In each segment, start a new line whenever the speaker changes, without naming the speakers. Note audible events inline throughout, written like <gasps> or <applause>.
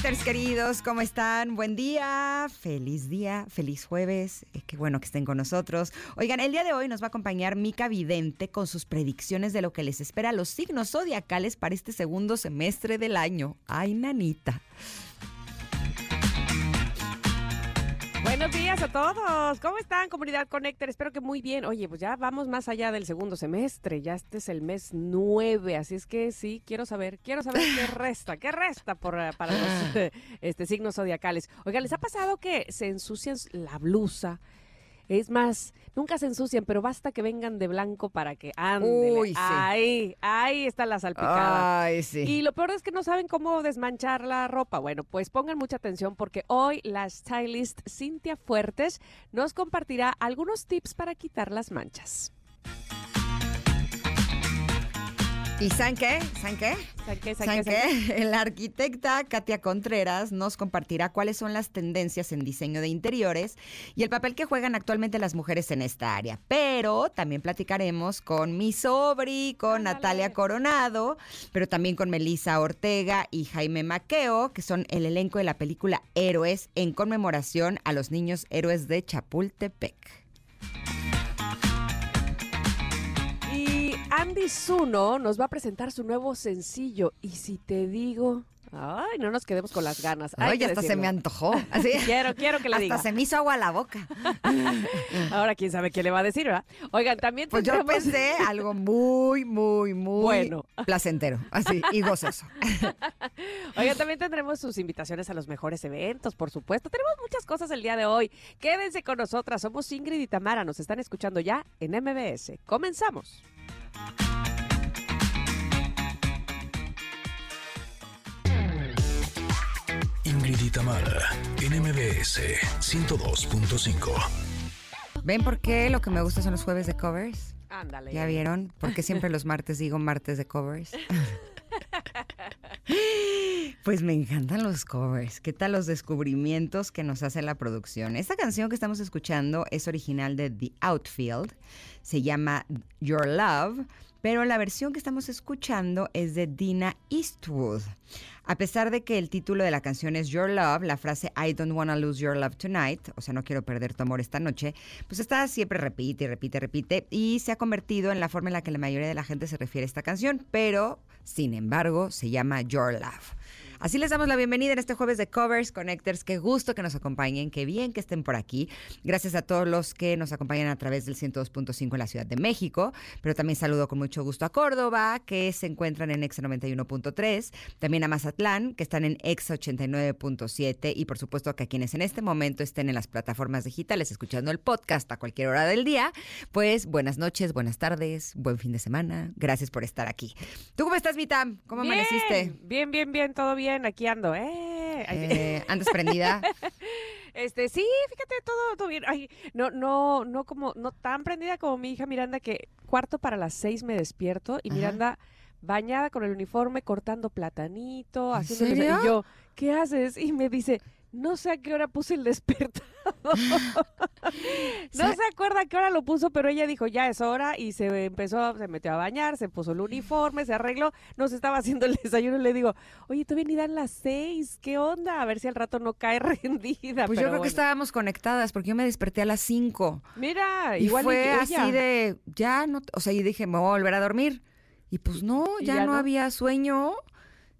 Queridos, ¿cómo están? Buen día, feliz día, feliz jueves, eh, qué bueno que estén con nosotros. Oigan, el día de hoy nos va a acompañar Mica Vidente con sus predicciones de lo que les espera los signos zodiacales para este segundo semestre del año. Ay, nanita.
Buenos días a todos. ¿Cómo están, comunidad Connector? Espero que muy bien. Oye, pues ya vamos más allá del segundo semestre. Ya este es el mes nueve, así es que sí, quiero saber, quiero saber qué <laughs> resta, qué resta por, eh, para los <laughs> este, signos zodiacales. Oiga, ¿les ha pasado que se ensucian la blusa? Es más, nunca se ensucian, pero basta que vengan de blanco para que anden.
Uy, sí.
Ahí, ahí está la salpicada.
Ay, sí.
Y lo peor es que no saben cómo desmanchar la ropa. Bueno, pues pongan mucha atención porque hoy la stylist Cintia Fuertes nos compartirá algunos tips para quitar las manchas.
¿Y saben qué? ¿Saben qué?
¿Saben qué?
La arquitecta Katia Contreras nos compartirá cuáles son las tendencias en diseño de interiores y el papel que juegan actualmente las mujeres en esta área. Pero también platicaremos con mi sobri, con. Natalia Coronado, pero también con Melissa Ortega y Jaime Maqueo, que son el elenco de la película Héroes en conmemoración a los niños héroes de Chapultepec.
Andy Zuno nos va a presentar su nuevo sencillo. Y si te digo... Ay, no nos quedemos con las ganas. Hay
Ay,
que
hasta se me antojó. <laughs> Así.
Quiero, quiero que le
Hasta
diga.
se me hizo agua a la boca. <laughs>
Ahora quién sabe qué le va a decir, ¿verdad? Oigan, también
Pues yo pensé algo muy, muy, muy
Bueno. <laughs>
placentero, así, y gozoso.
Oigan, también tendremos sus invitaciones a los mejores eventos, por supuesto. Tenemos muchas cosas el día de hoy. Quédense con nosotras. Somos Ingrid y Tamara. Nos están escuchando ya en MBS. Comenzamos.
Ingrid y Tamara en MBS 102.5.
¿Ven por qué lo que me gusta son los jueves de covers?
Ándale.
¿Ya vieron? Porque siempre los martes digo martes de covers. <laughs> <laughs> Pues me encantan los covers. ¿Qué tal los descubrimientos que nos hace la producción? Esta canción que estamos escuchando es original de The Outfield. Se llama Your Love, pero la versión que estamos escuchando es de Dina Eastwood. A pesar de que el título de la canción es Your Love, la frase I don't wanna lose your love tonight, o sea, no quiero perder tu amor esta noche, pues esta siempre repite repite, repite, y se ha convertido en la forma en la que la mayoría de la gente se refiere a esta canción, pero sin embargo se llama Your Love. Así les damos la bienvenida en este jueves de Covers Connectors. Qué gusto que nos acompañen, qué bien que estén por aquí. Gracias a todos los que nos acompañan a través del 102.5 en la Ciudad de México, pero también saludo con mucho gusto a Córdoba, que se encuentran en Exa 91.3, también a Mazatlán, que están en Exa 89.7 y por supuesto que a quienes en este momento estén en las plataformas digitales escuchando el podcast a cualquier hora del día, pues buenas noches, buenas tardes, buen fin de semana. Gracias por estar aquí. ¿Tú cómo estás, Vitam? ¿Cómo amaneciste?
Bien, bien, bien, todo bien. Aquí ando. Eh.
Eh, ¿Andas prendida? <laughs>
Este, sí, fíjate, todo, todo bien. Ay, no, no, no como, no tan prendida como mi hija Miranda que cuarto para las seis me despierto y
Ajá.
Miranda bañada con el uniforme, cortando platanito,
¿En
haciendo
serio?
y yo, ¿qué haces? Y me dice, no sé a qué hora puse el despertador. <laughs> no se acuerda a qué hora lo puso, pero ella dijo, ya es hora, y se empezó, se metió a bañar, se puso el uniforme, se arregló, nos estaba haciendo el desayuno y le digo, oye, todavía ni dan las seis, ¿qué onda? A ver si al rato no cae <laughs> rendida.
Pues yo creo que estábamos conectadas porque yo me desperté a las 5.
Mira,
Y
igual
fue
que
así de, ya no, o sea, y dije, me voy a volver a dormir. Y pues no,
¿Y
ya,
ya
no,
no?
había sueño.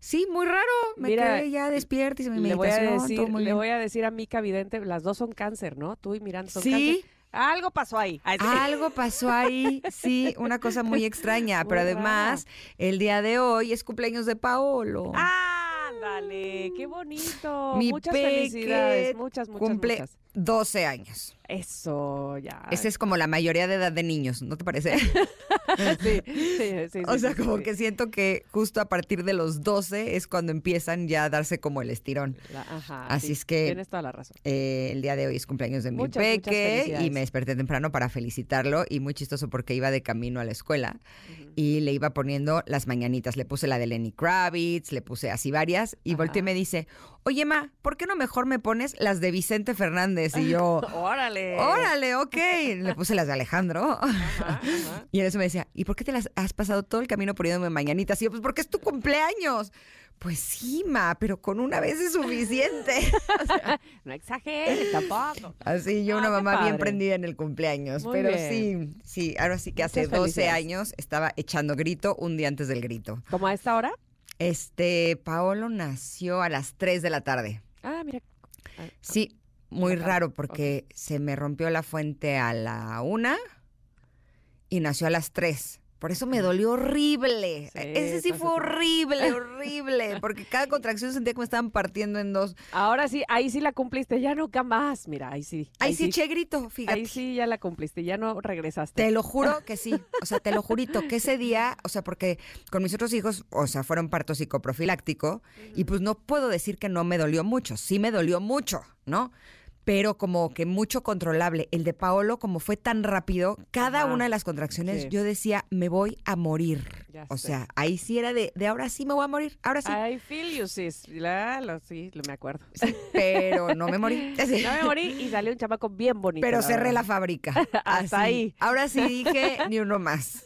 Sí, muy raro. Me
Mira,
quedé ya despierta, hice mi
Le voy, a decir, le voy a decir a Mica Vidente, las dos son cáncer, ¿no? Tú y Miranda son
Sí,
cáncer. Algo pasó ahí. Ay, sí.
algo pasó ahí, sí, una cosa muy extraña, <laughs> pero además el día de hoy es cumpleaños de Paolo.
Ándale, qué bonito.
Mi
muchas
peque
felicidades, muchas, muchas,
Cumple
muchas.
12 años.
Eso, ya.
Esa es como la mayoría de edad de niños, ¿no te parece? <laughs>
sí, sí, sí,
o
sí,
sea,
sí,
como
sí.
que siento que justo a partir de los 12 es cuando empiezan ya a darse como el estirón.
La- ajá,
Así
sí,
es que-
Tienes toda la razón.
Eh, el día de hoy es cumpleaños de mi
Muchas, muchas
peque y me desperté temprano para felicitarlo y muy chistoso porque iba de camino a la escuela y le iba poniendo las mañanitas. Le puse la de Lenny Kravitz, le puse así varias y volteé y me dice, oye Ma, ¿por qué no mejor me pones las de Vicente Fernández? Y yo, <laughs>
¡Órale!
órale, ok. Le puse las de Alejandro.
Ajá, ajá. <laughs>
Y en eso me decía, ¿y por qué te las has pasado todo el camino poniéndome mañanitas? Y yo, pues porque es tu cumpleaños. Pues sí, ma, pero con una vez es suficiente. <laughs>
No exageres tampoco.
Así yo,
Ah,
una mamá bien prendida en el cumpleaños.
Muy
pero
bien.
sí, sí, ahora sí que hace
Muchas
12
felicidades.
años estaba echando grito un día antes del grito.
¿Cómo a esta hora?
Este, Paolo nació a las 3 de la tarde.
Ah, mira. Ah,
Sí, muy raro porque se me rompió la fuente a la una y nació a las 3. Por eso me dolió horrible.
Sí,
Ese sí fue horrible, <laughs> horrible. Porque cada contracción sentía que me estaban partiendo en dos.
Ahora sí, ahí sí la cumpliste, ya nunca más. Mira, ahí sí.
Ahí sí eché grito, fíjate.
Ahí sí ya la cumpliste, ya no regresaste.
Te lo juro <laughs> que sí. O sea, te lo jurito que ese día, o sea, porque con mis otros hijos, o sea, fueron parto psicoprofiláctico y pues no puedo decir que no me dolió mucho. Sí me dolió mucho, ¿no? Pero como que mucho controlable. El de Paolo, como fue tan rápido, cada
Ajá.
una de las contracciones
Sí.
yo decía, me voy a morir.
Ya
O
sé.
sea, ahí sí era de, de ahora sí me voy a morir, ahora sí.
I feel you, sis. La- lo- sí, me acuerdo.
Pero no me morí. Sí. <laughs>
No me morí y salió un chamaco bien bonito.
Pero cerré
verdad.
la fábrica. <laughs>
Hasta ahí.
Ahora sí <laughs> dije ni uno más.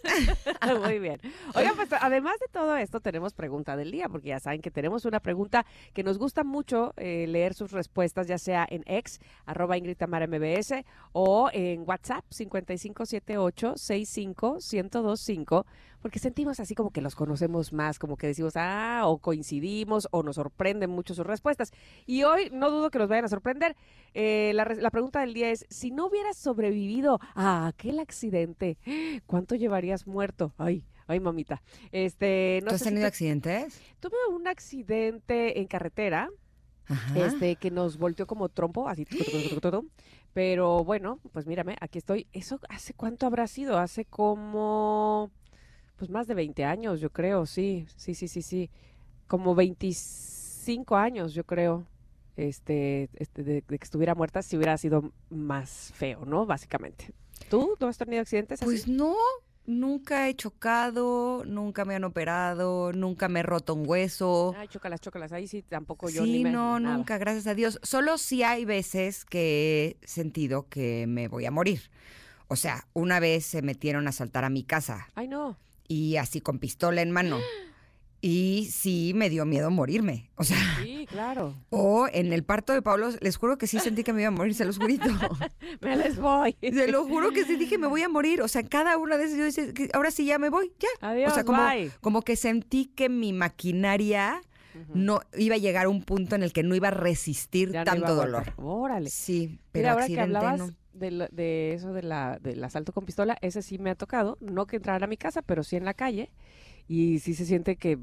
Muy bien. Oigan, pues además de todo esto, tenemos pregunta del día, porque ya saben que tenemos una pregunta que nos gusta mucho eh, leer sus respuestas, ya sea en ex, arroba Ingrid Tamara MBS, o en WhatsApp, 5578-65-1025, porque sentimos así como que los conocemos más, como que decimos, ah, o coincidimos, o nos sorprenden mucho sus respuestas. Y hoy no dudo que nos vayan a sorprender. Eh, la, la pregunta del día es, si no hubieras sobrevivido a aquel accidente, ¿cuánto llevarías muerto? Ay, ay, mamita. Este, no
¿Tú has
sé si
tenido
te-
accidentes?
tuve un accidente en carretera,
Ajá.
este, que nos volteó como trompo, así. Pero bueno, pues mírame, aquí estoy. ¿Eso hace cuánto habrá sido? Hace como, pues más de 20 años, yo creo, sí, sí, sí, sí, sí. Como 25 años, yo creo. Este, este de, de que estuviera muerta, si hubiera sido más feo, ¿no? Básicamente. ¿Tú no has tenido accidentes así?
Pues no, nunca he chocado, nunca me han operado, nunca me he roto un hueso.
Ay, chócalas, chócalas. Ahí sí tampoco yo ni
Sí,
me-
no, nunca, gracias a Dios. Solo sí hay veces que he sentido que me voy a morir. O sea, una vez se metieron a asaltar a mi casa
Ay, no.
y así con pistola en mano. <gasps> Y sí me dio miedo morirme. O sea,
Sí, claro. <laughs>
o en el parto de Pablo, les juro que sí sentí que me iba a morir, se los jurito. <laughs>
Me les voy. <laughs>
Se lo juro que sí dije, me voy a morir. O sea, cada una de esas yo decía, que ahora sí ya me voy, ya.
Adiós,
o sea, como,
bye.
como que sentí que mi maquinaria no iba a llegar a un punto en el que no iba a resistir
Ya
tanto
a
dolor.
Órale.
Sí, pero
Mira, ahora que hablabas
no.
de, lo- de eso de la, del asalto con pistola, ese sí me ha tocado. No que entraran a mi casa, pero sí en la calle. Y sí se siente que,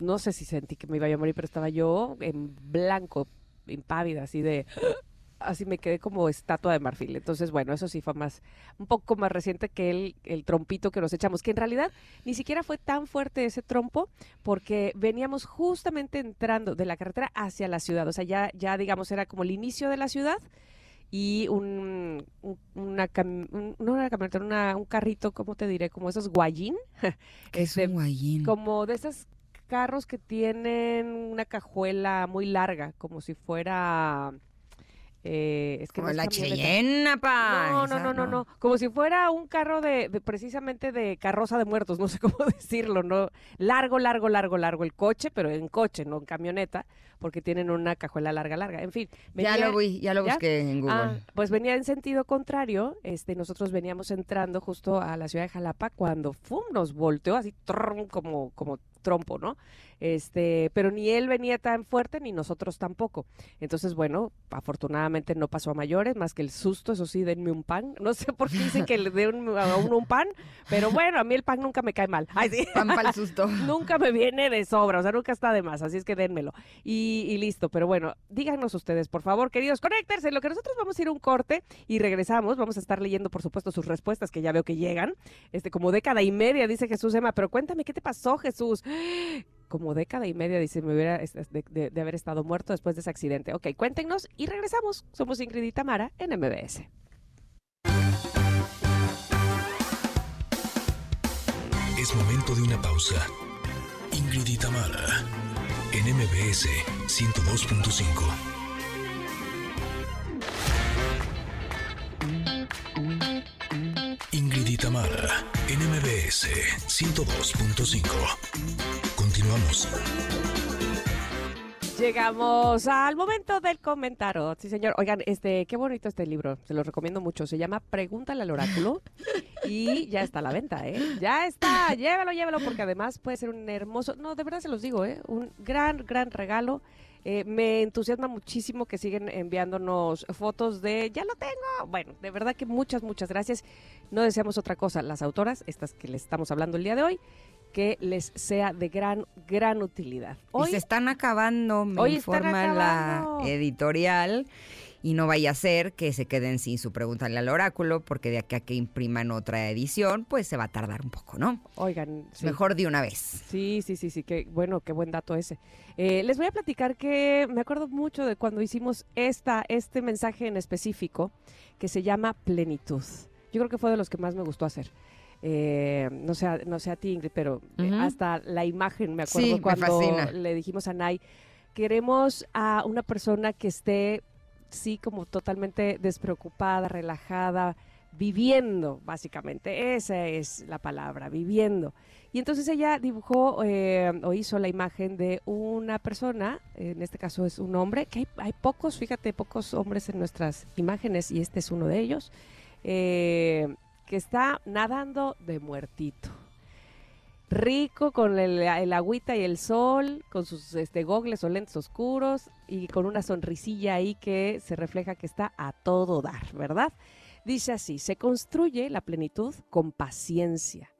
no sé si sentí que me iba a morir, pero estaba yo en blanco, impávida, así de... <gasps> Así me quedé como estatua de marfil. Entonces, bueno, eso sí fue más, un poco más reciente que el, el trompito que nos echamos, que en realidad ni siquiera fue tan fuerte ese trompo, porque veníamos justamente entrando de la carretera hacia la ciudad. O sea, ya, ya digamos, era como el inicio de la ciudad y un, un- una, cam- un- no una camioneta, una- un carrito, ¿cómo te diré? Como esos guayín, <laughs>
es
este,
un guayín.
como de esos carros que tienen una cajuela muy larga, como si fuera... eh, es que
Como
no
la
es camioneta.
Cheyenne, pa.
No, no, no, no, no. Como si fuera un carro de, de precisamente de carroza de muertos, <laughs> no sé cómo <laughs> decirlo, ¿no? Largo, largo, largo, largo el coche, pero en coche, no en camioneta, porque tienen una cajuela larga, larga. En fin.
Ya lo vi, ya lo
¿Ya?
busqué en Google.
Ah, pues venía en sentido contrario. Este, nosotros veníamos entrando justo a la ciudad de Jalapa cuando ¡fum! nos volteó así trum, como, como trompo, ¿no? Este, pero ni él venía tan fuerte ni nosotros tampoco. Entonces, bueno, afortunadamente no pasó a mayores, más que el susto, eso sí, denme un pan. No sé por qué dicen que le den a uno un pan, pero bueno, a mí el pan nunca me cae mal. Ay, sí.
Pan para el susto. <laughs>
Nunca me viene de sobra, o sea, nunca está de más, así es que dénmelo. Y listo. Pero bueno, díganos ustedes, por favor, queridos Connectors, en lo que nosotros vamos a ir a un corte y regresamos. Vamos a estar leyendo, por supuesto, sus respuestas, que ya veo que llegan. Este, como década y media, dice Jesús Emma. Pero cuéntame, ¿qué te pasó, Jesús? Como década y media, dice, me hubiera de, haber estado muerto después de ese accidente. Ok, cuéntenos y regresamos. Somos Ingrid y Tamara en MBS.
Es momento de una pausa. Ingrid y Tamara, en MBS 102.5. Ingrid y Tamara, en MBS 102.5. Continuamos.
Llegamos al momento del comentario. Sí, señor. Oigan, este, qué bonito este libro. Se lo recomiendo mucho. Se llama Pregúntale al oráculo. <laughs> y ya está a la venta, ¿eh? Ya está. Llévalo, llévalo, porque además puede ser un hermoso. No, de verdad se los digo, ¿eh? Un gran, gran regalo. Eh, me entusiasma muchísimo que siguen enviándonos fotos de ya lo tengo. Bueno, de verdad que muchas, muchas gracias. No deseamos otra cosa. Las autoras, estas que les estamos hablando el día de hoy, que les sea de gran, gran utilidad.
y se están acabando, me
Hoy
informa
acabando.
la editorial. Y no vaya a ser que se queden sin su pregúntale al oráculo, porque de aquí a que impriman otra edición, pues se va a tardar un poco, ¿no?
Oigan, sí.
Mejor de una vez.
Sí, sí, sí, sí, qué bueno, qué buen dato ese. Eh, les voy a platicar que me acuerdo mucho de cuando hicimos esta, este mensaje en específico que se llama plenitud. Yo creo que fue de los que más me gustó hacer. Eh, no sé, a- no sé a ti, Ingrid, pero eh, hasta la imagen me acuerdo
Sí,
cuando le dijimos a Nay, queremos a una persona que esté, sí, como totalmente despreocupada, relajada, viviendo, básicamente. Esa es la palabra, viviendo. Y entonces ella dibujó eh, o hizo la imagen de una persona, en este caso es un hombre, que hay, hay pocos, fíjate, pocos hombres en nuestras imágenes y este es uno de ellos, eh, que está nadando de muertito. Rico con el, agüita y el sol, con sus este, gogles o lentes oscuros y con una sonrisilla ahí que se refleja que está a todo dar, ¿verdad? Dice así, se construye la plenitud con paciencia.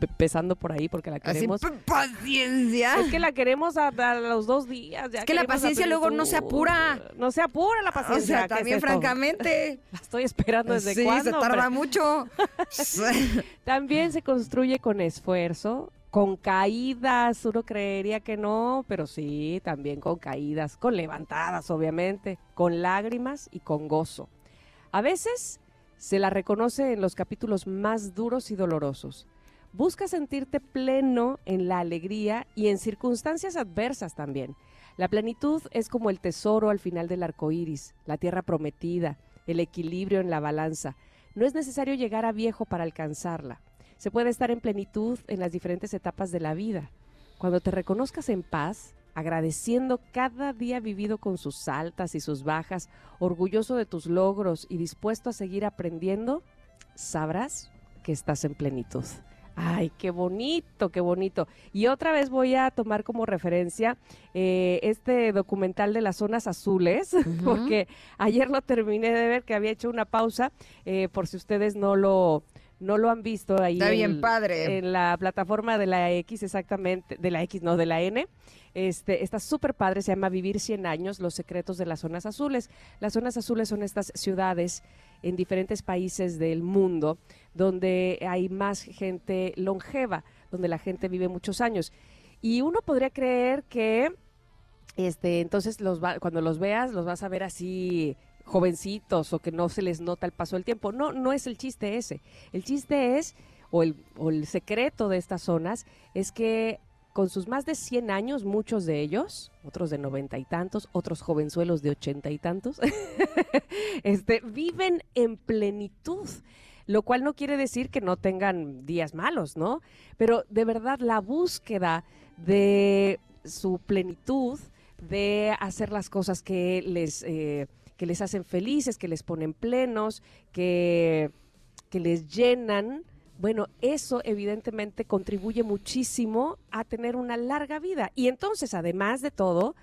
Empezando <laughs> por ahí porque la
Así,
queremos.
"P- paciencia.
Es que la queremos a, a los dos días. ya
Es que la paciencia luego no se apura.
No se apura la
o
paciencia.
sea,
¿qué es
también francamente. <laughs>
La estoy esperando desde
sí,
cuándo.
se tarda <laughs> mucho.
También se construye con esfuerzo, con caídas. Uno creería que no, pero sí, también con caídas, con levantadas, obviamente, con lágrimas y con gozo. A veces se la reconoce en los capítulos más duros y dolorosos. Busca sentirte pleno en la alegría y en circunstancias adversas también. La plenitud es como el tesoro al final del arco iris, la tierra prometida, el equilibrio en la balanza. No es necesario llegar a viejo para alcanzarla. Se puede estar en plenitud en las diferentes etapas de la vida. Cuando te reconozcas en paz, agradeciendo cada día vivido con sus altas y sus bajas, orgulloso de tus logros y dispuesto a seguir aprendiendo, sabrás que estás en plenitud. Ay, qué bonito, qué bonito. Y otra vez voy a tomar como referencia eh, este documental de las zonas azules, <laughs> porque ayer lo terminé de ver, que había hecho una pausa, eh, por si ustedes no lo, no lo han visto ahí.
Está
en-
bien padre.
En la plataforma de la X, exactamente, de la X, no, de la N. Este, está súper padre, se llama Vivir 100 años, los secretos de las zonas azules. Las zonas azules son estas ciudades en diferentes países del mundo donde hay más gente longeva, donde la gente vive muchos años. Y uno podría creer que este, entonces los va- cuando los veas los vas a ver así jovencitos o que no se les nota el paso del tiempo. No, no es el chiste ese. El chiste es, o el, o el secreto de estas zonas, es que con sus más de 100 años, muchos de ellos, otros de noventa y tantos, otros jovenzuelos de ochenta y tantos, <laughs> este, viven en plenitud. Lo cual no quiere decir que no tengan días malos, ¿no? Pero de verdad la búsqueda de su plenitud, de hacer las cosas que les, eh, que les hacen felices, que les ponen plenos, que, que les llenan, bueno, eso evidentemente contribuye muchísimo a tener una larga vida. Y entonces, además de todo,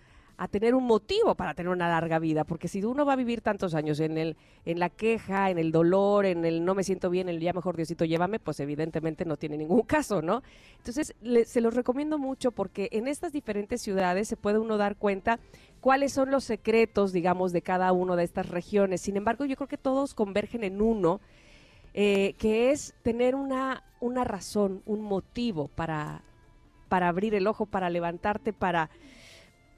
a tener un motivo para tener una larga vida, porque si uno va a vivir tantos años en el en la queja, en el dolor, en el no me siento bien, el ya mejor Diosito llévame, pues evidentemente no tiene ningún caso, ¿no? Entonces, se los recomiendo mucho porque en estas diferentes ciudades se puede uno dar cuenta cuáles son los secretos, digamos, de cada una de estas regiones. Sin embargo, yo creo que todos convergen en uno, eh, que es tener una, una razón, un motivo para, para abrir el ojo, para levantarte, para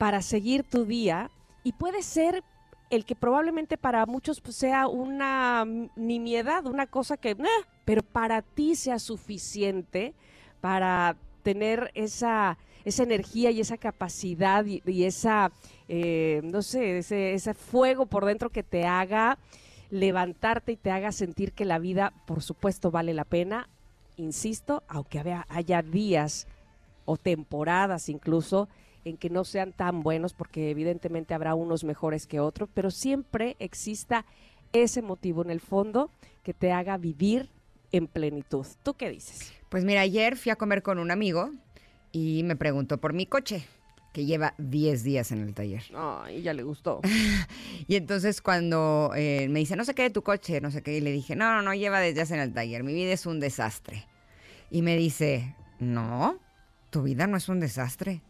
para seguir tu día y puede ser el que probablemente para muchos pues, sea una nimiedad, una cosa que, pero para ti sea suficiente para tener esa, esa energía y esa capacidad y, esa, eh, no sé, ese, ese fuego por dentro que te haga levantarte y te haga sentir que la vida, por supuesto, vale la pena. Insisto, aunque haya días o temporadas incluso en que no sean tan buenos, porque evidentemente habrá unos mejores que otros, pero siempre exista ese motivo en el fondo que te haga vivir en plenitud. ¿Tú qué dices?
Pues mira, ayer fui a comer con un amigo y me preguntó por mi coche que lleva 10 días en el taller.
Ay, ya le gustó. <laughs>
y entonces cuando eh, me dice, no sé qué de tu coche, no sé qué, y le dije, no, no, no, lleva desde hace en el taller, mi vida es un desastre. Y me dice, no, tu vida no es un desastre.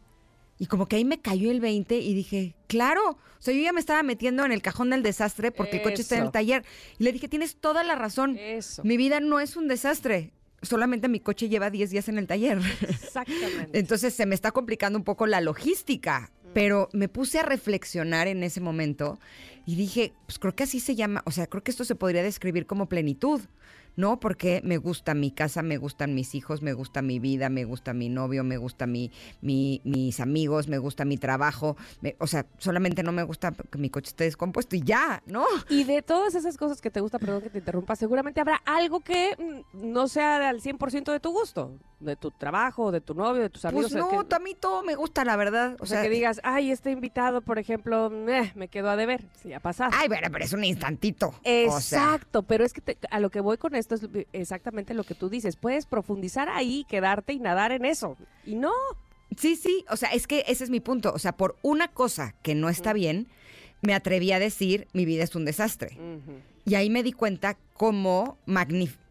Y como que ahí me cayó el 20 y dije, claro, o sea, yo ya me estaba metiendo en el cajón del desastre porque el coche está en el taller. Y le dije, tienes toda la razón. Mi vida no es un desastre. Solamente mi coche lleva 10 días en el taller.
Exactamente. <laughs>
Entonces se me está complicando un poco la logística. Pero me puse a reflexionar en ese momento y dije, pues creo que así se llama, o sea, creo que esto se podría describir como plenitud. ¿No? Porque me gusta mi casa, me gustan mis hijos, me gusta mi vida, me gusta mi novio, me gusta mi, mis amigos, me gusta mi trabajo. o sea, solamente no me gusta que mi coche esté descompuesto y ya, ¿no?
Y de todas esas cosas que te gusta, perdón que te interrumpa, seguramente habrá algo que mm, no sea al 100% de tu gusto, de tu trabajo, de tu novio, de tus amigos.
Pues no, a mí todo me gusta, la verdad.
O, sea, que digas, ay, este invitado, por ejemplo, eh, me quedó a deber, sí, ha pasado.
Ay, bueno, pero es un instantito.
Exacto, pero es que a lo que voy con esto es exactamente lo que tú dices. Puedes profundizar ahí, quedarte y nadar en eso. Y no.
Sí, sí, o sea, es que ese es mi punto. O sea, por una cosa que no está bien, me atreví a decir, mi vida es un desastre. Y ahí me di cuenta cómo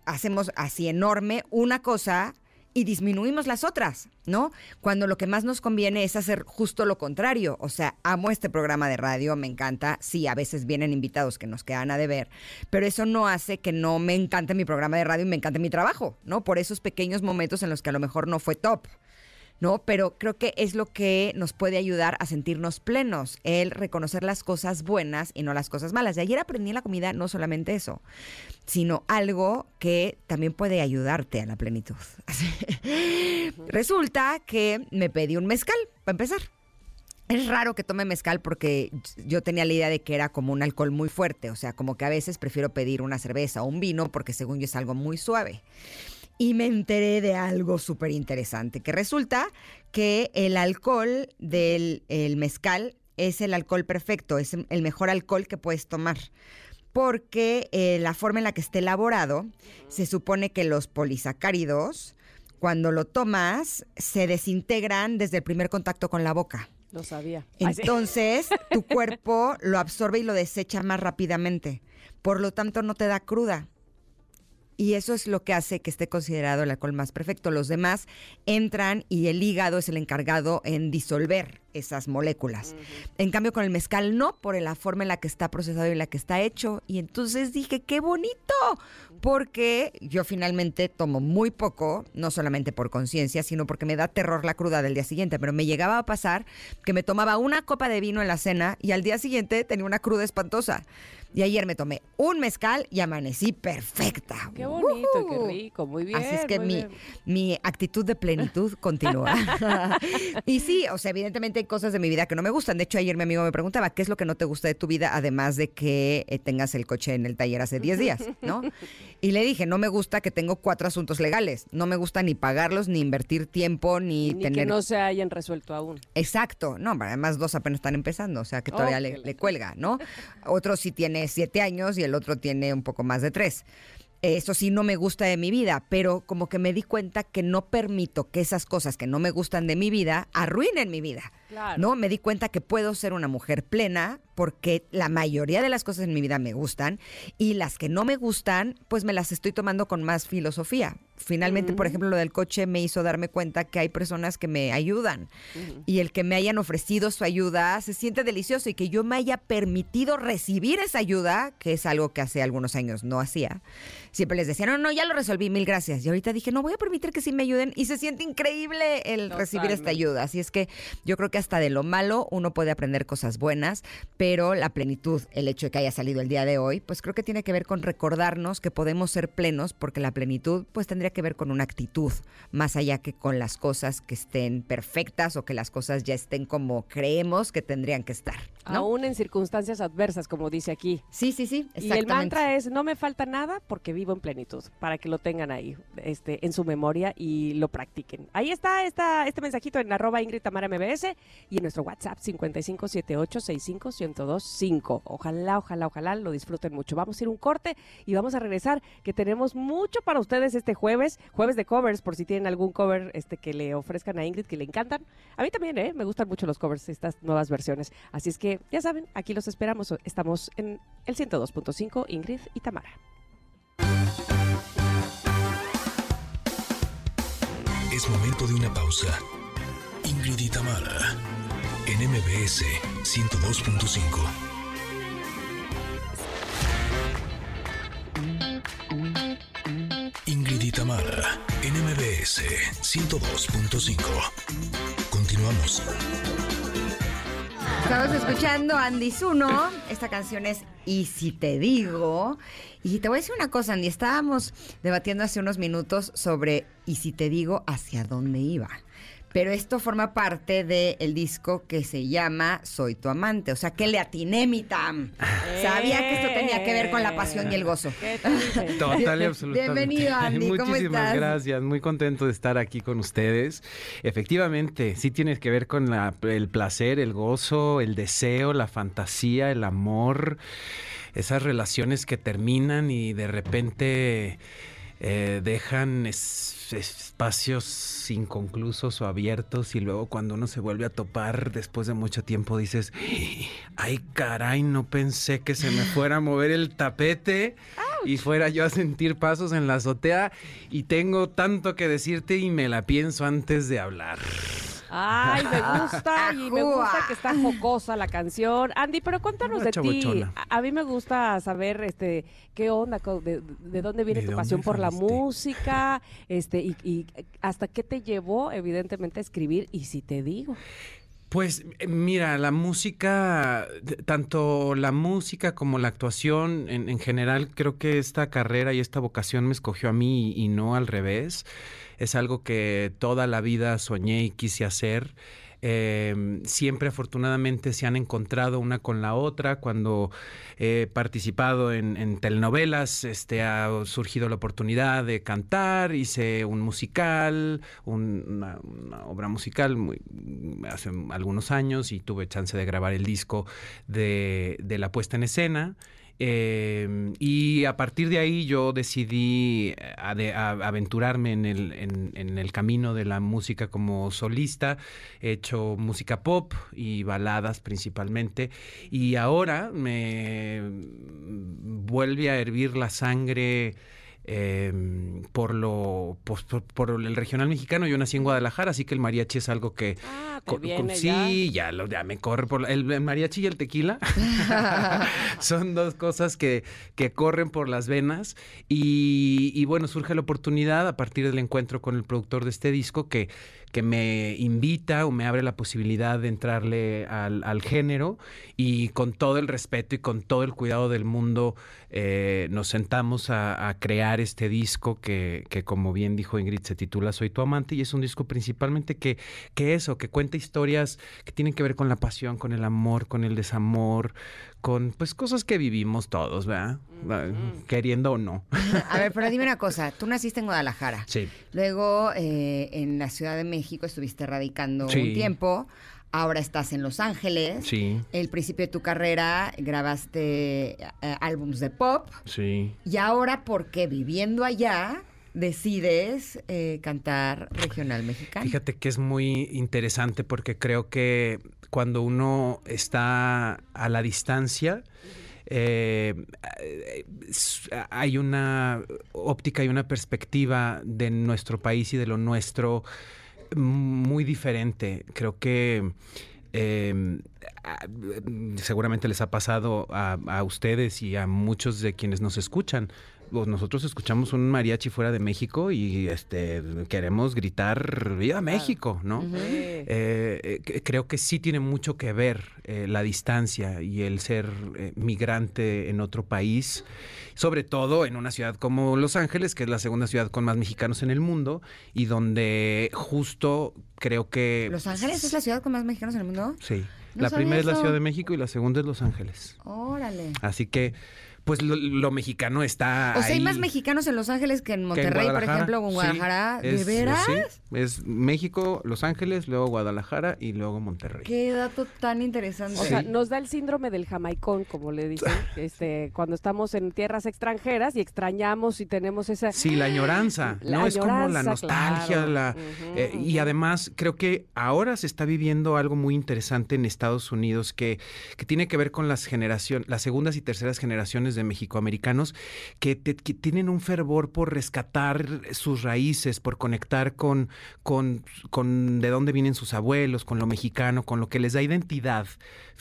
hacemos así enorme una cosa y disminuimos las otras, ¿no? Cuando lo que más nos conviene es hacer justo lo contrario. O sea, amo este programa de radio, me encanta. Sí, a veces vienen invitados que nos quedan a deber, pero eso no hace que no me encante mi programa de radio y me encante mi trabajo, ¿no? Por esos pequeños momentos en los que a lo mejor no fue top. ¿No? Pero creo que es lo que nos puede ayudar a sentirnos plenos, el reconocer las cosas buenas y no las cosas malas. De ayer aprendí en la comida no solamente eso, sino algo que también puede ayudarte a la plenitud. <laughs> Resulta que me pedí un mezcal, para empezar. Es raro que tome mezcal porque yo tenía la idea de que era como un alcohol muy fuerte, o sea, como que a veces prefiero pedir una cerveza o un vino porque según yo es algo muy suave y me enteré de algo súper interesante, que resulta que el alcohol del mezcal es el alcohol perfecto, es el mejor alcohol que puedes tomar. Porque eh, la forma en la que esté elaborado, se supone que los polisacáridos, cuando lo tomas, se desintegran desde el primer contacto con la boca.
Lo sabía.
Entonces, tu <laughs> cuerpo lo absorbe y lo desecha más rápidamente. Por lo tanto, no te da cruda. Y eso es lo que hace que esté considerado el alcohol más perfecto. Los demás entran y el hígado es el encargado en disolver esas moléculas. En cambio, con el mezcal no, por la forma en la que está procesado y en la que está hecho. Y entonces dije, qué bonito, porque yo finalmente tomo muy poco, no solamente por conciencia, sino porque me da terror la cruda del día siguiente. Pero me llegaba a pasar que me tomaba una copa de vino en la cena y al día siguiente tenía una cruda espantosa. Y ayer me tomé un mezcal y amanecí perfecta.
Qué bonito, qué rico, muy bien.
Así es que mi, mi actitud de plenitud continúa. <laughs> <laughs> y sí, o sea, evidentemente hay cosas de mi vida que no me gustan. De hecho, ayer mi amigo me preguntaba, ¿qué es lo que no te gusta de tu vida, además de que eh, tengas el coche en el taller hace 10 días, <laughs> ¿no? Y le dije, no me gusta que tengo cuatro asuntos legales. No me gusta ni pagarlos, ni invertir tiempo, ni,
ni
tener...
que no se hayan resuelto aún.
Exacto. No, además dos apenas están empezando, o sea que todavía le, le cuelga, ¿no? Otro sí tiene siete años y el otro tiene un poco más de tres. Eso sí no me gusta de mi vida, pero como que me di cuenta que no permito que esas cosas que no me gustan de mi vida arruinen mi vida.
Claro.
¿No? Me di cuenta que puedo ser una mujer plena porque la mayoría de las cosas en mi vida me gustan y las que no me gustan, pues me las estoy tomando con más filosofía. Finalmente, por ejemplo, lo del coche me hizo darme cuenta que hay personas que me ayudan y el que me hayan ofrecido su ayuda se siente delicioso y que yo me haya permitido recibir esa ayuda, que es algo que hace algunos años no hacía. Siempre les decía, no, no, ya lo resolví, mil gracias. Y ahorita dije, no, voy a permitir que sí me ayuden y se siente increíble el recibir esta ayuda. Así es que yo creo que hasta de lo malo uno puede aprender cosas buenas, pero la plenitud, el hecho de que haya salido el día de hoy, pues creo que tiene que ver con recordarnos que podemos ser plenos, porque la plenitud pues tendría que ver con una actitud, más allá que con las cosas que estén perfectas o que las cosas ya estén como creemos que tendrían que estar. ¿no?
Aún en circunstancias adversas, como dice aquí.
Sí, sí, sí,
Y el mantra es, no me falta nada porque vivo en plenitud, para que lo tengan ahí este, en su memoria y lo practiquen. Ahí está esta, este mensajito en arroba Ingrid Tamara MBS y en nuestro WhatsApp 5578-65025. Ojalá, ojalá, ojalá lo disfruten mucho. Vamos a ir un corte y vamos a regresar, que tenemos mucho para ustedes este jueves, jueves de covers, por si tienen algún cover este, que le ofrezcan a Ingrid, que le encantan. A mí también, ¿eh? Me gustan mucho los covers, estas nuevas versiones. Así es que, ya saben, aquí los esperamos. Estamos en el 102.5, Ingrid y Tamara.
Es momento de una pausa. Ingrid y Tamara, en MBS 102.5. Ingrid y Tamara, en MBS 102.5. Continuamos.
Estamos escuchando Andy Zuno. Esta canción es Y si te digo. Y te voy a decir una cosa, Andy. Estábamos debatiendo hace unos minutos sobre Y si te digo hacia dónde iba. Pero esto forma parte del disco que se llama Soy tu amante. O sea, que le atiné mi Tam. Sabía que esto tenía que ver con la pasión y el gozo.
Total y absolutamente.
Bienvenido, Andy. ¿Cómo
Muchísimas
estás?
gracias. Muy contento de estar aquí con ustedes. Efectivamente, sí tiene que ver con la- el placer, el gozo, el deseo, la fantasía, el amor, esas relaciones que terminan y de repente eh, dejan es- espacios inconclusos o abiertos y luego cuando uno se vuelve a topar después de mucho tiempo dices, ay caray, no pensé que se me fuera a mover el tapete y fuera yo a sentir pasos en la azotea y tengo tanto que decirte y me la pienso antes de hablar.
Ay, me gusta y me gusta que está jocosa la canción. Andy, pero cuéntanos de ti. A, a mí me gusta saber este qué onda, de, de dónde viene
¿De
tu
dónde
pasión por la música, este y, y hasta qué te llevó evidentemente a escribir y si te digo.
Pues eh, mira, la música, tanto la música como la actuación en, en general, creo que esta carrera y esta vocación me escogió a mí y, y no al revés. Es algo que toda la vida soñé y quise hacer. Eh, siempre afortunadamente se han encontrado una con la otra. Cuando he participado en, en telenovelas, este, ha surgido la oportunidad de cantar, hice un musical, un- una, obra musical hace algunos años y tuve chance de grabar el disco de la puesta en escena. Eh, y a partir de ahí yo decidí eh, aventurarme en el, en el camino de la música como solista. He hecho música pop y baladas principalmente. Y ahora me vuelve a hervir la sangre. Eh, por lo pues, por, por el regional mexicano. Yo nací en Guadalajara así que el mariachi es algo que
Ah, te
co- co-
viene
sí ya. lo ya me corre por el, el mariachi y el tequila. <laughs> Son dos cosas que, que corren por las venas y, y bueno surge la oportunidad a partir del encuentro con el productor de este disco que que me invita o me abre la posibilidad de entrarle al, género y con todo el respeto y con todo el cuidado del mundo eh, nos sentamos a, a crear este disco que, que, como bien dijo Ingrid, se titula Soy tu amante y es un disco principalmente que, que eso, que cuenta historias que tienen que ver con la pasión, con el amor, con el desamor, con pues cosas que vivimos todos, ¿verdad? Queriendo o no.
A ver, pero dime una <laughs> cosa. Tú naciste en Guadalajara.
Sí.
Luego eh, en la Ciudad de México estuviste radicando
Sí.
un tiempo. ahora estás en Los Ángeles.
Sí,
El principio de tu carrera grabaste eh, álbums de pop.
sí.
Y ahora, porque viviendo allá, decides eh, cantar regional mexicano?
Fíjate que es muy interesante porque creo que cuando uno está a la distancia, eh, hay una óptica y una perspectiva de nuestro país y de lo nuestro muy diferente. Creo que a- seguramente les ha pasado a, a ustedes y a muchos de quienes nos escuchan. Pues nosotros escuchamos un mariachi fuera de México y este queremos gritar ¡Viva México! ¿no? Eh, eh, creo que sí tiene mucho que ver eh, la distancia y el ser eh, migrante en otro país, sobre todo en una ciudad como Los Ángeles, que es la segunda ciudad con más mexicanos en el mundo y donde justo creo que...
¿Los Ángeles es la ciudad con más mexicanos en el mundo?
Sí.
No
la primera es la. Ciudad de México y la segunda es Los Ángeles.
Órale.
Así que, pues lo, lo mexicano está
O sea, hay más mexicanos en Los Ángeles que en
que en
Monterrey, por ejemplo, o en
Sí,
Guadalajara. ¿De
es-
veras?
sí, es México, Los Ángeles, luego Guadalajara y luego Monterrey.
Qué dato tan interesante.
O sea,
Sí.
nos da el síndrome del jamaicón, como le dicen, <laughs> este, cuando estamos en tierras extranjeras y extrañamos y tenemos esa...
Sí, la añoranza, <gasps>
La
¿no? es como la
añoranza,
nostalgia,
claro.
la, eh, y además creo que ahora se está viviendo algo muy interesante en Estados Unidos que, que tiene que ver con las generaciones, las segundas y terceras generaciones de mexicoamericanos que, que tienen un fervor por rescatar sus raíces, por conectar con, con, con de dónde vienen sus abuelos, con lo mexicano, con lo que les da identidad.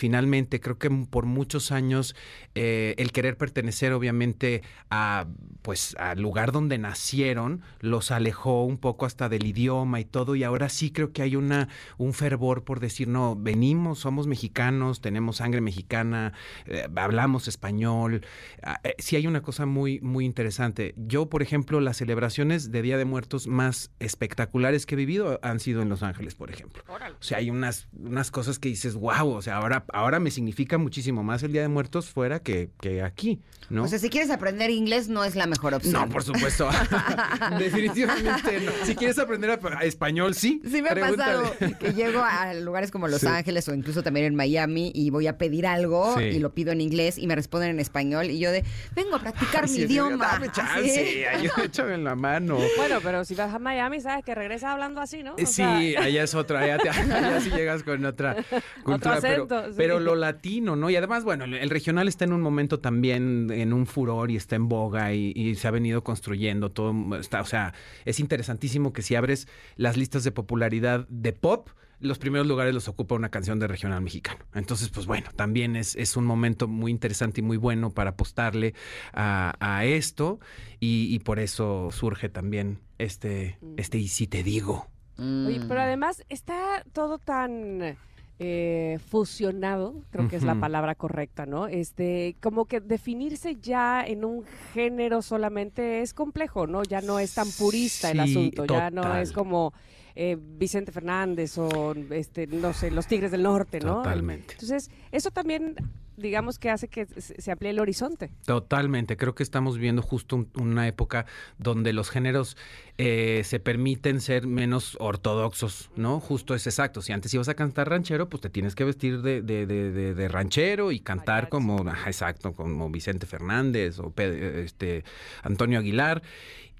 Finalmente, creo que por muchos años eh, el querer pertenecer, obviamente, a pues al lugar donde nacieron, los alejó un poco hasta del idioma y todo. Y ahora sí creo que hay una un fervor por decir no, venimos, somos mexicanos, tenemos sangre mexicana, eh, hablamos español. Ah, eh, sí hay una cosa muy muy interesante. Yo, por ejemplo, las celebraciones de Día de Muertos más espectaculares que he vivido han sido en Los Ángeles, por ejemplo. O sea, hay unas, unas cosas que dices, wow, o sea, ahora, ahora me significa muchísimo más el Día de Muertos fuera que, que aquí, ¿no?
O sea, si quieres aprender inglés, no es la mejor opción.
no, por supuesto. <laughs> <laughs> Definitivamente no. Si quieres aprender a- a español, sí.
Sí me ha pasado que llego a lugares como Los
Sí.
Ángeles o incluso también en Miami y voy a pedir algo
Sí.
y lo pido en inglés y me responden en español y yo de, vengo a practicar mi
Sí,
idioma.
Dame chance, ayúdame, <laughs> échame en la mano.
Bueno, pero si vas a Miami, sabes que regresas hablando así, ¿no? O
Eh,
sea,
Sí, allá es otra, allá, te- allá sí llegas con otra cultura, pero,
acento, sí.
pero lo latino, ¿no? Y además, bueno, el- el regional está en un momento también en un furor y está en boga y, y se ha venido construyendo todo, está, o sea, es interesantísimo que si abres las listas de popularidad de pop, los primeros lugares los ocupa una canción de regional mexicano. Entonces, pues bueno, también es, es un momento muy interesante y muy bueno para apostarle a, a esto y, y por eso surge también este, este y si te digo.
Oye,
Mm.
pero además está todo tan eh, fusionado, creo que es la palabra correcta, ¿no? Este, como que definirse ya en un género solamente es complejo, ¿no? Ya no es tan purista el asunto, ya no es como eh, Vicente Fernández o este, no sé, los Tigres del Norte, ¿no?
Totalmente.
Entonces, eso también, digamos que hace que se amplíe el horizonte.
Totalmente, creo que estamos viviendo justo un- una época donde los géneros eh, se permiten ser menos ortodoxos, ¿no? Justo es exacto. Si antes ibas a cantar ranchero, pues te tienes que vestir de, de- de- de- de ranchero y cantar
Mariachi.
como, ajá, exacto, como Vicente Fernández o Pe- este, Antonio Aguilar.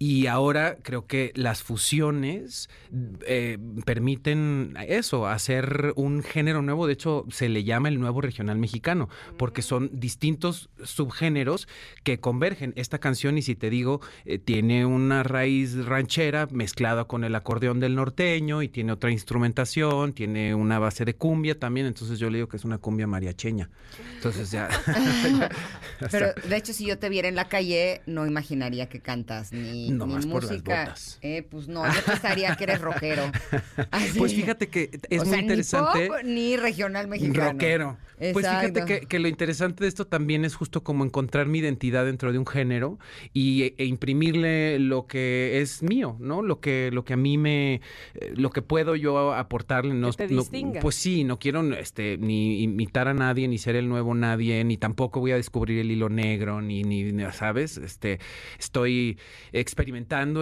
Y ahora creo que las fusiones eh, permiten eso, hacer un género nuevo. De hecho, se le llama el nuevo regional mexicano, porque son distintos subgéneros que convergen. Esta canción, y si te digo, eh, tiene una raíz ranchera mezclada con el acordeón del norteño y tiene otra instrumentación, tiene una base de cumbia también. Entonces yo le digo que es una cumbia mariacheña. Entonces ya. <laughs> <laughs>
Pero de hecho, si yo te viera en la calle, no imaginaría que cantas ni,
No
ni
más por las
música.
botas.
Eh, pues no, yo pensaría que eres rockero. <laughs> Así.
Pues fíjate que es
O
muy
sea,
interesante.
Ni pop, ni regional mexicano.
Rockero. Pues fíjate que, que lo interesante de esto también es justo como encontrar mi identidad dentro de un género y, e, e imprimirle lo que es mío, ¿no? Lo que, lo que a mí me, eh, lo que puedo yo aportarle. No,
te
no-
distinga.
pues sí, no quiero este, ni imitar a nadie, ni ser el nuevo nadie, ni tampoco voy a descubrir el hilo negro, ni, ni, ni, ¿sabes? Este, estoy experimentando,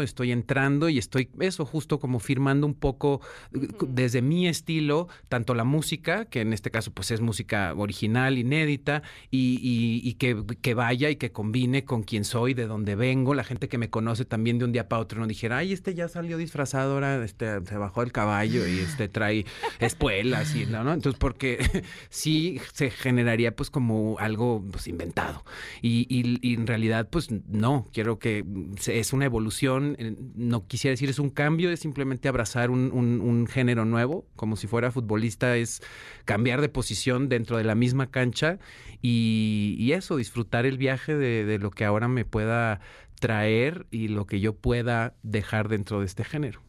estoy entrando y estoy, eso, justo como firmando un poco uh, desde mi estilo, tanto la música, que en este caso pues es música original, inédita, y, y- y que, que vaya y que combine con quién soy, de dónde vengo, la gente que me conoce también de un día para otro no dijera, ay, este ya salió disfrazado, ahora este, se bajó del caballo y este trae espuelas y no, ¿no? Entonces, porque <laughs> sí se generaría pues como algo pues, inventado. Y, y- y en realidad, pues no, quiero que mm, es una evolución, eh, no quisiera decir es un cambio, es simplemente abrazar un, género nuevo, como si fuera futbolista, es cambiar de posición dentro de la misma cancha y, eso, disfrutar el viaje de, lo que ahora me pueda traer y lo que yo pueda dejar dentro de este género.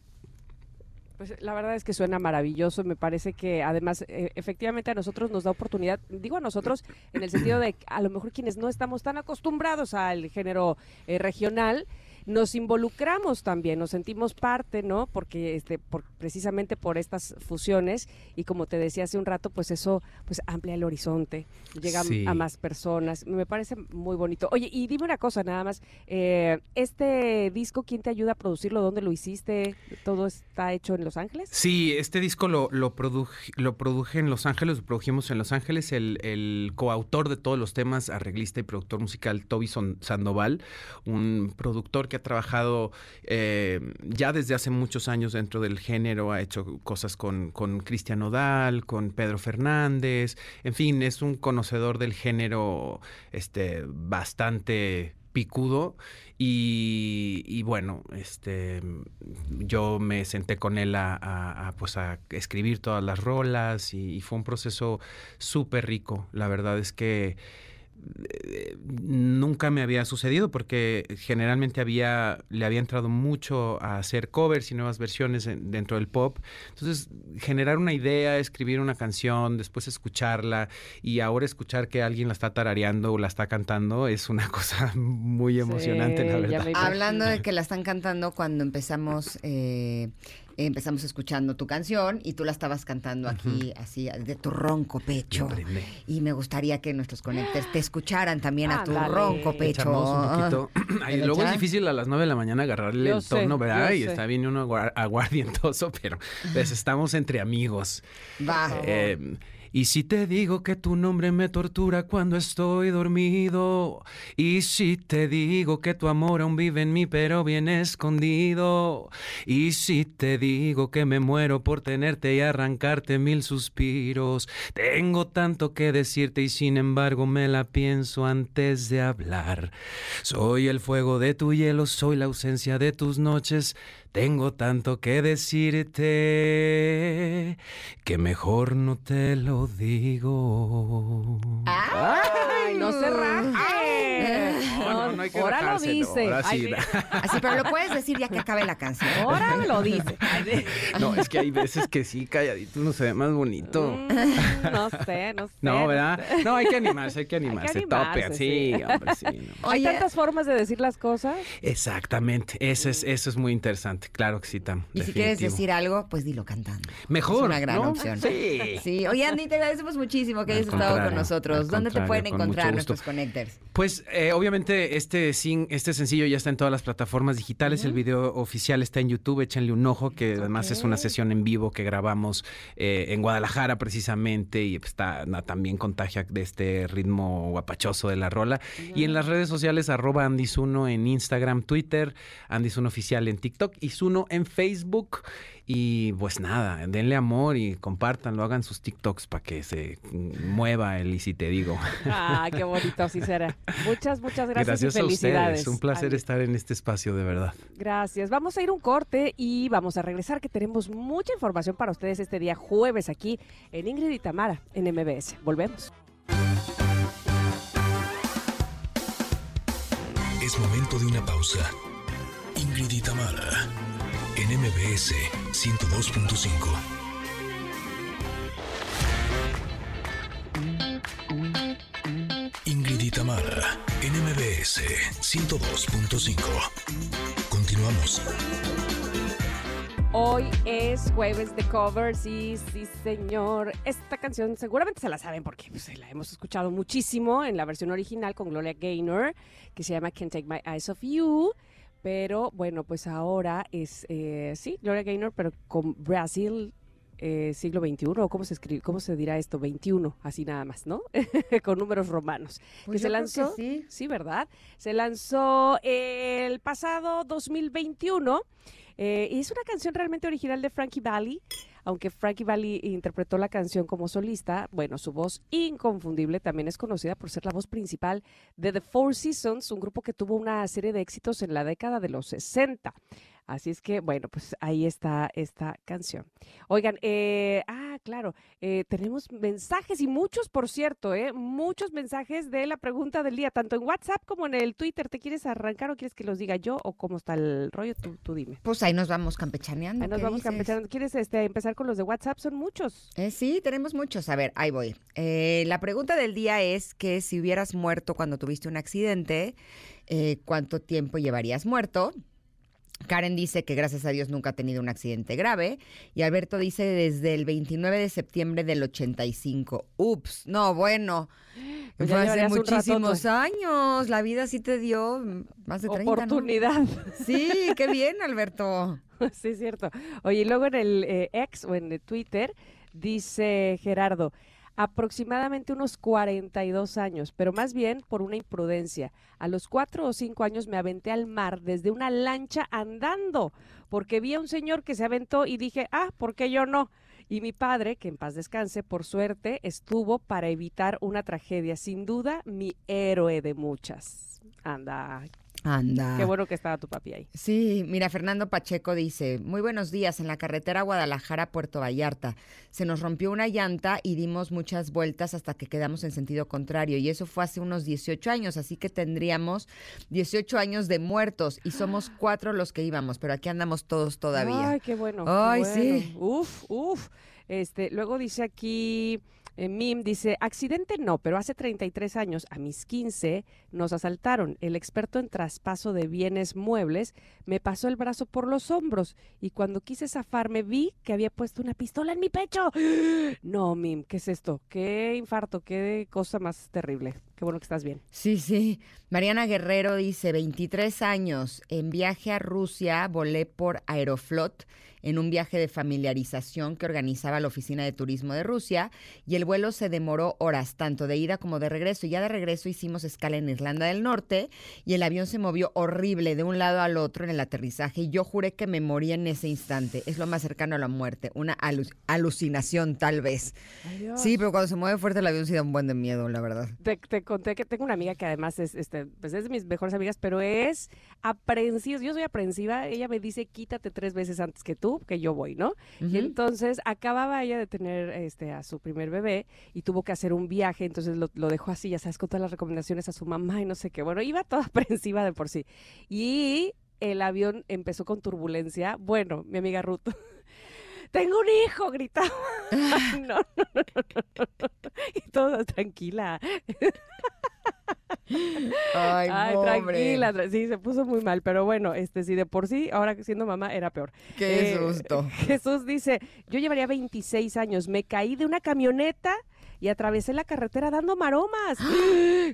Pues la verdad es que suena maravilloso. Me parece que además, eh, efectivamente, a nosotros nos da oportunidad, digo a nosotros, en el sentido de a lo mejor quienes no estamos tan acostumbrados al género eh, regional, nos involucramos también, nos sentimos parte, ¿no? Porque este, por, precisamente por estas fusiones y como te decía hace un rato, pues eso pues amplia el horizonte, llega
Sí.
a más personas. Me parece muy bonito. Oye, y dime una cosa nada más, eh, este disco, ¿quién te ayuda a producirlo? ¿Dónde lo hiciste? ¿Todo está hecho en Los Ángeles?
Sí, este disco lo, lo, produje, lo produje en Los Ángeles, lo produjimos en Los Ángeles. El, el coautor de todos los temas, arreglista y productor musical, Toby Sandoval, un productor que ha trabajado eh, ya desde hace muchos años dentro del género, ha hecho cosas con, con Cristian Nodal, con Pedro Fernández, en fin, es un conocedor del género este, bastante picudo y, bueno, este, yo me senté con él a, pues a escribir todas las rolas y, fue un proceso súper rico. La verdad es que nunca me había sucedido porque generalmente había le había entrado mucho a hacer covers y nuevas versiones en- dentro del pop. Entonces, generar una idea, escribir una canción, después escucharla y ahora escuchar que alguien la está tarareando o la está cantando es una <laughs> cosa muy emocionante, la
Sí, ya
verdad.
Hablando de que la están cantando cuando empezamos, eh, empezamos escuchando tu canción y tú la estabas cantando aquí, así, de tu ronco pecho. Y me gustaría que nuestros conectores te escucharan también a tu
Ándale.
ronco pecho.
un poquito. <clears throat> <clears throat> Ay,
¿Le
luego es difícil a las 9 de la mañana agarrarle
Yo
el
sé,
tono, ¿verdad? Y
sé.
está bien uno aguar- aguardientoso, <laughs> pero pues <laughs> estamos entre amigos.
Va.
Eh, y si te digo que tu nombre me tortura cuando estoy dormido, y si te digo que tu amor aún vive en mí pero bien escondido, y si te digo que me muero por tenerte y arrancarte mil suspiros, tengo tanto que decirte y sin embargo me la pienso antes de hablar. Soy el fuego de tu hielo, soy la ausencia de tus noches. Tengo tanto que decirte que mejor no te lo digo.
¡Ay, no se!
No, hay que
Ahora lo dice.
ahora sí.
sí.
Así, pero lo puedes decir ya que acabe la canción.
Ahora lo dice.
No, es que hay veces que sí, calladito uno se ve más bonito.
Mm, no sé, no sé.
No, ¿verdad? No, hay que animarse, hay que animarse.
animarse,
Tope,
sí.
sí, hombre, sí. no.
Hay
Oye,
tantas formas de decir las cosas.
Exactamente, eso es, eso es muy interesante. Claro que sí, Tam.
y si quieres decir algo, pues dilo cantando.
Mejor.
Es una gran
¿no?
opción.
Sí.
Sí, oye Andy, te agradecemos muchísimo que hayas estado con nosotros. ¿Dónde te pueden encontrar nuestros connectors?
Pues eh, obviamente este, sin, este sencillo ya está en todas las plataformas digitales, el video oficial está en YouTube, échenle un ojo, que además es una sesión en vivo que grabamos eh, en Guadalajara precisamente y pues, está, na- también contagia de este ritmo guapachoso de la rola. Y en las redes sociales arroba Andizuno en Instagram, Twitter, Andizuno Oficial en TikTok y Zuno en Facebook. Y pues nada, denle amor y compártanlo, hagan sus TikToks para que se mueva el y si te digo.
Ah, qué bonito, así será. Muchas, muchas gracias,
Gracias
y
a
felicidades.
ustedes. Un placer estar en este espacio, de verdad.
Gracias. Vamos a ir un corte y vamos a regresar que tenemos mucha información para ustedes este día jueves aquí en Ingrid y Tamara en MBS. Volvemos.
Es momento de una pausa. Ingrid y Tamara, en MBS 102.5. Ingrid y Tamara, en MBS 102.5. Continuamos.
Hoy es jueves de covers y sí, señor. Esta canción seguramente se la saben porque pues, la hemos escuchado muchísimo en la versión original con Gloria Gaynor, que se llama Can't Take My Eyes Off You. Pero bueno, pues ahora es, eh, sí, Gloria Gaynor, pero con Brasil eh, siglo XXI, o cómo se escribe, cómo se dirá esto, 21, así nada más, ¿no? <laughs> con números romanos.
Pues
que se
yo creo
lanzó,
sí.
sí, ¿verdad? Se lanzó el pasado 2021 eh, y es una canción realmente original de Frankie Valli. Aunque Frankie Valli interpretó la canción como solista, bueno, su voz inconfundible también es conocida por ser la voz principal de The Four Seasons, un grupo que tuvo una serie de éxitos en la década de los 60. Así es que, bueno, pues ahí está esta canción. Oigan, eh, ah, claro, eh, tenemos mensajes y muchos, por cierto, eh, muchos mensajes de la pregunta del día, tanto en WhatsApp como en el Twitter. ¿Te quieres arrancar o quieres que los diga yo o cómo está el rollo? Tú, tú dime.
Pues ahí nos vamos campechaneando.
Ahí nos
¿qué
vamos
dices?
campechando. ¿Quieres este, empezar con los de WhatsApp? Son muchos.
Eh, sí, tenemos muchos. A ver, ahí voy. Eh, la pregunta del día es que si hubieras muerto cuando tuviste un accidente, eh, ¿cuánto tiempo llevarías muerto? Karen dice que gracias a Dios nunca ha tenido un accidente grave. Y Alberto dice desde el 29 de septiembre del 85. Ups, no, bueno.
Pues <gasps>
Fue hace muchísimos años. La vida sí te dio más de 30, ¿no?
Oportunidad. <laughs>
Sí, qué bien, Alberto. <laughs>
sí, es cierto. Oye, y luego en el eh, X o en el Twitter dice Gerardo, aproximadamente unos 42 años, pero más bien por una imprudencia. A los cuatro o cinco años me aventé al mar desde una lancha andando, porque vi a un señor que se aventó y dije, ah, ¿por qué yo no? Y mi padre, que en paz descanse, por suerte, estuvo para evitar una tragedia. Sin duda, mi héroe de muchas. Anda,
Anda.
qué bueno que estaba tu papi ahí.
Sí, mira, Fernando Pacheco dice, muy buenos días, en la carretera Guadalajara-Puerto Vallarta. Se nos rompió una llanta y dimos muchas vueltas hasta que quedamos en sentido contrario. Y eso fue hace unos 18 años, así que tendríamos 18 años de muertos y somos <gasps> cuatro los que íbamos, pero aquí andamos todos todavía.
Ay, qué bueno. qué
Ay,
bueno.
sí.
Uf, uf. Este, luego dice aquí, eh, Mim dice, accidente no, pero hace 33 años, a mis 15, nos asaltaron. El experto en traspaso de bienes muebles me pasó el brazo por los hombros y cuando quise zafarme vi que había puesto una pistola en mi pecho. <gasps> No, Mim, ¿qué es esto? Qué infarto, qué cosa más terrible. Qué bueno que estás bien.
Sí, sí. Mariana Guerrero dice, 23 años, en viaje a Rusia volé por Aeroflot en un viaje de familiarización que organizaba la Oficina de Turismo de Rusia y el vuelo se demoró horas, tanto de ida como de regreso. Y ya de regreso hicimos escala en Irlanda del Norte y el avión se movió horrible de un lado al otro en el aterrizaje y yo juré que me moría en ese instante. Es lo más cercano a la muerte, una alu- alucinación tal vez. Sí, pero cuando se mueve fuerte el avión sí da un buen de miedo, la verdad.
Te, te conté que tengo una amiga que además es, este, pues es de mis mejores amigas, pero es aprensiva. Yo soy aprensiva. Ella me dice, quítate tres veces antes que tú, que yo voy, ¿no? Y entonces acababa ella de tener este, a su primer bebé y tuvo que hacer un viaje, entonces lo, lo dejó así, ya sabes, con todas las recomendaciones a su mamá y no sé qué. Bueno, iba toda <laughs> aprensiva de por sí. Y el avión empezó con turbulencia. Bueno, mi amiga Ruth. Tengo un hijo, gritaba. <laughs> Ay, no, no, no, no, no, no. Y todo tranquila.
Ay,
Ay, tranquila, tra- sí, se puso muy mal, pero bueno, este sí, de por sí, ahora siendo mamá era peor.
Qué
Eh,
susto. <laughs>
Jesús dice, yo llevaría 26 años, me caí de una camioneta y atravesé la carretera dando maromas.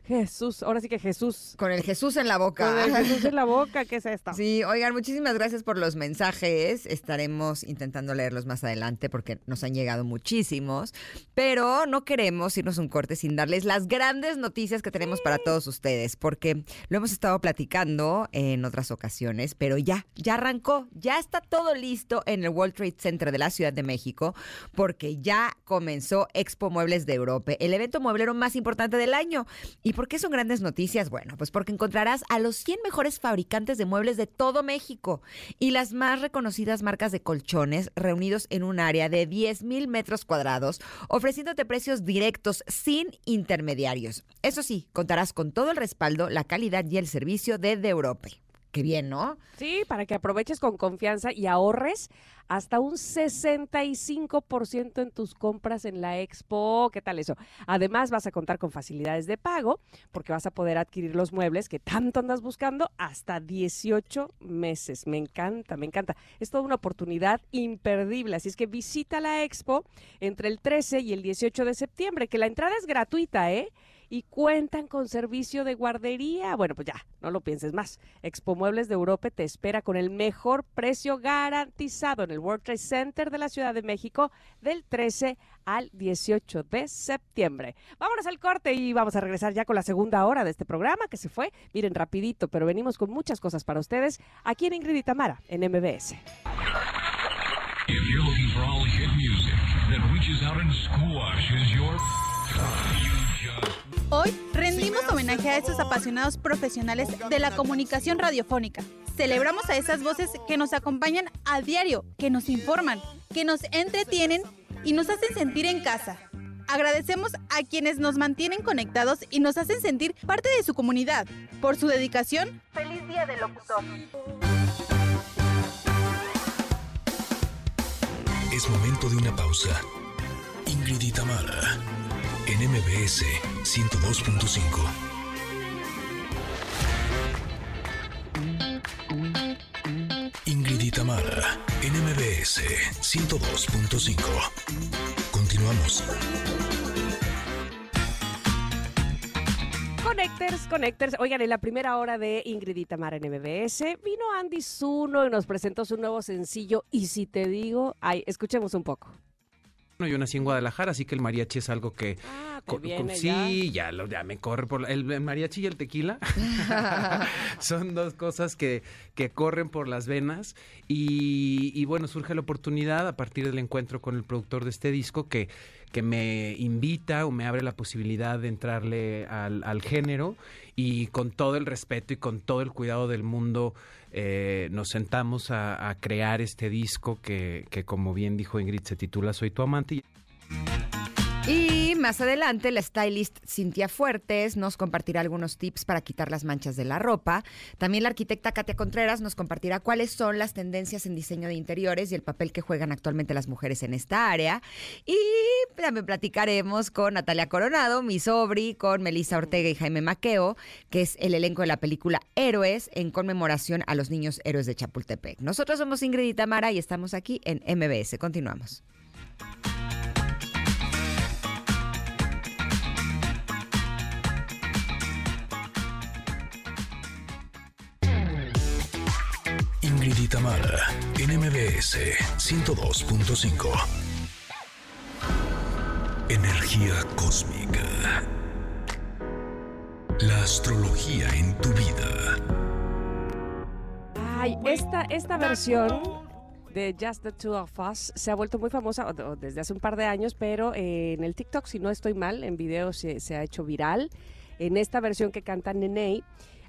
Jesús, ahora sí que Jesús,
Con el Jesús en la boca.
con el Jesús en la boca, ¿qué es esto?
Sí, oigan, muchísimas gracias por los mensajes. Estaremos intentando leerlos más adelante porque nos han llegado muchísimos. Pero no queremos irnos un corte sin darles las grandes noticias que tenemos para todos ustedes, porque lo hemos estado platicando en otras ocasiones, pero ya, ya arrancó, ya está todo listo en el World Trade Center de la Ciudad de México, porque ya comenzó Expo Muebles de Europa, el evento mueblero más importante del año. ¿Y por qué son grandes noticias? Bueno, pues porque encontrarás a los 100 mejores fabricantes de muebles de todo México y las más reconocidas marcas de colchones reunidos en un área de 10 mil metros cuadrados, ofreciéndote precios directos sin intermediarios. Eso sí, contarás con todo el respaldo, la calidad y el servicio de De Europe. Qué bien, ¿no?
Sí, para que aproveches con confianza y ahorres hasta un 65% en tus compras en la expo. ¿Qué tal eso? Además, vas a contar con facilidades de pago porque vas a poder adquirir los muebles que tanto andas buscando hasta 18 meses. Me encanta, me encanta. Es toda una oportunidad imperdible. Así es que visita la expo entre el 13 y el 18 de septiembre, que la entrada es gratuita, ¿eh? Y cuentan con servicio de guardería. Bueno, pues ya, no lo pienses más. Expo Muebles de Europa te espera con el mejor precio garantizado en el World Trade Center de la Ciudad de México del 13 al 18 de septiembre. Vámonos al corte y vamos a regresar ya con la segunda hora de este programa que se fue, miren, rapidito, pero venimos con muchas cosas para ustedes aquí en Ingrid y Tamara en MBS.
Hoy rendimos homenaje a esos apasionados profesionales de la comunicación radiofónica. Celebramos a esas voces que nos acompañan a diario, que nos informan, que nos entretienen y nos hacen sentir en casa. Agradecemos a quienes nos mantienen conectados y nos hacen sentir parte de su comunidad. Por su dedicación, feliz día del locutor.
Es momento de una pausa. Ingrid y Tamara, en MBS 102.5. Ingrid y Tamara, en MBS 102.5. Continuamos.
Connectors, Connectors. Oigan, en la primera hora de Ingrid y Tamara en MBS vino Andy Zuno y nos presentó su nuevo sencillo. Y si te digo, ay, escuchemos un poco.
Bueno, yo nací en Guadalajara, así que el mariachi es algo que...
Ah, te viene
sí, ya. lo, ya me corre por... la- El, el mariachi y el tequila <laughs> <laughs> son dos cosas que, que corren por las venas y, y bueno, surge la oportunidad a partir del encuentro con el productor de este disco que, que me invita o me abre la posibilidad de entrarle al, al género y con todo el respeto y con todo el cuidado del mundo eh, nos sentamos a, a crear este disco que, que como bien dijo Ingrid se titula Soy tu amante.
Y más adelante, la stylist Cintia Fuertes nos compartirá algunos tips para quitar las manchas de la ropa. También la arquitecta Katia Contreras nos compartirá cuáles son las tendencias en diseño de interiores y el papel que juegan actualmente las mujeres en esta área. Y también platicaremos con Natalia Coronado, mi sobri, con Melissa Ortega y Jaime Maqueo, que es el elenco de la película Héroes en conmemoración a los niños héroes de Chapultepec. Nosotros somos Ingrid y Tamara y estamos aquí en MBS. Continuamos.
Y Tamara, en MBS 102.5. Energía cósmica. La astrología en tu vida.
Ay, esta, esta versión de Just the Two of Us se ha vuelto muy famosa desde hace un par de años, pero eh, en el TikTok, si no estoy mal, en video se, se ha hecho viral. En esta versión que canta Nene,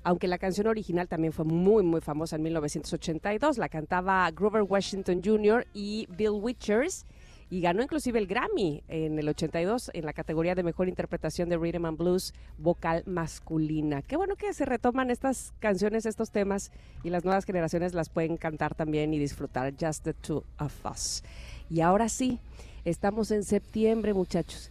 aunque la canción original también fue muy, muy famosa en 1982, la cantaba Grover Washington Jr. y Bill Withers. Y ganó inclusive el Grammy en el 82 en la categoría de mejor interpretación de Rhythm and Blues vocal masculina. Qué bueno que se retoman estas canciones, estos temas y las nuevas generaciones las pueden cantar también y disfrutar. Just the two of us. Y ahora sí, estamos en septiembre, muchachos.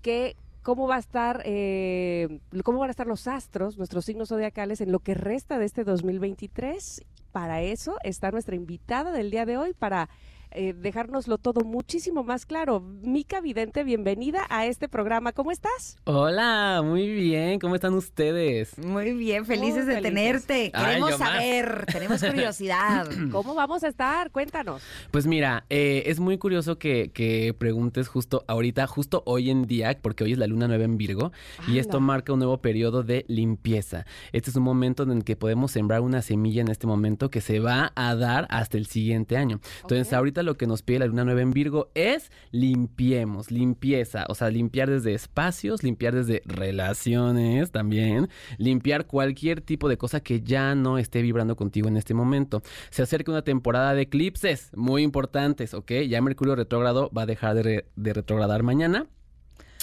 ¿Qué, ¿Cómo va a estar, eh, cómo van a estar los astros, nuestros signos zodiacales en lo que resta de este 2023? Para eso está nuestra invitada del día de hoy para eh, dejárnoslo todo muchísimo más claro. Mica Vidente, bienvenida a este programa. ¿Cómo estás?
Hola, muy bien, ¿cómo están ustedes?
Muy bien, felices
Muy
de
felices.
tenerte. Queremos saber, tenemos <laughs> curiosidad. <clears throat>
¿Cómo vamos a estar? Cuéntanos.
Pues mira, eh, es muy curioso que, que preguntes justo ahorita, justo hoy en día, porque hoy es la luna nueva en Virgo, y esto marca un nuevo periodo de limpieza. Este es un momento en el que podemos sembrar una semilla en este momento que se va a dar hasta el siguiente año. Entonces, ahorita lo que nos pide la luna nueva en Virgo es limpiemos, limpieza, o sea, limpiar desde espacios, limpiar desde relaciones también, limpiar cualquier tipo de cosa que ya no esté vibrando contigo en este momento. Se acerca una temporada de eclipses muy importantes, ¿ok? Ya Mercurio retrógrado va a dejar de, re- de retrogradar mañana.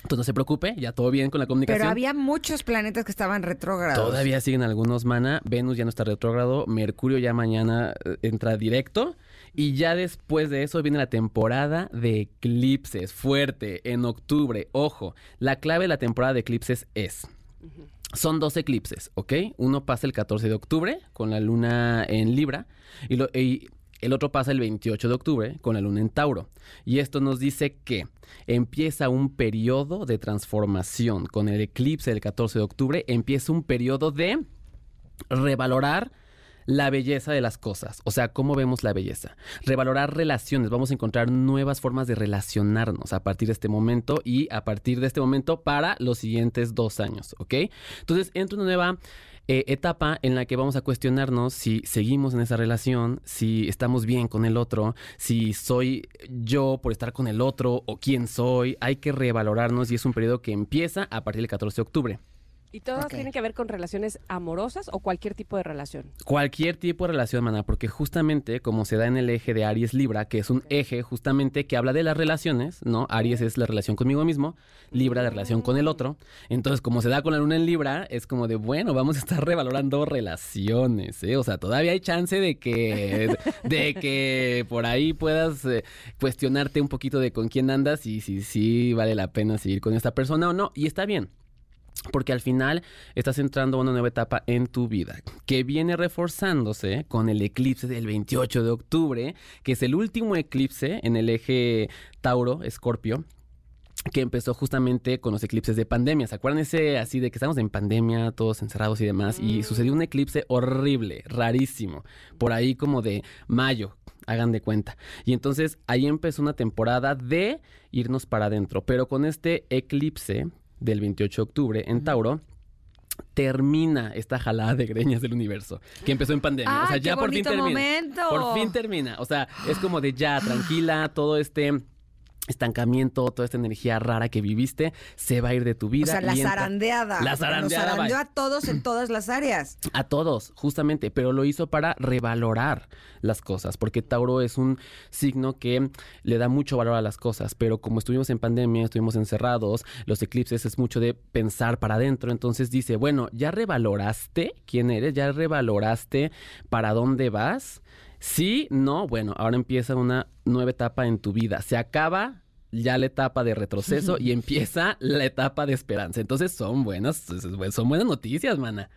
Entonces no se preocupe, ya todo bien con la comunicación.
Pero había muchos planetas que estaban retrógrados.
Todavía siguen algunos, mana. Venus ya no está retrógrado. Mercurio ya mañana eh, entra directo. Y ya después de eso viene la temporada de eclipses. Fuerte, en octubre. Ojo, la clave de la temporada de eclipses es... Son dos eclipses, ¿ok? Uno pasa el 14 de octubre con la luna en Libra. Y, lo- y El otro pasa el 28 de octubre con la luna en Tauro. Y esto nos dice que empieza un periodo de transformación. Con el eclipse del 14 de octubre empieza un periodo de revalorar la belleza de las cosas, o sea, cómo vemos la belleza. Revalorar relaciones, vamos a encontrar nuevas formas de relacionarnos a partir de este momento y a partir de este momento para los siguientes dos años, ¿ok? Entonces, entra una nueva eh, etapa en la que vamos a cuestionarnos si seguimos en esa relación, si estamos bien con el otro, si soy yo por estar con el otro o quién soy. Hay que revalorarnos y es un periodo que empieza a partir del 14 de octubre.
¿Y todas tienen que ver con relaciones amorosas o cualquier tipo de relación?
Cualquier tipo de relación, mana, porque justamente como se da en el eje de Aries Libra, que es un eje justamente que habla de las relaciones, ¿no? Aries es la relación conmigo mismo, Libra la relación con el otro. Entonces, como se da con la luna en Libra, es como de, bueno, vamos a estar <laughs> revalorando relaciones, ¿eh? O sea, todavía hay chance de que, de que por ahí puedas eh, cuestionarte un poquito de con quién andas y si sí vale la pena seguir con esta persona o no. Y está bien. Porque al final estás entrando a una nueva etapa en tu vida, que viene reforzándose con el eclipse del 28 de octubre, que es el último eclipse en el eje Tauro-Escorpio, que empezó justamente con los eclipses de pandemia. ¿Se acuerdan ese así de que estamos en pandemia, todos encerrados y demás? Y sucedió un eclipse horrible, rarísimo, por ahí como de mayo, hagan de cuenta. Y entonces ahí empezó una temporada de irnos para adentro, pero con este eclipse del 28 de octubre en Tauro, termina esta jalada de greñas del universo que empezó en pandemia. o sea,
¡Ay,
ya por fin termina.
momento!
Por fin termina. O sea, es como de ya, tranquila, todo este estancamiento, toda esta energía rara que viviste, se va a ir de tu vida.
O sea, la
entra-
zarandeada.
La
Nos
zarandeada,
zarandeó
bye.
a todos en todas las áreas. <clears throat>
A todos, justamente, pero lo hizo para revalorar las cosas, porque Tauro es un signo que le da mucho valor a las cosas, pero como estuvimos en pandemia, estuvimos encerrados, los eclipses es mucho de pensar para adentro, entonces dice, bueno, ya revaloraste quién eres, ya revaloraste para dónde vas. Sí, no, bueno, ahora empieza una nueva etapa en tu vida. Se acaba ya la etapa de retroceso <laughs> y empieza la etapa de esperanza. Entonces son buenas, son buenas noticias, mana.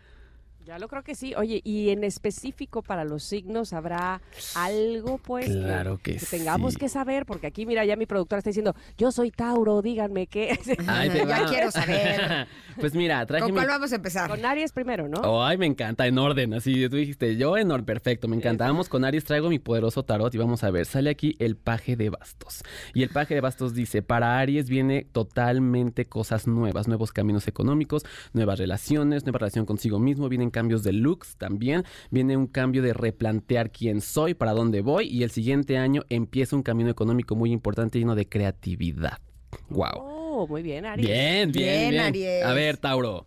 Ya lo creo que sí. Oye, y en específico para los signos habrá algo, pues, que-
Claro que
tengamos
sí.
que saber, porque aquí, mira, ya mi productora está diciendo, yo soy Tauro, díganme qué. <laughs>
Ay, <laughs>
Ya
va.
quiero saber. <laughs>
Pues mira, traje
¿Con
mi...
cuál vamos a empezar?
Con Aries primero, ¿no?
Ay, me encanta, en orden, así tú dijiste, yo en orden, perfecto, me encanta. Vamos con Aries, traigo mi poderoso tarot y vamos a ver, sale aquí el paje de bastos. Y el paje de bastos dice, para Aries viene totalmente cosas nuevas, nuevos caminos económicos, nuevas relaciones, nueva relación consigo mismo, vienen cambios de looks también, viene un cambio de replantear quién soy, para dónde voy y el siguiente año empieza un camino económico muy importante lleno de creatividad. Wow.
Oh, muy bien, Aries.
Bien, bien,
Bien,
bien.
Aries.
A ver, Tauro.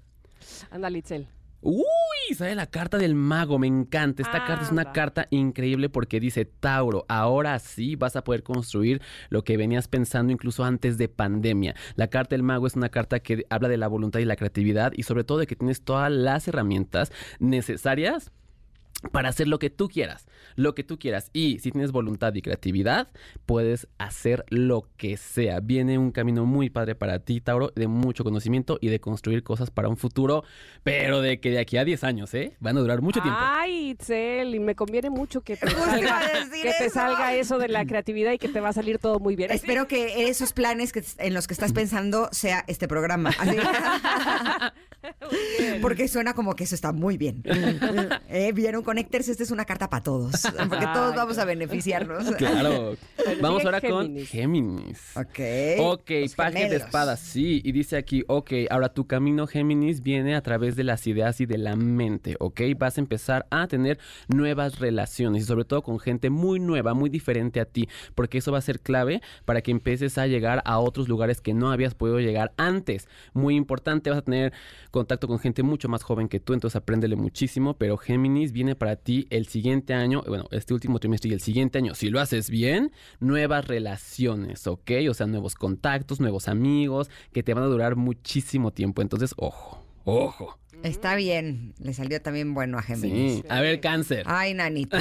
Anda, Litzel.
Uy, sale la carta del mago, me encanta. Esta carta es una carta increíble porque dice, Tauro, ahora sí vas a poder construir lo que venías pensando incluso antes de pandemia. La carta del mago es una carta que habla de la voluntad y la creatividad y sobre todo de que tienes todas las herramientas necesarias para hacer lo que tú quieras, lo que tú quieras. Y si tienes voluntad y creatividad, puedes hacer lo que sea. Viene un camino muy padre para ti, Tauro, de mucho conocimiento y de construir cosas para un futuro, pero de que de aquí a 10 años, ¿eh? Van a durar mucho tiempo.
Ay, Itzel, y me conviene mucho que te, <laughs> salga, que te
eso.
salga eso de la creatividad y que te va a salir todo muy bien.
Espero que esos planes que, en los que estás pensando sea este programa. <laughs> Así. Porque suena como que eso está muy bien. <laughs> Eh, Vieron Connectors, esta es una carta para todos. <laughs> Porque todos vamos a beneficiarnos. <laughs>
Claro. Vamos ahora con
Géminis.
Ok.
Ok,
Los
paje de espadas, sí. Y dice aquí, ok, ahora tu camino Géminis viene a través de las ideas y de la mente, ok. Vas a empezar a tener nuevas relaciones y sobre todo con gente muy nueva, muy diferente a ti, porque eso va a ser clave para que empieces a llegar a otros lugares que no habías podido llegar antes. Muy importante, vas a tener contacto con gente mucho más joven que tú, entonces apréndele muchísimo, pero Géminis viene para ti el siguiente año, bueno, este último trimestre y el siguiente año, si lo haces bien, nuevas relaciones, ¿ok? O sea, nuevos contactos, nuevos amigos, que te van a durar muchísimo tiempo, entonces, ojo, ojo.
Está bien. Le salió también bueno a Géminis.
Sí. A ver, cáncer.
Ay, nanita.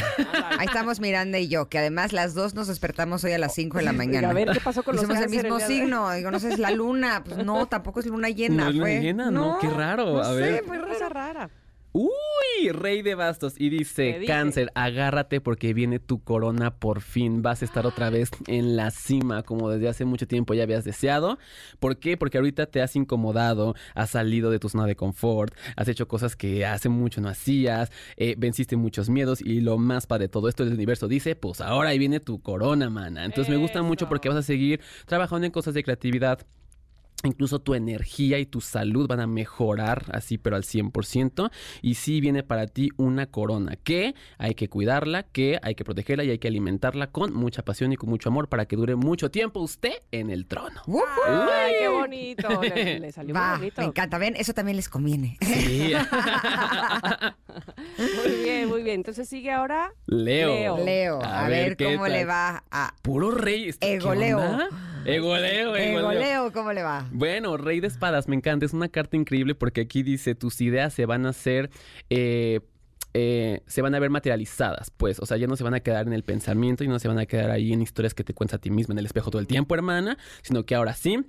Ahí estamos Miranda y yo, que además las dos nos despertamos hoy a las 5 de la mañana.
a ver, ¿qué pasó con los
Somos el mismo
el
signo. Digo, no sé, es la luna. Pues no, tampoco es luna llena.
¿No es luna
fue-
llena? No, qué raro.
No
A
sé,
ver.
fue
Una cosa rara.
Uy, rey de bastos. Y dice, cáncer, agárrate porque viene tu corona por fin. Vas a estar otra vez en la cima, como desde hace mucho tiempo ya habías deseado. ¿Por qué? Porque ahorita te has incomodado, has salido de tu zona de confort, has hecho cosas que hace mucho no hacías, eh, venciste muchos miedos y lo más padre de todo esto, el universo dice, pues ahora ahí viene tu corona, mana. Entonces me gusta mucho porque vas a seguir trabajando en cosas de creatividad. Incluso tu energía y tu salud van a mejorar así, pero al 100%. Y sí viene para ti una corona que hay que cuidarla, que hay que protegerla y hay que alimentarla con mucha pasión y con mucho amor para que dure mucho tiempo usted en el trono.
Qué bonito. Le, le salió
Va,
muy bonito.
me encanta. Ven, eso también les conviene.
Sí. <laughs> <laughs>
Muy bien, muy bien. Entonces sigue ahora.
Leo.
Leo.
Leo, a, ver,
¿qué
cómo le va a
Puro rey. ¿esto qué
Egoleo.
Egoleo, egoleo.
Egoleo, ¿cómo le va?
Bueno, Rey de Espadas, me encanta. Es una carta increíble porque aquí dice tus ideas se van a hacer. eh, eh, se van a ver materializadas, pues, o sea, ya no se van a quedar en el pensamiento y no se van a quedar ahí en historias que te cuentas a ti misma en el espejo todo el tiempo, hermana, sino que ahora sí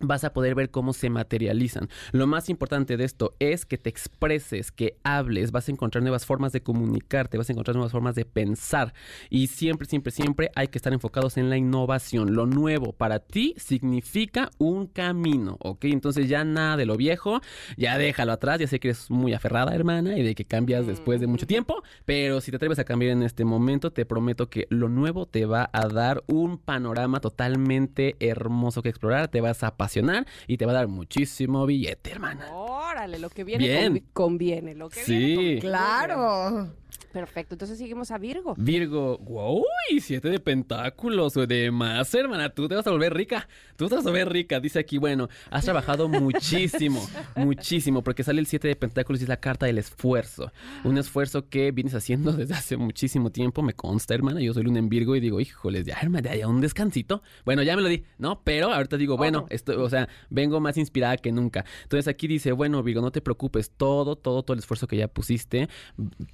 vas a poder ver cómo se materializan. Lo más importante de esto es que te expreses, que hables, vas a encontrar nuevas formas de comunicarte, vas a encontrar nuevas formas de pensar y siempre, siempre, siempre hay que estar enfocados en la innovación. Lo nuevo para ti significa un camino, ¿ok? Entonces ya nada de lo viejo, ya déjalo atrás, ya sé que eres muy aferrada, hermana, y de que cambias después de mucho tiempo, pero si te atreves a cambiar en este momento, te prometo que lo nuevo te va a dar un panorama totalmente hermoso que explorar, te vas a apasionar y te va a dar muchísimo billete, hermana.
Órale, lo que viene
Bien.
convi- conviene. Lo que
Sí.
viene.
Claro.
Perfecto. Entonces seguimos a Virgo.
Virgo, wow, siete de pentáculos, de más, hermana, tú te vas a volver rica, tú te vas a volver rica, dice aquí, bueno, has trabajado <laughs> muchísimo, muchísimo, porque sale el siete de pentáculos y es la carta del esfuerzo, un esfuerzo que vienes haciendo desde hace muchísimo tiempo, me consta, hermana, yo soy luna en Virgo y digo, híjoles, ya, hermana, ya un descansito, bueno, ya me lo di, ¿no? Pero ahorita digo, bueno, esto, o sea, vengo más inspirada que nunca, entonces aquí dice, bueno, Virgo, no te preocupes, todo, todo, todo el esfuerzo que ya pusiste,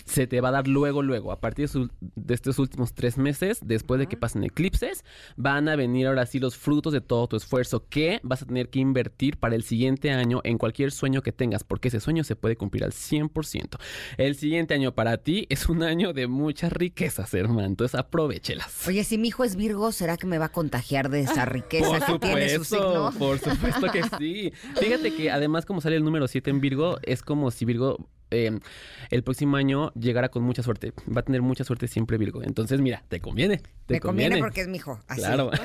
se te va a dar luego, luego, a partir de, su- de estos últimos tres meses, después de que pasen eclipses, van a venir ahora sí los frutos de todo tu esfuerzo que vas a tener que invertir para el siguiente año en cualquier sueño que tengas, porque ese sueño se puede cumplir al 100%. El siguiente año para ti <laughs> es un año de muchas riquezas, hermano, entonces aprovechelas.
Oye, si mi hijo es Virgo, ¿será que me va a contagiar de esa <laughs> riqueza
Por
que tiene su
supuesto,
signo?
por supuesto que sí. <laughs> Fíjate que además como sale el número 7 en Virgo, es como si Virgo eh, el próximo año llegara con mucha suerte. Va a tener mucha suerte siempre Virgo. Entonces, mira, te conviene. Te
Me conviene porque es mi hijo. Así.
Claro. <laughs>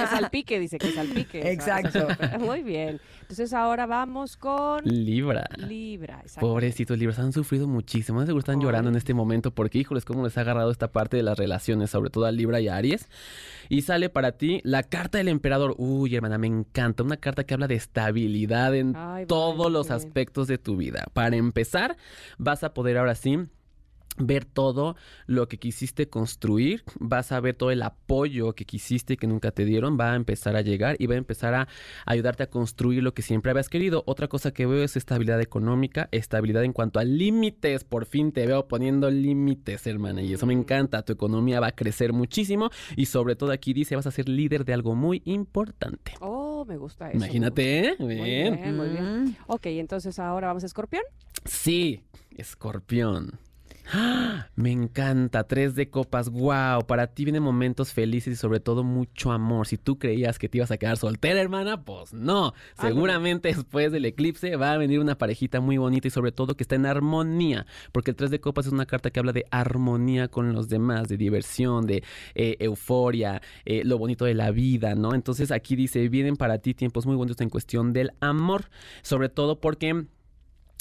Que salpique, dice que salpique.
Exacto. <laughs>
Muy bien. Entonces ahora vamos con
Libra.
Libra. exacto.
Pobrecitos Libras, han sufrido muchísimo. Seguro están llorando en este momento porque, híjoles, cómo les ha agarrado esta parte de las relaciones, sobre todo a Libra y a Aries. Y sale para ti la carta del emperador. Uy, hermana, me encanta. Una carta que habla de estabilidad en
Ay,
todos
vale,
los aspectos de tu vida. Para empezar, vas a poder ahora sí ver todo lo que quisiste construir, vas a ver todo el apoyo que quisiste y que nunca te dieron, va a empezar a llegar y va a empezar a ayudarte a construir lo que siempre habías querido. Otra cosa que veo es estabilidad económica, estabilidad en cuanto a límites, por fin te veo poniendo límites, hermana, y eso me encanta, tu economía va a crecer muchísimo y sobre todo aquí dice vas a ser líder de algo muy importante.
Oh, me gusta eso.
Imagínate, ¿eh?
Muy
Bien.
bien, muy bien.
Mm.
Ok, entonces ahora vamos a Escorpión.
Sí, escorpión. ¡Ah! Me encanta, tres de copas, wow, para ti vienen momentos felices y sobre todo mucho amor. Si tú creías que te ibas a quedar soltera, hermana, pues no. Seguramente después del eclipse va a venir una parejita muy bonita y sobre todo que está en armonía, porque el tres de copas es una carta que habla de armonía con los demás, de diversión, de eh, euforia, eh, lo bonito de la vida, ¿no? Entonces aquí dice, vienen para ti tiempos muy bonitos en cuestión del amor, sobre todo porque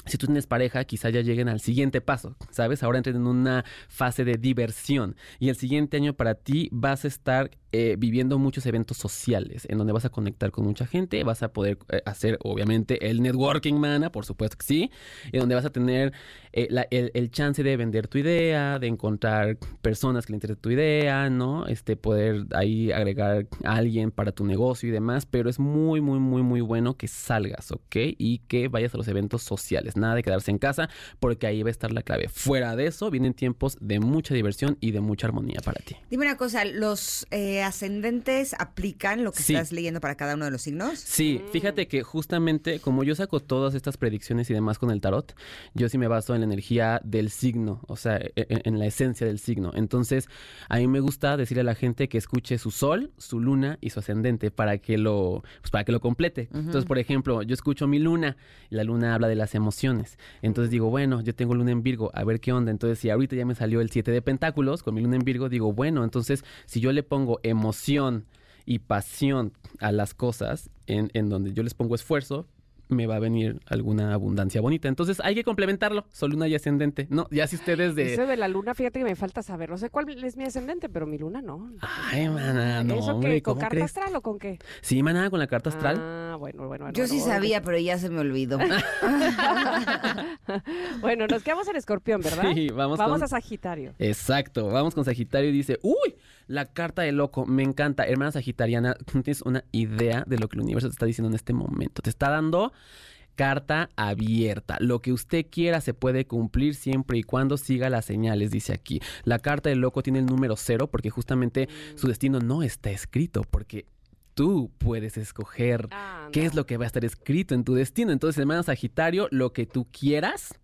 si tú tienes pareja, quizá ya lleguen al siguiente paso, ¿sabes? Ahora entren en una fase de diversión y el siguiente año para ti vas a estar eh, viviendo muchos eventos sociales en donde vas a conectar con mucha gente, vas a poder eh, hacer obviamente el networking, mana, por supuesto que sí, y donde vas a tener eh, el, el chance de vender tu idea, de encontrar personas que le interese tu idea, ¿no? Este, poder ahí agregar a alguien para tu negocio y demás, pero es muy, muy, muy, muy bueno que salgas, ¿ok? Y que vayas a los eventos sociales, nada de quedarse en casa, porque ahí va a estar la clave. Fuera de eso, vienen tiempos de mucha diversión y de mucha armonía para ti.
Dime una cosa, los eh, eh, ascendentes aplican lo que
Sí.
estás leyendo para cada uno de los signos?
Sí, fíjate que justamente como yo saco todas estas predicciones y demás con el tarot, yo sí me baso en la energía del signo, o sea, e- e- en, la esencia del signo. Entonces, a mí me gusta decirle a la gente que escuche su sol, su luna y su ascendente para que lo, pues para que lo complete. Entonces, por ejemplo, yo escucho mi luna y la luna habla de las emociones. Entonces digo, bueno, yo tengo luna en Virgo, a ver qué onda. Entonces, si ahorita ya me salió el 7 de pentáculos con mi luna en Virgo, digo, bueno, entonces si yo le pongo emoción y pasión a las cosas en, en donde yo les pongo esfuerzo, me va a venir alguna abundancia bonita. Entonces hay que complementarlo, sol, luna y ascendente. No, ya si ustedes
Eso
de...
de la luna, fíjate que me falta saber. No sé cuál es mi ascendente, pero mi luna no.
Ay, mana, no,
¿Eso
hombre,
qué? ¿Con
¿cómo
carta
crees?
astral o con qué?
Sí, mana, con la carta astral.
Ah, bueno, bueno, bueno.
Yo sí
bueno,
sabía, pero ya se me olvidó. <laughs>
Bueno, nos quedamos en escorpión, ¿verdad?
Sí, vamos
Vamos
con-
a Sagitario.
Exacto, vamos con Sagitario y dice, uy, la carta de loco, me encanta. Hermana Sagitariana, no tienes una idea de lo que el universo te está diciendo en este momento. Te está dando carta abierta. Lo que usted quiera se puede cumplir siempre y cuando siga las señales, dice aquí. La carta del loco tiene el número cero porque justamente su destino no está escrito, porque tú puedes escoger
Ah,
qué es lo que va a estar escrito en tu destino. Entonces, hermana Sagitario, lo que tú quieras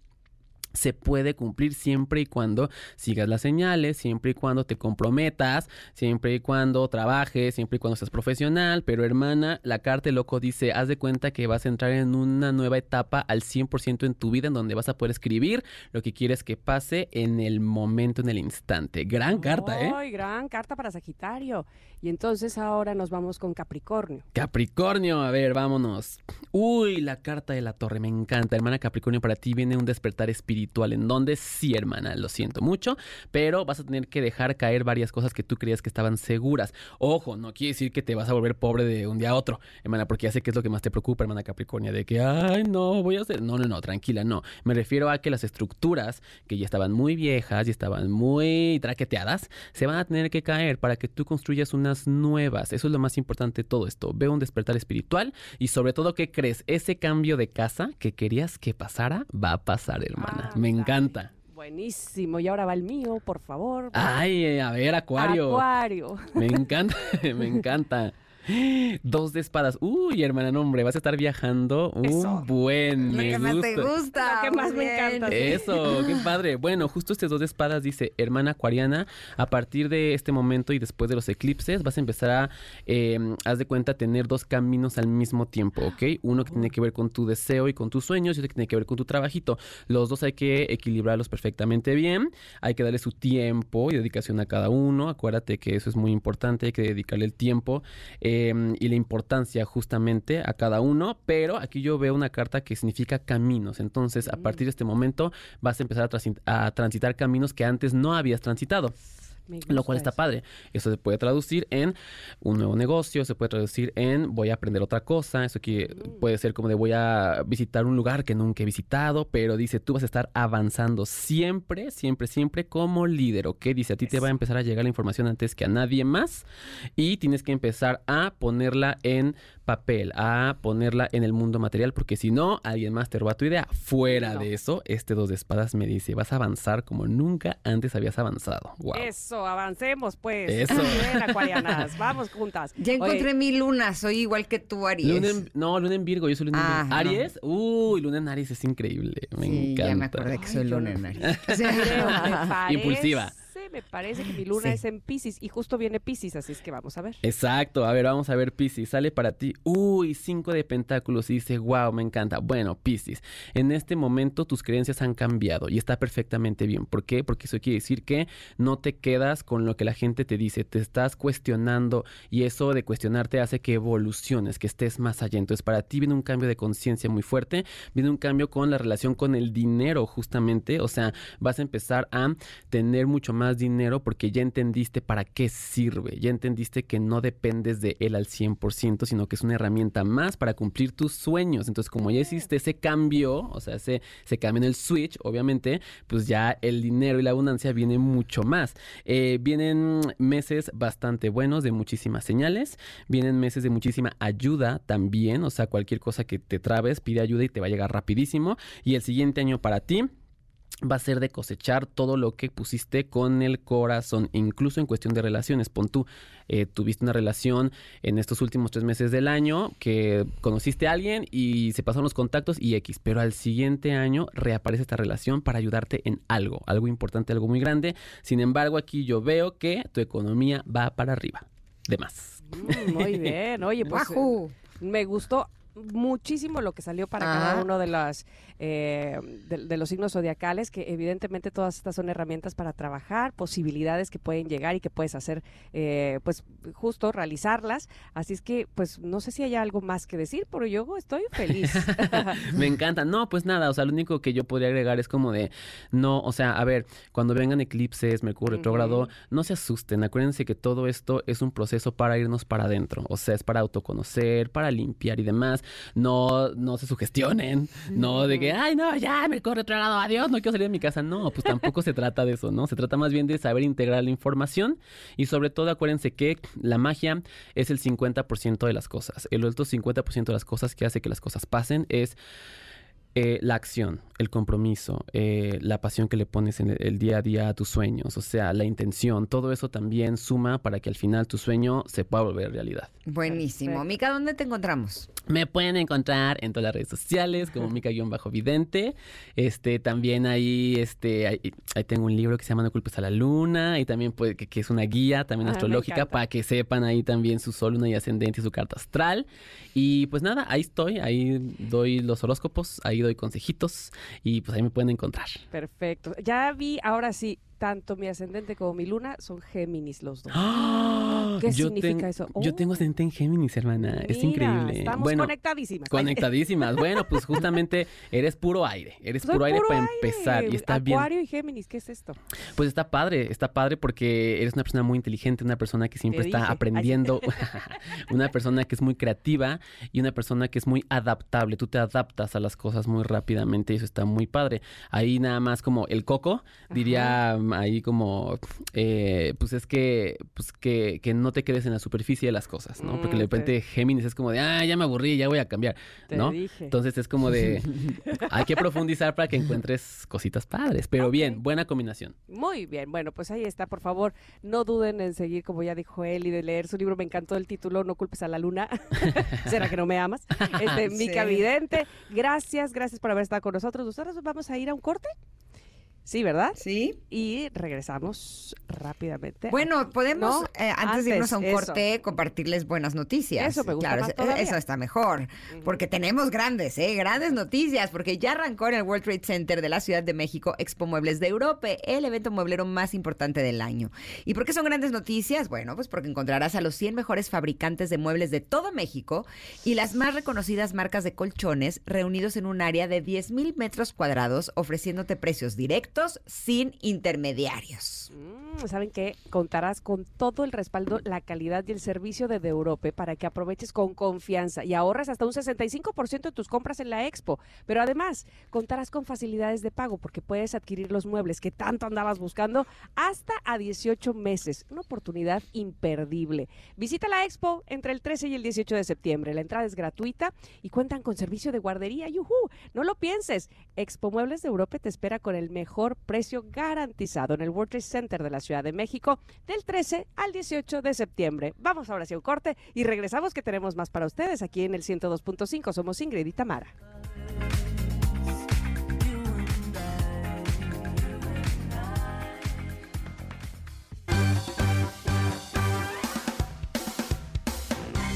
se puede cumplir siempre y cuando sigas las señales, siempre y cuando te comprometas, siempre y cuando trabajes, siempre y cuando seas profesional. Pero hermana, la carta loco dice, haz de cuenta que vas a entrar en una nueva etapa al 100% en tu vida en donde vas a poder escribir lo que quieres que pase en el momento, en el instante. Gran carta, ¿eh?
Gran carta para Sagitario. Y entonces ahora nos vamos con Capricornio.
Capricornio, a ver, vámonos. Uy, la carta de la torre, me encanta. Hermana Capricornio, para ti viene un despertar espiritual en donde sí, hermana, lo siento mucho, pero vas a tener que dejar caer varias cosas que tú creías que estaban seguras. Ojo, no quiere decir que te vas a volver pobre de un día a otro, hermana, porque ya sé que es lo que más te preocupa, hermana Capricornio, de que, ay, no, voy a hacer... No, no, no, tranquila, no. Me refiero a que las estructuras que ya estaban muy viejas y estaban muy traqueteadas, se van a tener que caer para que tú construyas unas nuevas. Eso es lo más importante de todo esto. Veo un despertar espiritual y sobre todo, ¿qué crees? Ese cambio de casa que querías que pasara, va a pasar, hermana. Me encanta.
Buenísimo. Y ahora va el mío, por favor.
Ay, a ver, Acuario.
Acuario.
Me encanta, <laughs> me encanta. Dos de espadas. Uy, hermana, no, hombre, vas a estar viajando un
Eso.
buen.
Lo
Me
que más te
gusta.
gusta.
Lo que más me encanta.
Eso, qué <laughs> padre. Bueno, justo este dos de espadas dice, hermana acuariana, a partir de este momento y después de los eclipses, vas a empezar a, eh, haz de cuenta, tener dos caminos al mismo tiempo, ¿ok? Uno que tiene que ver con tu deseo y con tus sueños y otro que tiene que ver con tu trabajito. Los dos hay que equilibrarlos perfectamente bien, hay que darle su tiempo y dedicación a cada uno. Acuérdate que eso es muy importante, hay que dedicarle el tiempo eh, y la importancia justamente a cada uno, pero aquí yo veo una carta que significa caminos. Entonces, a partir de este momento vas a empezar a, transi- a transitar caminos que antes no habías transitado. Lo cual está
eso.
padre. Eso se puede traducir en un nuevo negocio, se puede traducir en voy a aprender otra cosa. Eso que puede ser como de voy a visitar un lugar que nunca he visitado, pero dice tú vas a estar avanzando siempre, siempre, siempre como líder, ¿ok? Dice a ti te va a empezar a llegar la información antes que a nadie más y tienes que empezar a ponerla en papel, a ponerla en el mundo material, porque si no, alguien más te roba tu idea. Fuera
No.
de eso, este dos de espadas me dice, vas a avanzar como nunca antes habías avanzado. Wow.
Eso, avancemos pues.
Eso. <laughs>
Bien, acuarianas, vamos juntas.
Ya
Oye,
encontré mi luna, soy igual que tú, Aries.
Luna en- no, luna en Virgo, yo soy luna en Virgo.
no.
¿Aries? Uy, luna en Aries es increíble. Me
sí,
encanta.
ya me acordé que soy
Ay,
luna
no.
en Aries. <laughs>
me <laughs> parece. Me parece que mi luna
Sí.
es en Pisces y justo viene Pisces, así es que vamos a ver.
Exacto, a ver, vamos a ver Piscis, sale para ti, uy, cinco de pentáculos y dice, wow, me encanta. Bueno, Piscis, en este momento tus creencias han cambiado y está perfectamente bien. ¿Por qué? Porque eso quiere decir que no te quedas con lo que la gente te dice, te estás cuestionando y eso de cuestionarte hace que evoluciones, que estés más allá. Entonces para ti viene un cambio de conciencia muy fuerte, viene un cambio con la relación con el dinero justamente, o sea, vas a empezar a tener mucho más dinero porque ya entendiste para qué sirve, ya entendiste que no dependes de él al 100%, sino que es una herramienta más para cumplir tus sueños. Entonces, como ya hiciste ese cambio, o sea, ese, se cambia en el switch, obviamente, pues ya el dinero y la abundancia viene mucho más. Eh, vienen meses bastante buenos de muchísimas señales, vienen meses de muchísima ayuda también, o sea, cualquier cosa que te trabes, pide ayuda y te va a llegar rapidísimo. Y el siguiente año para ti va a ser de cosechar todo lo que pusiste con el corazón, incluso en cuestión de relaciones. Pon tú, eh, tuviste una relación en estos últimos tres meses del año que conociste a alguien y se pasaron los contactos y X, pero al siguiente año reaparece esta relación para ayudarte en algo, algo importante, algo muy grande. Sin embargo, aquí yo veo que tu economía va para arriba. De más.
Mm, muy <laughs> bien. Oye, pues
Guajú.
me gustó muchísimo lo que salió para
Ah.
cada uno de las eh, de, de los signos zodiacales que evidentemente todas estas son herramientas para trabajar posibilidades que pueden llegar y que puedes hacer eh, pues justo realizarlas así es que pues no sé si hay algo más que decir pero yo estoy feliz <laughs>
Me encanta. No, pues nada, o sea, lo único que yo podría agregar es como de, no, o sea, a ver, cuando vengan eclipses, Mercurio retrógrado, no se asusten. Acuérdense que todo esto es un proceso para irnos para adentro. O sea, es para autoconocer, para limpiar y demás. No, no se sugestionen. No de que, ay, no, ya, Mercurio retrógrado, adiós, no quiero salir de mi casa. No, pues tampoco se trata de eso, ¿no? Se trata más bien de saber integrar la información y sobre todo acuérdense que la magia es el 50% de las cosas. El otro 50% de las cosas que hace que las cosas pasen es eh, la acción, el compromiso, eh, la pasión que le pones en el, día a día a tus sueños, o sea, la intención, todo eso también suma para que al final tu sueño se pueda volver realidad.
Buenísimo.
Perfecto.
Mica, ¿dónde te encontramos?
Me pueden encontrar en todas las redes sociales como <laughs> Mica-Vidente. Este, también ahí, este, ahí, ahí tengo un libro que se llama No culpes a la luna y también puede, que, que es una guía también
Ah,
astrológica para que sepan ahí también su sol, luna y ascendente y su carta astral. Y pues nada, ahí estoy, ahí doy los horóscopos, ahí doy consejitos y pues ahí me pueden encontrar.
perfecto ya vi ahora sí tanto mi ascendente como mi luna son Géminis los dos
¡Ah!
¿Qué
Yo
significa
ten-
eso?
Yo
Oh.
tengo ascendente en Géminis, hermana. es increíble.
estamos
bueno,
conectadísimas
conectadísimas. <laughs> bueno, pues justamente eres puro aire. Eres
Soy
puro aire
puro
para
aire.
empezar. Y está bien.
Acuario y Géminis, ¿qué es esto?
Pues está padre, está padre porque eres una persona muy inteligente, una persona que siempre
Te
está
dije.
Aprendiendo, <laughs> una persona que es muy creativa y una persona que es muy adaptable. Tú te adaptas a las cosas muy rápidamente y eso está muy padre. Ahí nada más como el coco, diría ahí como, eh, pues es que, pues que, que no te quedes en la superficie de las cosas, ¿no? Porque de
Mm, te-
repente Géminis es como de, ah, ya me aburrí, ya voy a cambiar,
Te
¿no?
dije.
Entonces es como de, <laughs> hay que profundizar para que encuentres cositas padres, pero bien, buena combinación.
Muy bien, bueno, pues ahí está, por favor, no duden en seguir, como ya dijo él, y de leer su libro, me encantó el título, No culpes a la luna, <laughs> ¿será que no me amas? <laughs> Este,
Sí.
Mica Vidente, gracias, gracias por haber estado con nosotros, nosotros vamos a ir a un corte, sí, ¿verdad?
Sí.
Y regresamos rápidamente.
Bueno, podemos,
No,
eh, antes, de irnos a un
eso.
corte, compartirles buenas noticias.
Eso me gusta
Claro,
más
eso- está mejor. Porque tenemos grandes, ¿eh? Grandes noticias. Porque ya arrancó en el World Trade Center de la Ciudad de México Expo Muebles de Europa, el evento mueblero más importante del año. ¿Y por qué son grandes noticias? Bueno, pues porque encontrarás a los 100 mejores fabricantes de muebles de todo México y las más reconocidas marcas de colchones reunidos en un área de 10 mil metros cuadrados, ofreciéndote precios directos sin intermediarios.
Mm, ¿Saben qué? Contarás con todo el respaldo, la calidad y el servicio de De Europe para que aproveches con confianza y ahorres hasta un 65% de tus compras en la expo. Pero además, contarás con facilidades de pago porque puedes adquirir los muebles que tanto andabas buscando hasta a 18 meses. Una oportunidad imperdible. Visita la expo entre el 13 y el 18 de septiembre. La entrada es gratuita y cuentan con servicio de guardería. ¡Yujú! No lo pienses. Expo Muebles de Europa te espera con el mejor precio garantizado en el World Trade Center de la Ciudad de México del 13 al 18 de septiembre. Vamos ahora hacia un corte y regresamos que tenemos más para ustedes aquí en el 102.5. Somos Ingrid y Tamara.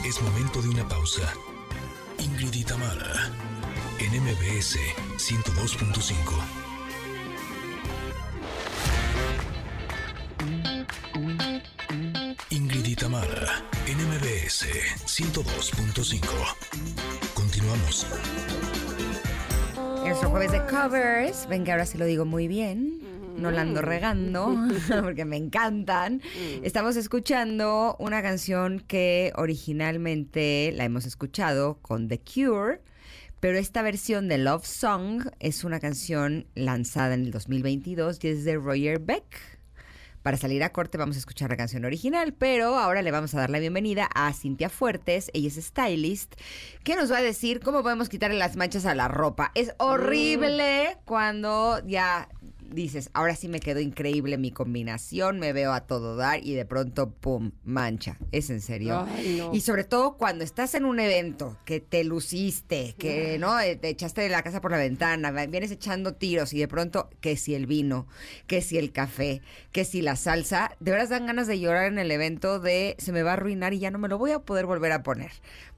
Es momento de una pausa. Ingrid y Tamara, en MBS 102.5. MBS 102.5. Continuamos.
Nuestro jueves de covers. Ven que ahora se lo digo muy bien. No la ando regando, <laughs> porque me encantan. Estamos escuchando una canción que originalmente la hemos escuchado con The Cure, pero esta versión de Love Song es una canción lanzada en el 2022 y es de Roger Beck. Para salir a corte vamos a escuchar la canción original, pero ahora le vamos a dar la bienvenida a Cintia Fuertes, ella es stylist, que nos va a decir cómo podemos quitarle las manchas a la ropa. Es horrible cuando ya dices, ahora sí me quedó increíble mi combinación, me veo a todo dar y de pronto, ¡pum!, mancha. ¿Es en serio?
Ay, no.
Y sobre todo cuando estás en un evento que te luciste, que no Eh, te echaste de la casa por la ventana, vienes echando tiros y de pronto que si el vino, que si el café, que si la salsa, de veras dan ganas de llorar en el evento de se me va a arruinar y ya no me lo voy a poder volver a poner.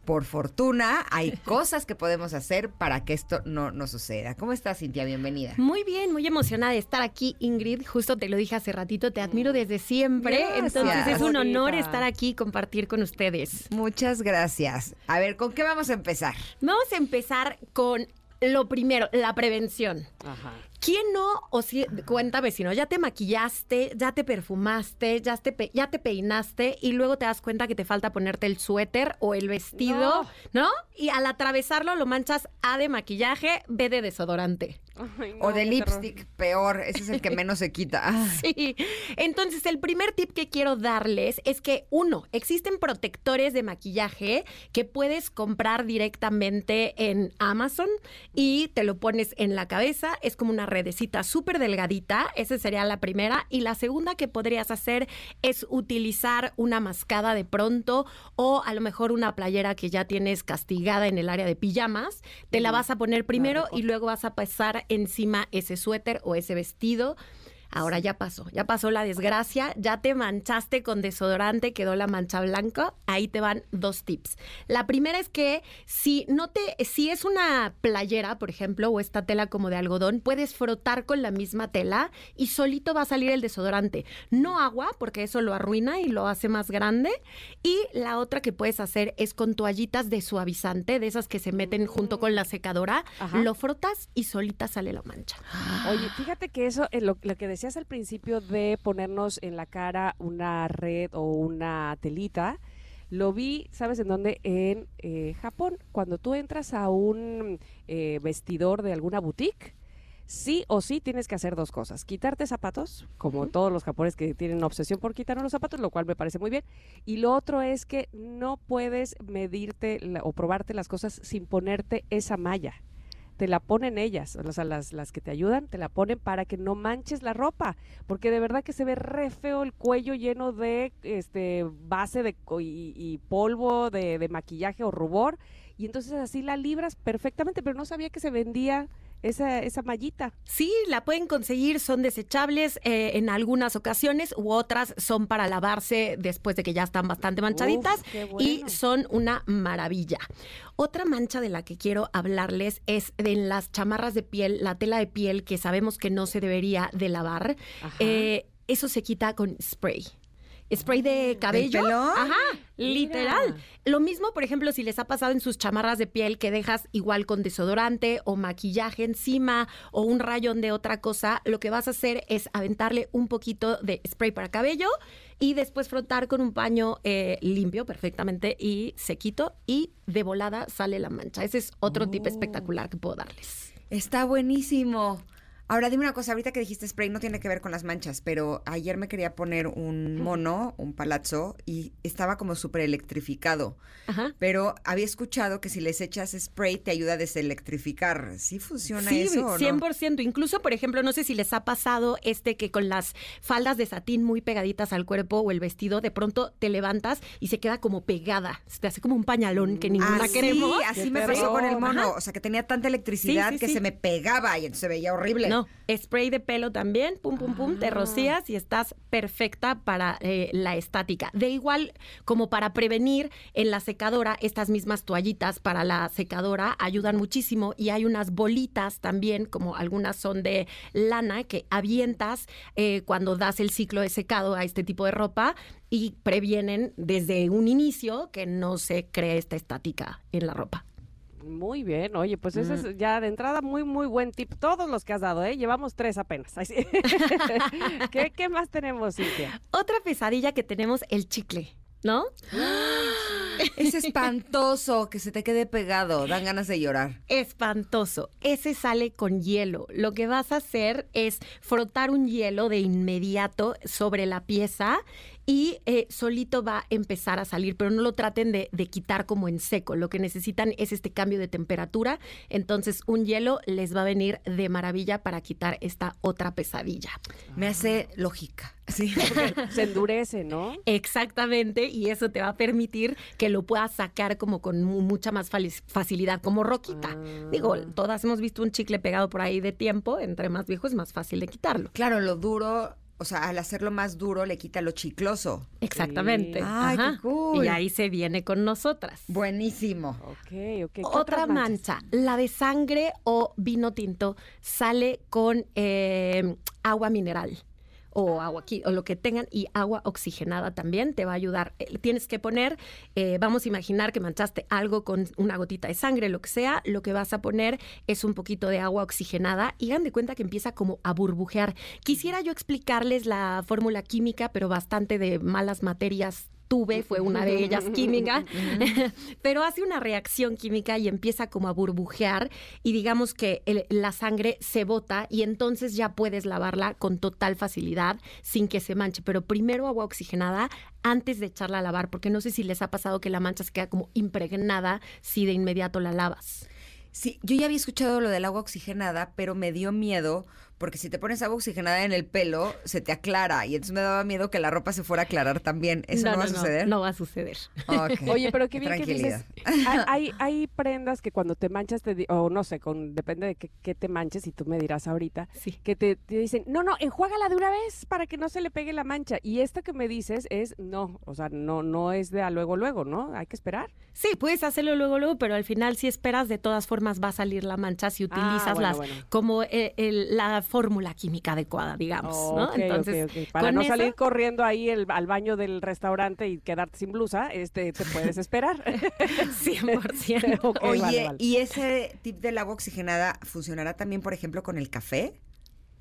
Por fortuna, hay <laughs> cosas que podemos hacer para que esto no, no suceda. ¿Cómo estás, Cintia? Bienvenida.
Muy bien, muy emocionada de estar aquí, Ingrid. Justo te lo dije hace ratito, te admiro desde siempre.
Gracias.
Entonces es un honor
Bonita.
estar aquí y compartir con ustedes.
Muchas gracias. A ver, ¿con qué vamos a empezar?
Vamos a empezar con lo primero, la prevención.
Ajá.
¿Quién no? O si, cuenta vecino, ya te maquillaste, ya te perfumaste, ya te, pe- ya te peinaste y luego te das cuenta que te falta ponerte el suéter o el vestido, ¿no? Y al atravesarlo lo manchas A de maquillaje, B de desodorante.
Ay,
o de
terror.
lipstick, peor. Ese es el que <laughs> menos se quita. Ah.
Sí. Entonces, el primer tip que quiero darles es que, uno, existen protectores de maquillaje que puedes comprar directamente en Amazon y te lo pones en la cabeza. Es como una redecita súper delgadita. Esa sería la primera. Y la segunda que podrías hacer es utilizar una mascada de pronto o a lo mejor una playera que ya tienes castigada en el área de pijamas. Te la vas a poner primero y luego vas a pasar encima ese suéter o ese vestido. Ahora ya pasó, ya pasó la desgracia, ya te manchaste con desodorante, quedó la mancha blanca. Ahí te van dos tips. La primera es que si no te, si es una playera, por ejemplo, o esta tela como de algodón, puedes frotar con la misma tela y solito va a salir el desodorante. No agua, porque eso lo arruina y lo hace más grande. Y la otra que puedes hacer es con toallitas de suavizante, de esas que se meten junto con la secadora,
Ajá.
lo frotas y solita sale la mancha.
Oye, fíjate que eso, eh, lo, lo que decías al principio de ponernos en la cara una red o una telita, lo vi, ¿sabes en dónde? En eh, Japón. Cuando tú entras a un eh, vestidor de alguna boutique, sí o sí tienes que hacer dos cosas. Quitarte zapatos, como todos los japoneses que tienen una obsesión por quitarnos los zapatos, lo cual me parece muy bien. Y lo otro es que no puedes medirte la- o probarte las cosas sin ponerte esa malla te la ponen ellas, o sea, las, las que te ayudan, te la ponen para que no manches la ropa, porque de verdad que se ve re feo el cuello lleno de este base de, y, y polvo de, de maquillaje o rubor, y entonces así la libras perfectamente, pero no sabía que se vendía esa, esa mallita.
Sí, la pueden conseguir, son desechables eh, en algunas ocasiones u otras son para lavarse después de que ya están bastante manchaditas
Uf,
y son una maravilla. Otra mancha de la que quiero hablarles es de en las chamarras de piel, la tela de piel que sabemos que no se debería de lavar. Eh, eso se quita con spray. Spray de cabello.
pelón?
Ajá, literal. Lo mismo, por ejemplo, si les ha pasado en sus chamarras de piel que dejas igual con desodorante o maquillaje encima o un rayón de otra cosa, lo que vas a hacer es aventarle un poquito de spray para cabello y después frotar con un paño eh, limpio perfectamente y sequito y de volada sale la mancha. Ese es otro tip espectacular que puedo darles.
Está buenísimo. Ahora dime una cosa, ahorita que dijiste spray no tiene que ver con las manchas, pero ayer me quería poner un mono, un palazzo, y estaba como súper electrificado.
Ajá.
Pero había escuchado que si les echas spray te ayuda a deselectrificar. ¿Sí funciona
Sí,
eso no?
100%. Incluso, por ejemplo, no sé si les ha pasado este que con las faldas de satín muy pegaditas al cuerpo o el vestido, de pronto te levantas y se queda como pegada. Se te hace como un pañalón que ninguna
Ah, sí,
queremos.
así me pasó con el mono.
Ajá.
O sea, que tenía tanta electricidad
Sí, sí,
que
sí.
se me pegaba y entonces se veía horrible.
No, spray de pelo también, pum, pum, pum, te rocías y estás perfecta para eh, la estática. De igual como para prevenir en la secadora, estas mismas toallitas para la secadora ayudan muchísimo y hay unas bolitas también, como algunas son de lana, que avientas eh, cuando das el ciclo de secado a este tipo de ropa y previenen desde un inicio que no se cree esta estática en la ropa.
Muy bien, oye, pues ese es ya de entrada muy, muy buen tip. Todos los que has dado, ¿eh? Llevamos tres apenas. <laughs> ¿Qué, ¿Qué más tenemos, Cintia?
Otra pesadilla que tenemos, el chicle. ¿No?
Es espantoso que se te quede pegado. Dan ganas de llorar.
Espantoso. Ese sale con hielo. Lo que vas a hacer es frotar un hielo de inmediato sobre la pieza y eh, solito va a empezar a salir, pero no lo traten de, de quitar como en seco. Lo que necesitan es este cambio de temperatura. Entonces, un hielo les va a venir de maravilla para quitar esta otra pesadilla.
Me hace lógica. <laughs> Sí.
Se endurece, ¿no?
Exactamente, y eso te va a permitir que lo puedas sacar como con mu- mucha más facilidad, como roquita. Digo, todas hemos visto un chicle pegado por ahí de tiempo, entre más viejo es más fácil de quitarlo.
Claro, lo duro, o sea, al hacerlo más duro le quita lo chicloso.
Exactamente.
Sí. Ay, qué
Ajá.
cool.
Y ahí se viene con nosotras.
Buenísimo.
Ok, ok. ¿Qué
Otra mancha, la de sangre o vino tinto, sale con eh, agua mineral o agua aquí, o lo que tengan, y agua oxigenada también te va a ayudar. Eh, Tienes que poner, eh, vamos a imaginar que manchaste algo con una gotita de sangre, lo que sea, lo que vas a poner es un poquito de agua oxigenada y hagan de cuenta que empieza como a burbujear. Quisiera yo explicarles la fórmula química, pero bastante de malas materias tuve, fue una de ellas <laughs> química, <laughs> pero hace una reacción química y empieza como a burbujear y digamos que el- la sangre se bota y entonces ya puedes lavarla con total facilidad sin que se manche, pero primero agua oxigenada antes de echarla a lavar, porque no sé si les ha pasado que la mancha se queda como impregnada si de inmediato la lavas.
Sí, yo ya había escuchado lo del agua oxigenada, pero me dio miedo porque si te pones agua oxigenada en el pelo, se te aclara y entonces me daba miedo que la ropa se fuera a aclarar también. ¿Eso no, va a suceder?
No va a suceder. <laughs>
Oye, pero qué bien que dices. Hay, hay, hay prendas que cuando te manchas, te di- o no sé, con, depende de qué, qué te manches, y tú me dirás ahorita,
Sí.
que te, te dicen, no, no, enjuágala de una vez para que no se le pegue la mancha. Y esta que me dices es, no, o sea, no, no es de a luego, luego, ¿no? Hay que esperar.
Sí, puedes hacerlo luego, luego, pero al final si esperas, de todas formas va a salir la mancha si utilizas
Ah, bueno,
las
bueno.
como eh, el- la fórmula química adecuada, digamos, ¿no?
Ok. Para no
eso-
salir corriendo ahí el- al baño del restaurante y quedarte sin blusa, este, te puedes esperar. <laughs>
100%. <laughs>
Ok,
Oye,
vale, vale.
¿y ese tip del agua oxigenada funcionará también, por ejemplo, con el café?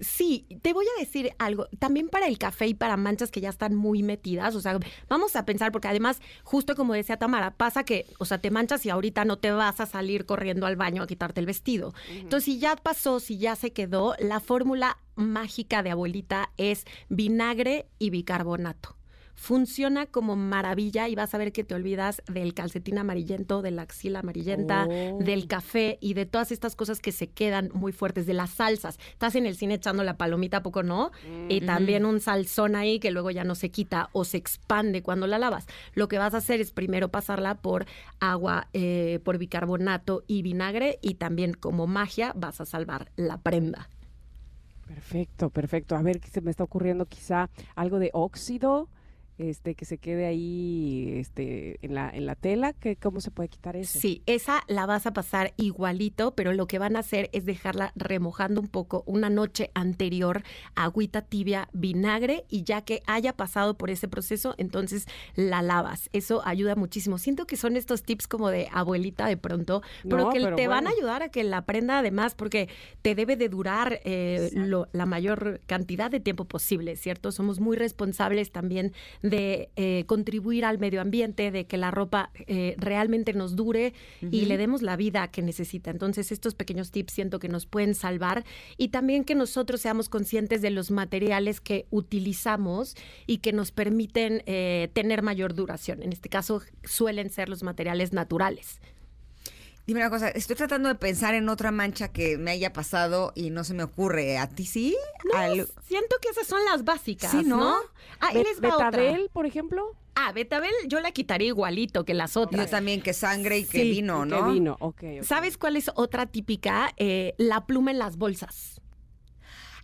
Sí, te voy a decir algo, también para el café y para manchas que ya están muy metidas, o sea, vamos a pensar, porque además, justo como decía Tamara, pasa que, o sea, te manchas y ahorita no te vas a salir corriendo al baño a quitarte el vestido. Entonces, si ya pasó, si ya se quedó, la fórmula mágica de abuelita es vinagre y bicarbonato. Funciona como maravilla y vas a ver que te olvidas del calcetín amarillento, de la axila amarillenta,
Oh.
del café y de todas estas cosas que se quedan muy fuertes, de las salsas. Estás en el cine echando la palomita, ¿a poco no? Y también un salsón ahí que luego ya no se quita o se expande cuando la lavas. Lo que vas a hacer es primero pasarla por agua, eh, por bicarbonato y vinagre y también como magia vas a salvar la prenda.
Perfecto, perfecto. A ver, ¿qué se me está ocurriendo? Quizá algo de óxido, este, que se quede ahí, este, en la, en la tela. que ¿Cómo se puede quitar eso?
Sí, esa la vas a pasar igualito, pero lo que van a hacer es dejarla remojando un poco una noche anterior, agüita tibia, vinagre, y ya que haya pasado por ese proceso, entonces la lavas. Eso ayuda muchísimo. Siento que son estos tips como de abuelita de pronto, pero
No,
que
pero
te van a ayudar a que la prenda además, porque te debe de durar eh, lo- la mayor cantidad de tiempo posible, ¿cierto? Somos muy responsables también de eh, contribuir al medio ambiente, de que la ropa eh, realmente nos dure y le demos la vida que necesita. Entonces, estos pequeños tips siento que nos pueden salvar y también que nosotros seamos conscientes de los materiales que utilizamos y que nos permiten eh, tener mayor duración. En este caso, suelen ser los materiales naturales.
Dime una cosa, estoy tratando de pensar en otra mancha que me haya pasado y no se me ocurre. ¿A ti sí?
No,
Al-
siento que esas son las básicas,
Sí, ¿no?
¿no? Ah, ahí
Be-
les va otra.
¿Betabel, por ejemplo?
Ah, Betabel yo la quitaría igualito que las
Yo
otras.
también, que sangre y que
Sí,
vino,
¿Qué
¿no?
vino? Ok, ok.
¿Sabes cuál es otra típica? Eh, la pluma en las bolsas.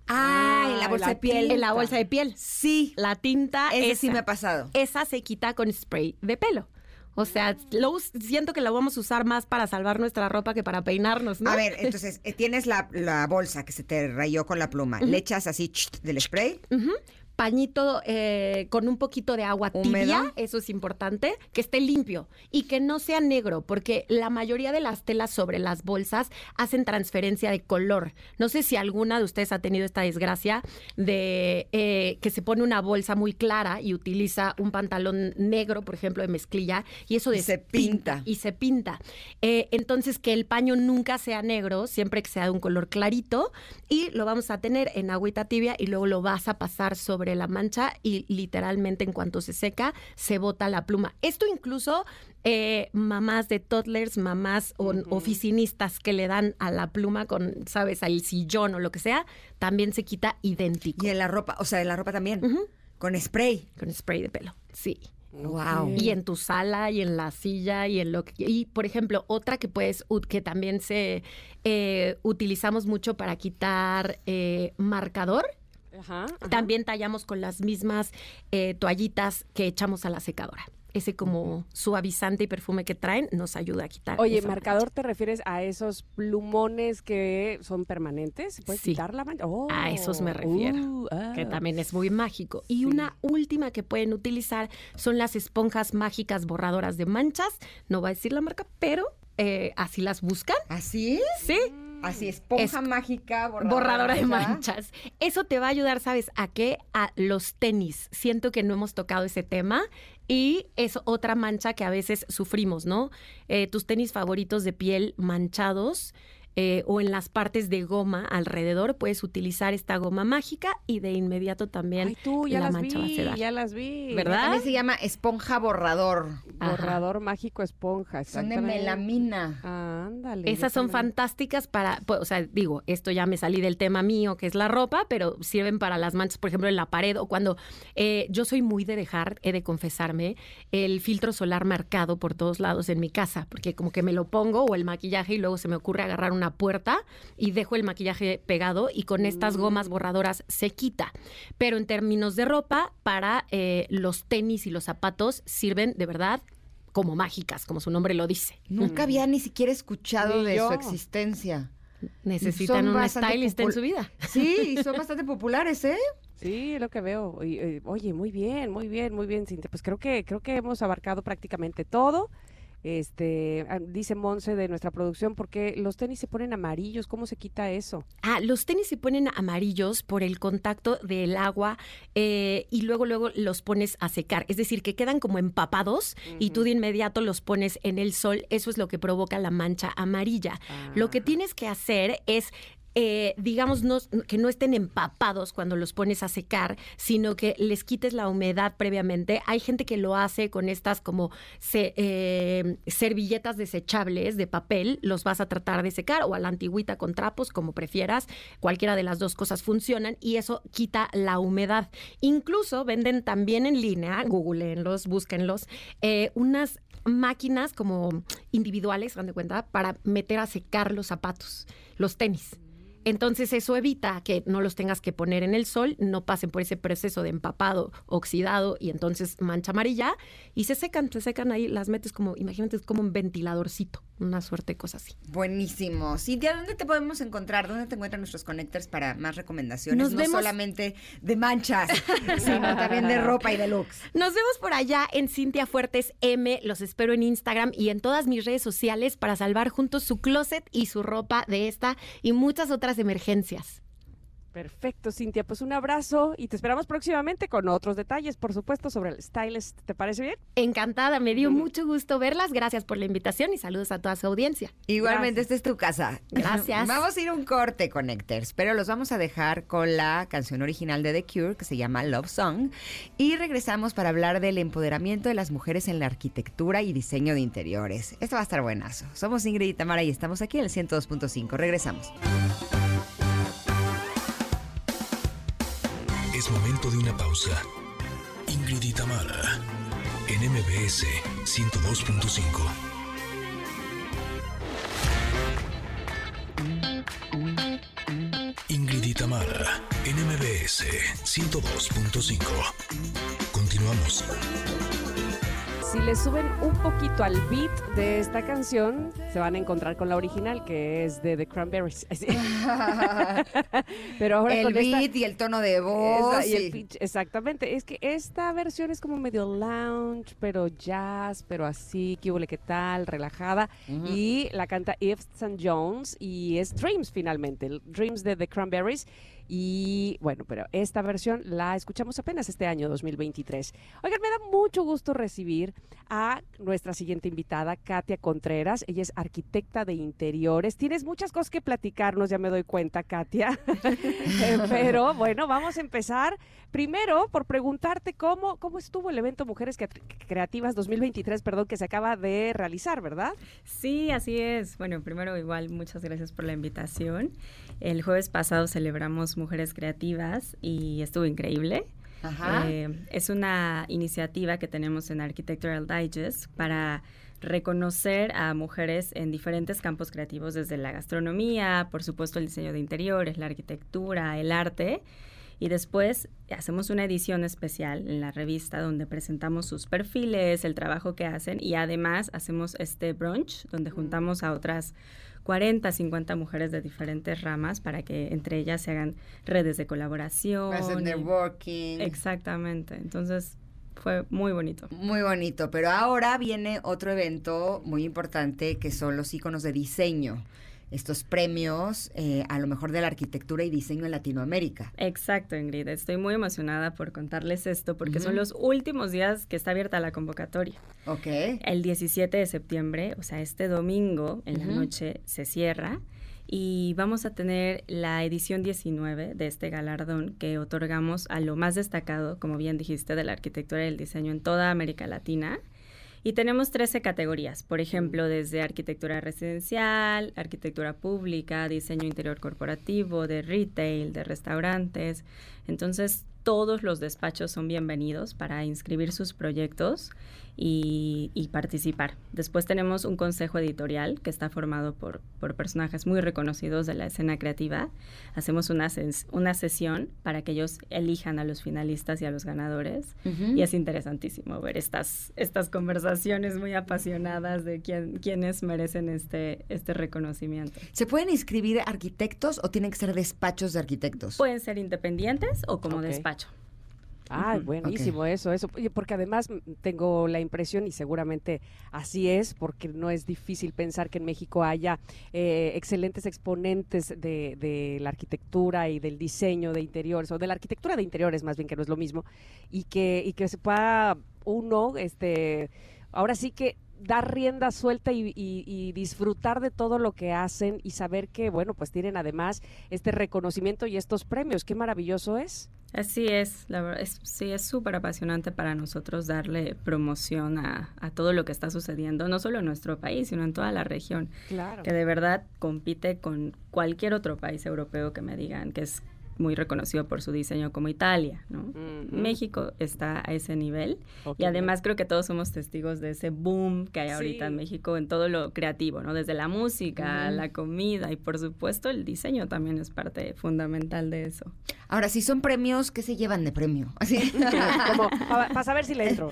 Ah, en la bolsa
la
de piel.
En la bolsa de piel.
Sí,
La tinta
ese sí
esa.
me ha pasado.
Esa se quita con spray de pelo. O sea, lo siento que la vamos a usar más para salvar nuestra ropa que para peinarnos, ¿no?
A ver, entonces, eh, tienes la, la bolsa que se te rayó con la pluma. Le echas así del spray.
Ujú. Pañito eh, con un poquito de agua tibia, eso es importante, que esté limpio y que no sea negro, porque la mayoría de las telas sobre las bolsas hacen transferencia de color. No sé si alguna de ustedes ha tenido esta desgracia de eh, que se pone una bolsa muy clara y utiliza un pantalón negro, por ejemplo, de mezclilla, y eso
Y se pinta.
Y se pinta. Eh, entonces, que el paño nunca sea negro, siempre que sea de un color clarito, y lo vamos a tener en agüita tibia y luego lo vas a pasar sobre sobre la mancha y literalmente en cuanto se seca, se bota la pluma. Esto incluso eh, mamás de toddlers, mamás o oficinistas que le dan a la pluma con, sabes, al sillón o lo que sea, también se quita idéntico.
Y en la ropa, o sea, en la ropa también. Con spray.
Con spray de pelo, sí.
Wow.
Y en tu sala y en la silla y en lo que... Y, por ejemplo, otra que puedes, que también se eh, utilizamos mucho para quitar eh, marcador,
Ajá, ajá.
también tallamos con las mismas eh, toallitas que echamos a la secadora. Ese como suavizante y perfume que traen nos ayuda a quitar.
Oye,
esa
marcador,
mancha.
¿te refieres a esos plumones que son permanentes? ¿Puedes
Sí.
quitar la mancha?
A esos me
Oh,
refiero,
uh, ah.
que también es muy mágico. Y
Sí.
una última que pueden utilizar son las esponjas mágicas borradoras de manchas. No voy a decir la marca, pero eh, así las buscan.
¿Así?
Sí.
Así, esponja
Es-
mágica, borradora,
Borradora de
mancha.
manchas. Eso te va a ayudar, ¿sabes? ¿A qué? A los tenis. Siento que no hemos tocado ese tema y es otra mancha que a veces sufrimos, ¿no? Eh, tus tenis favoritos de piel manchados. Eh, o en las partes de goma alrededor, puedes utilizar esta goma mágica y de inmediato también
Ay, tú, ya
la
las
mancha va a
vi,
sedar.
ya las vi.
¿Verdad?
También se llama esponja borrador.
Ajá.
Borrador mágico esponja,
Son de melamina.
Ándale.
Esas son fantásticas para, pues, o sea, digo, esto ya me salí del tema mío, que es la ropa, pero sirven para las manchas, por ejemplo, en la pared o cuando eh, yo soy muy de dejar, he de confesarme, el filtro solar marcado por todos lados en mi casa, porque como que me lo pongo o el maquillaje y luego se me ocurre agarrar una puerta y dejo el maquillaje pegado y con estas gomas borradoras se quita. Pero en términos de ropa, para eh, los tenis y los zapatos sirven de verdad como mágicas, como su nombre lo dice.
Nunca había ni siquiera escuchado
Ni
de
yo.
su existencia.
Necesitan
Son
un
bastante
stylist en
popul-
su vida.
Sí, y <laughs> son bastante populares, ¿eh?
Sí, es lo que veo. Y, eh, oye, muy bien, muy bien, muy bien, Cintia. Pues creo que creo que hemos abarcado prácticamente todo. Este, ah, dice Monse de nuestra producción, porque los tenis se ponen amarillos, ¿cómo se quita eso?
Ah, los tenis se ponen amarillos por el contacto del agua eh, y luego luego los pones a secar. Es decir, que quedan como empapados y tú de inmediato los pones en el sol. Eso es lo que provoca la mancha amarilla. Lo que
Ah.
tienes que hacer es eh, digamos, que no estén empapados cuando los pones a secar, sino que les quites la humedad previamente. Hay gente que lo hace con estas como eh, servilletas desechables de papel, los vas a tratar de secar o a la antigüita con trapos, como prefieras. Cualquiera de las dos cosas funcionan y eso quita la humedad. Incluso venden también en línea, googleenlos, búsquenlos, eh, unas máquinas como individuales, dan de cuenta, para meter a secar los zapatos, los tenis. Entonces eso evita que no los tengas que poner en el sol, no pasen por ese proceso de empapado, oxidado y entonces mancha amarilla y se secan, se secan ahí, las metes como, imagínate, como un ventiladorcito, una suerte de cosa así.
Buenísimo. Cintia, ¿dónde te podemos encontrar? ¿Dónde te encuentran nuestros connectors para más recomendaciones?
Nos
no
vemos-
solamente de manchas, <laughs> sino también de ropa y de looks.
Nos vemos por allá en Cintia Fuertes M, los espero en Instagram y en todas mis redes sociales para salvar juntos su closet y su ropa de esta y muchas otras emergencias.
Perfecto, Cintia. Pues un abrazo y te esperamos próximamente con otros detalles, por supuesto, sobre el stylist. ¿Te parece bien?
Encantada, me dio mucho gusto verlas, gracias por la invitación y saludos a toda su audiencia.
Igualmente, esta es tu casa. <laughs>
Gracias.
Vamos a ir a un corte, Connectors, pero los vamos a dejar con la canción original de The Cure que se llama Love Song y regresamos para hablar del empoderamiento de las mujeres en la arquitectura y diseño de interiores. Esto va a estar buenazo. Somos Ingrid y Tamara y estamos aquí en el 102.5. Regresamos.
Es momento de una pausa. Ingrid y Tamara, en MBS 102.5. Ingrid y Tamara, en MBS 102.5. Continuamos.
Si le suben un poquito al beat de esta canción, se van a encontrar con la original, que es de The Cranberries. <laughs> <laughs> Pero ahora
el
con esta-
beat y el tono de voz.
Y el pitch, exactamente. Es que esta versión es como medio lounge, pero jazz, pero así, qué huele, qué tal, relajada. Y la canta Yves St. Jones y es Dreams finalmente, Dreams de The Cranberries. Y bueno, pero esta versión la escuchamos apenas este año 2023. Oigan, me da mucho gusto recibir a nuestra siguiente invitada, Katia Contreras. Ella es arquitecta de interiores. Tienes muchas cosas que platicarnos, ya me doy cuenta, Katia. <laughs> Eh, pero bueno, vamos a empezar primero por preguntarte cómo, cómo estuvo el evento Mujeres Cre- Creativas 2023, perdón, que se acaba de realizar, ¿verdad?
Sí, así es. Bueno, primero igual muchas gracias por la invitación. El jueves pasado celebramos Mujeres Creativas y estuvo increíble.
Ajá.
Eh, es una iniciativa que tenemos en Architectural Digest para reconocer a mujeres en diferentes campos creativos, desde la gastronomía, por supuesto el diseño de interiores, la arquitectura, el arte. Y después hacemos una edición especial en la revista donde presentamos sus perfiles, el trabajo que hacen y además hacemos este brunch donde juntamos a otras 40, 50 mujeres de diferentes ramas para que entre ellas se hagan redes de colaboración.
Hacen networking.
Exactamente. Entonces fue muy bonito.
Muy bonito, pero ahora viene otro evento muy importante que son los iconos de diseño. Estos premios eh, a lo mejor de la arquitectura y diseño en Latinoamérica.
Exacto, Ingrid. Estoy muy emocionada por contarles esto porque son los últimos días que está abierta la convocatoria.
Ok.
El 17 de septiembre, o sea, este domingo en la noche se cierra y vamos a tener la edición 19 de este galardón que otorgamos a lo más destacado, como bien dijiste, de la arquitectura y el diseño en toda América Latina. Y tenemos 13 categorías, por ejemplo, desde arquitectura residencial, arquitectura pública, diseño interior corporativo, de retail, de restaurantes. Entonces, todos los despachos son bienvenidos para inscribir sus proyectos y, y participar. Después tenemos un consejo editorial que está formado por, por personajes muy reconocidos de la escena creativa. Hacemos una, ses- una sesión para que ellos elijan a los finalistas y a los ganadores. Y es interesantísimo ver estas, estas conversaciones muy apasionadas de quién, quiénes merecen este, este reconocimiento.
¿Se pueden inscribir arquitectos o tienen que ser despachos de arquitectos?
Pueden ser independientes o como
Ok.
Despacho.
Ay, buenísimo eso, eso. Oye, porque además mm, tengo la impresión, y seguramente así es, porque no es difícil pensar que en México haya eh, excelentes exponentes de, de la arquitectura y del diseño de interiores, o de la arquitectura de interiores más bien, que no es lo mismo, y que, y que se pueda uno, este, ahora sí que dar rienda suelta y, y- y disfrutar de todo lo que hacen y saber que, bueno, pues tienen además este reconocimiento y estos premios. Qué maravilloso es.
Así es, la verdad, es, sí, es súper apasionante para nosotros darle promoción a, a todo lo que está sucediendo, no solo en nuestro país, sino en toda la región,
Claro.
que de verdad compite con cualquier otro país europeo que me digan que es muy reconocido por su diseño como Italia, ¿no? México está a ese nivel y además creo que todos somos testigos de ese boom que hay ahorita
Sí.
en México en todo lo creativo, ¿no? Desde la música, la comida y por supuesto el diseño también es parte fundamental de eso.
Ahora, si son premios, ¿qué se llevan de premio? <laughs> Así.
como para saber si le entro.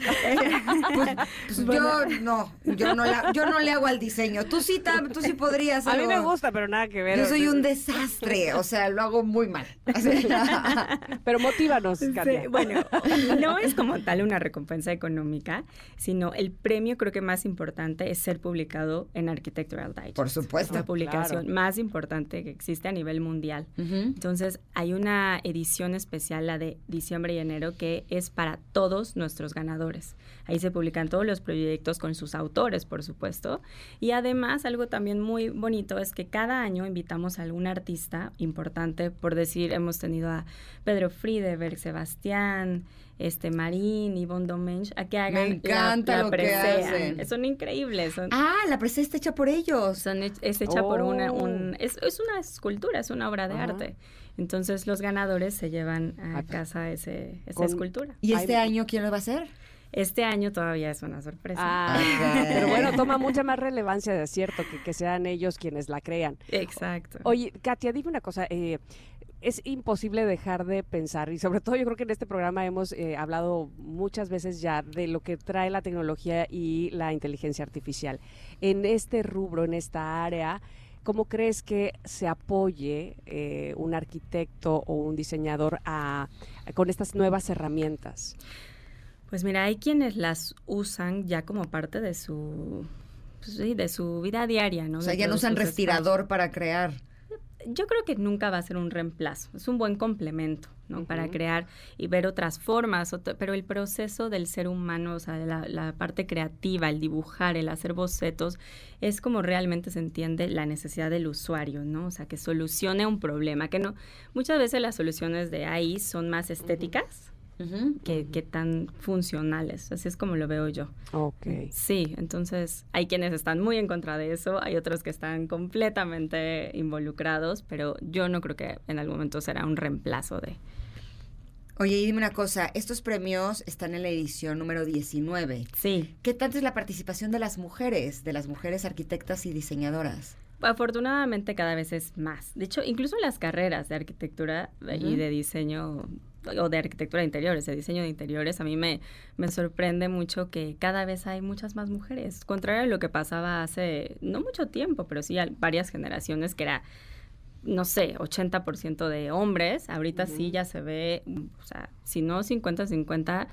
Pues, pues yo no, yo no, la- yo no le hago al diseño. Tú sí, Tam, tú sí podrías.
A mí me gusta, pero nada que ver.
Yo soy un desastre, o sea, lo hago muy mal. <laughs> <laughs>
Pero motívanos,
Sí,
Katia.
bueno, <laughs> no es como tal una recompensa económica, sino el premio creo que más importante es ser publicado en Architectural Digest.
Por supuesto.
La publicación
Claro.
más importante que existe a nivel mundial. Entonces, hay una edición especial, la de diciembre y enero, que es para todos nuestros ganadores. Ahí se publican todos los proyectos con sus autores, por supuesto. Y además, algo también muy bonito es que cada año invitamos a algún artista importante. Por decir, hemos tenido a Pedro Friedeberg, Sebastián, este Marín, Yvonne Domenech, a que hagan la-
encanta
la,
lo que
presea.
hacen.
Son increíbles. Son,
Ah, la presa está hecha por ellos.
son es hecha por una,
Oh.
un, es, es una escultura, es una obra de arte. Entonces los ganadores se llevan a
pues,
casa ese, esa
con-
escultura.
¿Y este
Ay,
año quién lo va a hacer?
Este año todavía es una sorpresa.
Ah, <laughs> pero bueno, toma mucha más relevancia de cierto que, que sean ellos quienes la crean.
Exacto.
Oye, Katia, dime una cosa. eh, es imposible dejar de pensar, y sobre todo yo creo que en este programa hemos eh, hablado muchas veces ya de lo que trae la tecnología y la inteligencia artificial. En este rubro, en esta área, ¿cómo crees que se apoye eh, un arquitecto o un diseñador a- con estas nuevas herramientas?
Pues mira, hay quienes las usan ya como parte de su, pues sí, de su vida diaria, ¿no?
O sea,
De
ya no usan respirador para crear.
yo creo que nunca va a ser un reemplazo, es un buen complemento, ¿no? Para crear y ver otras formas, otro- pero el proceso del ser humano, o sea, la, la parte creativa, el dibujar, el hacer bocetos, es como realmente se entiende la necesidad del usuario, ¿no? O sea, que solucione un problema, que no, muchas veces las soluciones de ahí son más estéticas. Que, que tan funcionales, así es como lo veo yo.
Ok.
Sí, entonces hay quienes están muy en contra de eso, hay otros que están completamente involucrados, pero yo no creo que en algún momento será un reemplazo de...
Oye, y dime una cosa, estos premios están en la edición número 19.
Sí,
¿Qué tanto es la participación de las mujeres, de las mujeres arquitectas y diseñadoras?
afortunadamente cada vez es más. De hecho, incluso en las carreras de arquitectura y de diseño o de arquitectura de interiores, de diseño de interiores, a mí me, me sorprende mucho que cada vez hay muchas más mujeres, contrario a lo que pasaba hace no mucho tiempo, pero sí varias generaciones que era no sé, 80% de hombres, ahorita sí ya se ve, o sea, si no 50-50,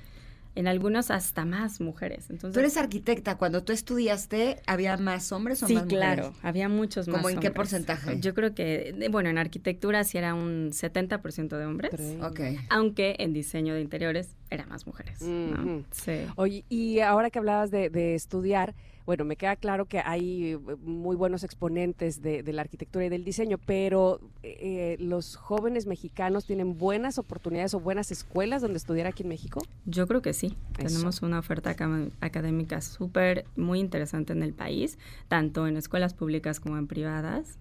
en algunas hasta más mujeres. Entonces,
Tú eres arquitecta, cuando tú estudiaste, ¿había más hombres o
Sí,
más mujeres?
claro, había muchos más
¿Cómo en qué porcentaje?
Yo creo que, bueno, en arquitectura sí era un 70% de hombres,
Tres.
Ok.
aunque en diseño de interiores era más mujeres. Sí.
Oye, y ahora que hablabas de, de estudiar, bueno, me queda claro que hay eh, muy buenos exponentes de, de la arquitectura y del diseño, pero eh, ¿los jóvenes mexicanos tienen buenas oportunidades o buenas escuelas donde estudiar aquí en México?
Yo creo que sí.
Eso.
Tenemos una oferta académica súper, muy interesante en el país, tanto en escuelas públicas como en privadas.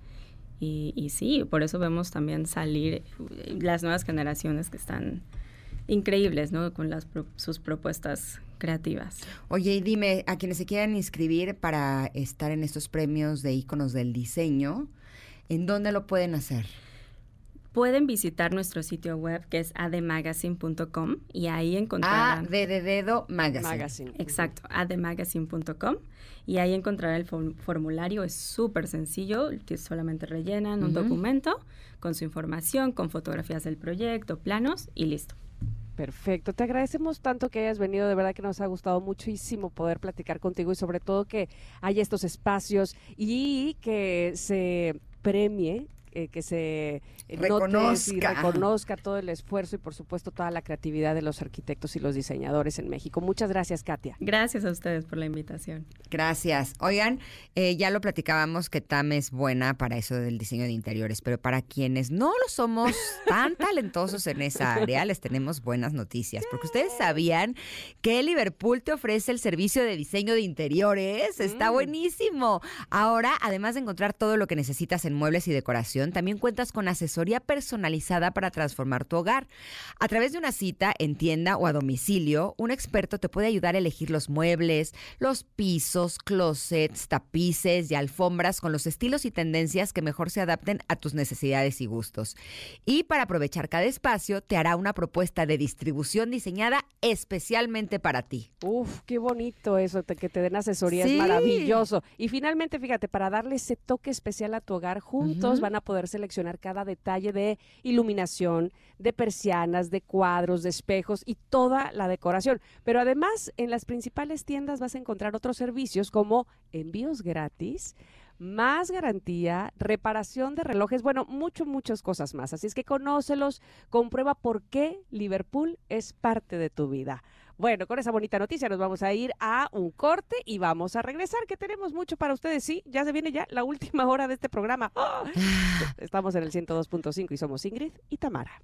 Y, y sí, por eso vemos también salir eh, las nuevas generaciones que están increíbles, ¿no? Con las pro- sus propuestas creativas.
Oye, y dime, a quienes se quieran inscribir para estar en estos premios de íconos del diseño, ¿en dónde lo pueden hacer?
Pueden visitar nuestro sitio web que es ademagazine.com y ahí
A
encontrarán...
de, de dedo magazine.
Magazine.
Exacto, ademagazine.com y ahí encontrará el form- formulario, es súper sencillo, solamente rellenan un documento con su información, con fotografías del proyecto, planos y listo.
Perfecto, te agradecemos tanto que hayas venido, de verdad que nos ha gustado muchísimo poder platicar contigo y sobre todo que haya estos espacios y que se premie, eh, que se note y
Reconozca.
reconozca todo el esfuerzo y por supuesto toda la creatividad de los arquitectos y los diseñadores en México. Muchas gracias, Katia.
Gracias a ustedes por la invitación.
Gracias. Oigan, eh, ya lo platicábamos que TAM es buena para eso del diseño de interiores, pero para quienes no lo somos tan talentosos en esa área, les tenemos buenas noticias, porque ustedes sabían que Liverpool te ofrece el servicio de diseño de interiores. Está
Mm.
buenísimo. Ahora, además de encontrar todo lo que necesitas en muebles y decoración, también cuentas con asesoría personalizada para transformar tu hogar. A través de una cita en tienda o a domicilio, un experto te puede ayudar a elegir los muebles, los pisos, closets, tapices y alfombras con los estilos y tendencias que mejor se adapten a tus necesidades y gustos. Y para aprovechar cada espacio, te hará una propuesta de distribución diseñada especialmente para ti.
Uf, qué bonito eso, que te den asesoría,
Sí.
es maravilloso. Y finalmente, fíjate, para darle ese toque especial a tu hogar, juntos van a poder seleccionar cada detalle de iluminación, de persianas, de cuadros, de espejos y toda la decoración. Pero además, en las principales tiendas vas a encontrar otros servicios como envíos gratis, más garantía, reparación de relojes, bueno, mucho, muchas cosas más. Así es que conócelos, comprueba por qué Liverpool es parte de tu vida. Bueno, con esa bonita noticia nos vamos a ir a un corte y vamos a regresar, que tenemos mucho para ustedes. Sí, ya se viene ya la última hora de este programa. ¡Ah! Estamos en el 102.5 y somos Ingrid y Tamara.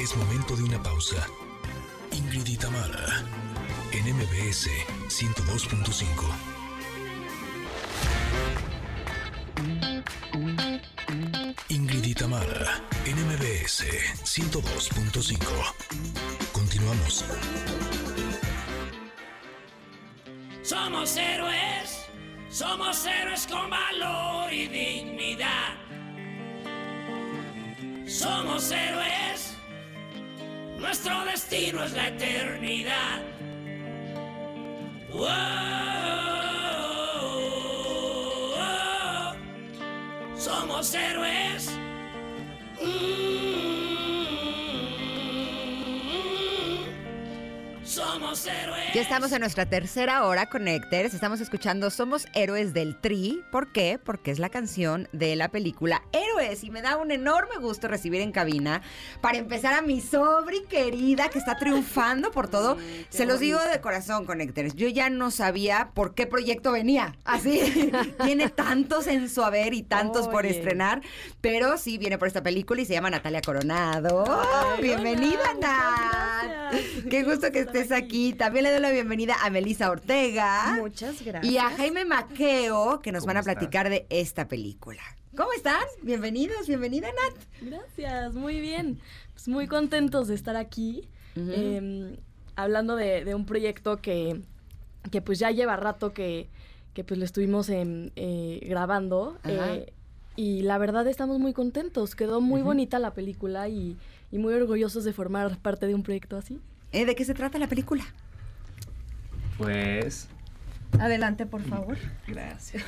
Es momento de una pausa. Ingrid y Tamara, en MBS 102.5. MBS 102.5. Continuamos.
Somos héroes, somos héroes con valor y dignidad. Somos héroes, nuestro destino es la eternidad. Wow, somos héroes. Somos héroes.
Ya estamos en nuestra tercera hora, Connectors. Estamos escuchando Somos Héroes del Tri. ¿Por qué? Porque es la canción de la película Héroes. Y me da un enorme gusto recibir en cabina, para empezar, a mi sobri querida que está triunfando por todo. Se los digo de corazón, Connectors. Yo ya no sabía por qué proyecto venía. Así, <laughs> tiene tantos en su haber y tantos por estrenar. Pero sí, viene por esta película y se llama Natalia Coronado. Bienvenida, Nat. Qué gusto que estés aquí. También le doy la bienvenida a Melissa Ortega.
Muchas gracias.
Y a Jaime Maqueo, que nos
¿Cómo
van a platicar de esta película. ¿Cómo están? Bienvenidos, bienvenida, Nat.
Gracias, muy bien. Pues muy contentos de estar aquí. eh, hablando de, de un proyecto que, que pues ya lleva rato que, que pues lo estuvimos em, eh, grabando. Eh, y la verdad estamos muy contentos. Quedó muy bonita la película y, y muy orgullosos de formar parte de un proyecto así.
Eh, ¿De qué se trata la película?
Pues,
Adelante, por favor.
gracias.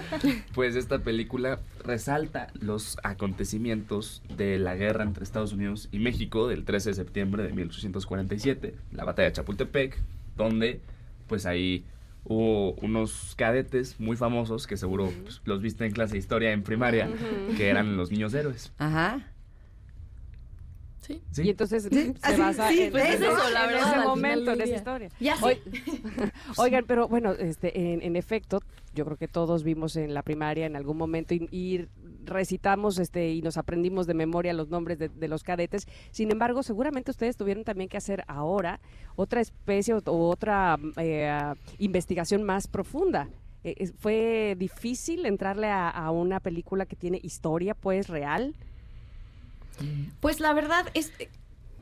<laughs> pues esta película resalta los acontecimientos de la guerra entre Estados Unidos y México del 13 de septiembre de 1847, la batalla de Chapultepec, donde pues ahí hubo unos cadetes muy famosos que seguro pues, los viste en clase de historia en primaria, que eran los niños héroes.
Ajá.
Sí.
¿sí?
Y entonces
Sí,
se
así,
basa
sí,
en,
pues eso,
ese-
la
en
verdad,
ese
al final
momento, en esa historia.
Ya <laughs>
Oigan, pero bueno, este, en, en efecto, yo creo que todos vimos en la primaria en algún momento y, y recitamos este y nos aprendimos de memoria los nombres de, de los cadetes. Sin embargo, seguramente ustedes tuvieron también que hacer ahora otra especie o, o otra eh, investigación más profunda. Eh, es- ¿Fue difícil entrarle a, a una película que tiene historia, pues, real?
Pues la verdad es,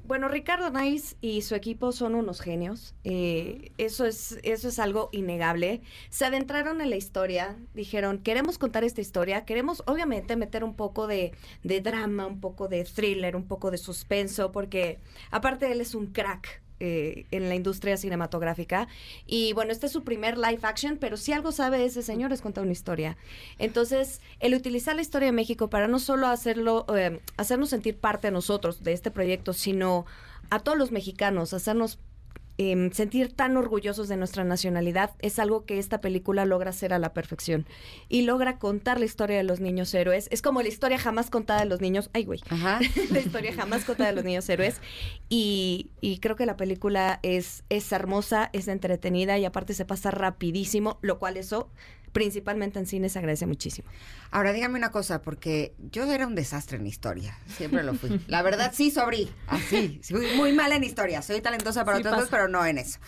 bueno, Ricardo Nais y su equipo son unos genios. eh, eso es eso es algo innegable. Se adentraron en la historia, dijeron queremos contar esta historia, queremos obviamente meter un poco de, de drama, un poco de thriller, un poco de suspenso, porque aparte él es un crack. Eh, en la industria cinematográfica. Y bueno este es su primer live action pero si algo sabe ese señor es contar una historia. Entonces, el utilizar la historia de México para no solo hacerlo, eh, hacernos sentir parte a nosotros de este proyecto, sino a todos los mexicanos, hacernos em, sentir tan orgullosos de nuestra nacionalidad, es algo que esta película logra hacer a la perfección. Y logra contar la historia de los niños héroes. Es como la historia jamás contada de los niños. Ay, güey.
Ajá. <laughs>
la historia jamás contada de los niños héroes. Y, y creo que la película es, es hermosa, es entretenida y aparte se pasa rapidísimo, lo cual eso, principalmente en cine, se agradece muchísimo.
Ahora dígame una cosa, porque yo era un desastre en historia. Siempre lo fui. La verdad, sí, sobrí. Así. Fui muy mal en historia. Soy talentosa para
Sí
otras cosas, pero no en eso.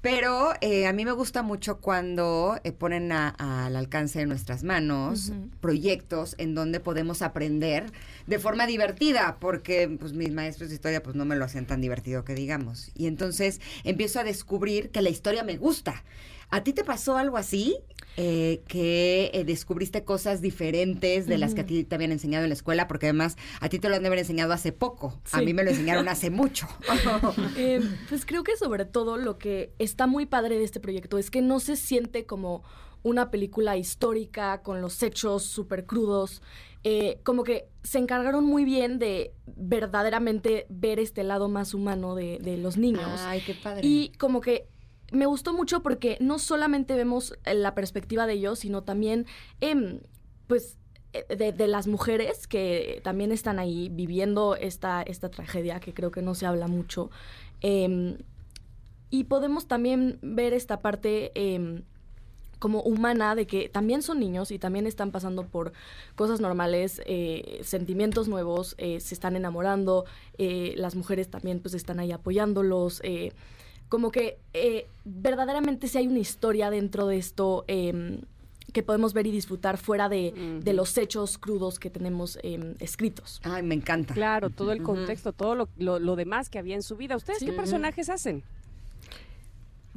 Pero eh, a mí me gusta mucho cuando eh, ponen a- al alcance de nuestras manos proyectos en donde podemos aprender de forma divertida, porque pues mis maestros de historia pues no me lo hacían tan divertido que digamos. Y entonces empiezo a descubrir que la historia me gusta. ¿A ti te pasó algo así? Eh, que eh, descubriste cosas diferentes de las que a ti te habían enseñado en la escuela, porque además a ti te lo han de haber enseñado hace poco. A mí me lo enseñaron <laughs> hace mucho. <laughs>
Eh, pues creo que sobre todo lo que está muy padre de este proyecto es que no se siente como una película histórica con los hechos súper crudos. Eh, como que se encargaron muy bien de verdaderamente ver este lado más humano de, de los niños.
Ay, qué padre.
Y como que me gustó mucho porque no solamente vemos eh, la perspectiva de ellos, sino también, em, pues, eh, de, las mujeres que también están ahí viviendo esta, esta tragedia que creo que no se habla mucho. Em, y podemos también ver esta parte em, como humana de que también son niños y también están pasando por cosas normales, eh, sentimientos nuevos, se están enamorando, las mujeres también pues están ahí apoyándolos. Como que eh, verdaderamente sí hay una historia dentro de esto em, que podemos ver y disfrutar fuera de, de los hechos crudos que tenemos em, escritos.
Ay, me encanta.
Claro, todo el contexto, todo lo, lo- lo demás que había en su vida. ¿Ustedes
Sí.
qué personajes hacen?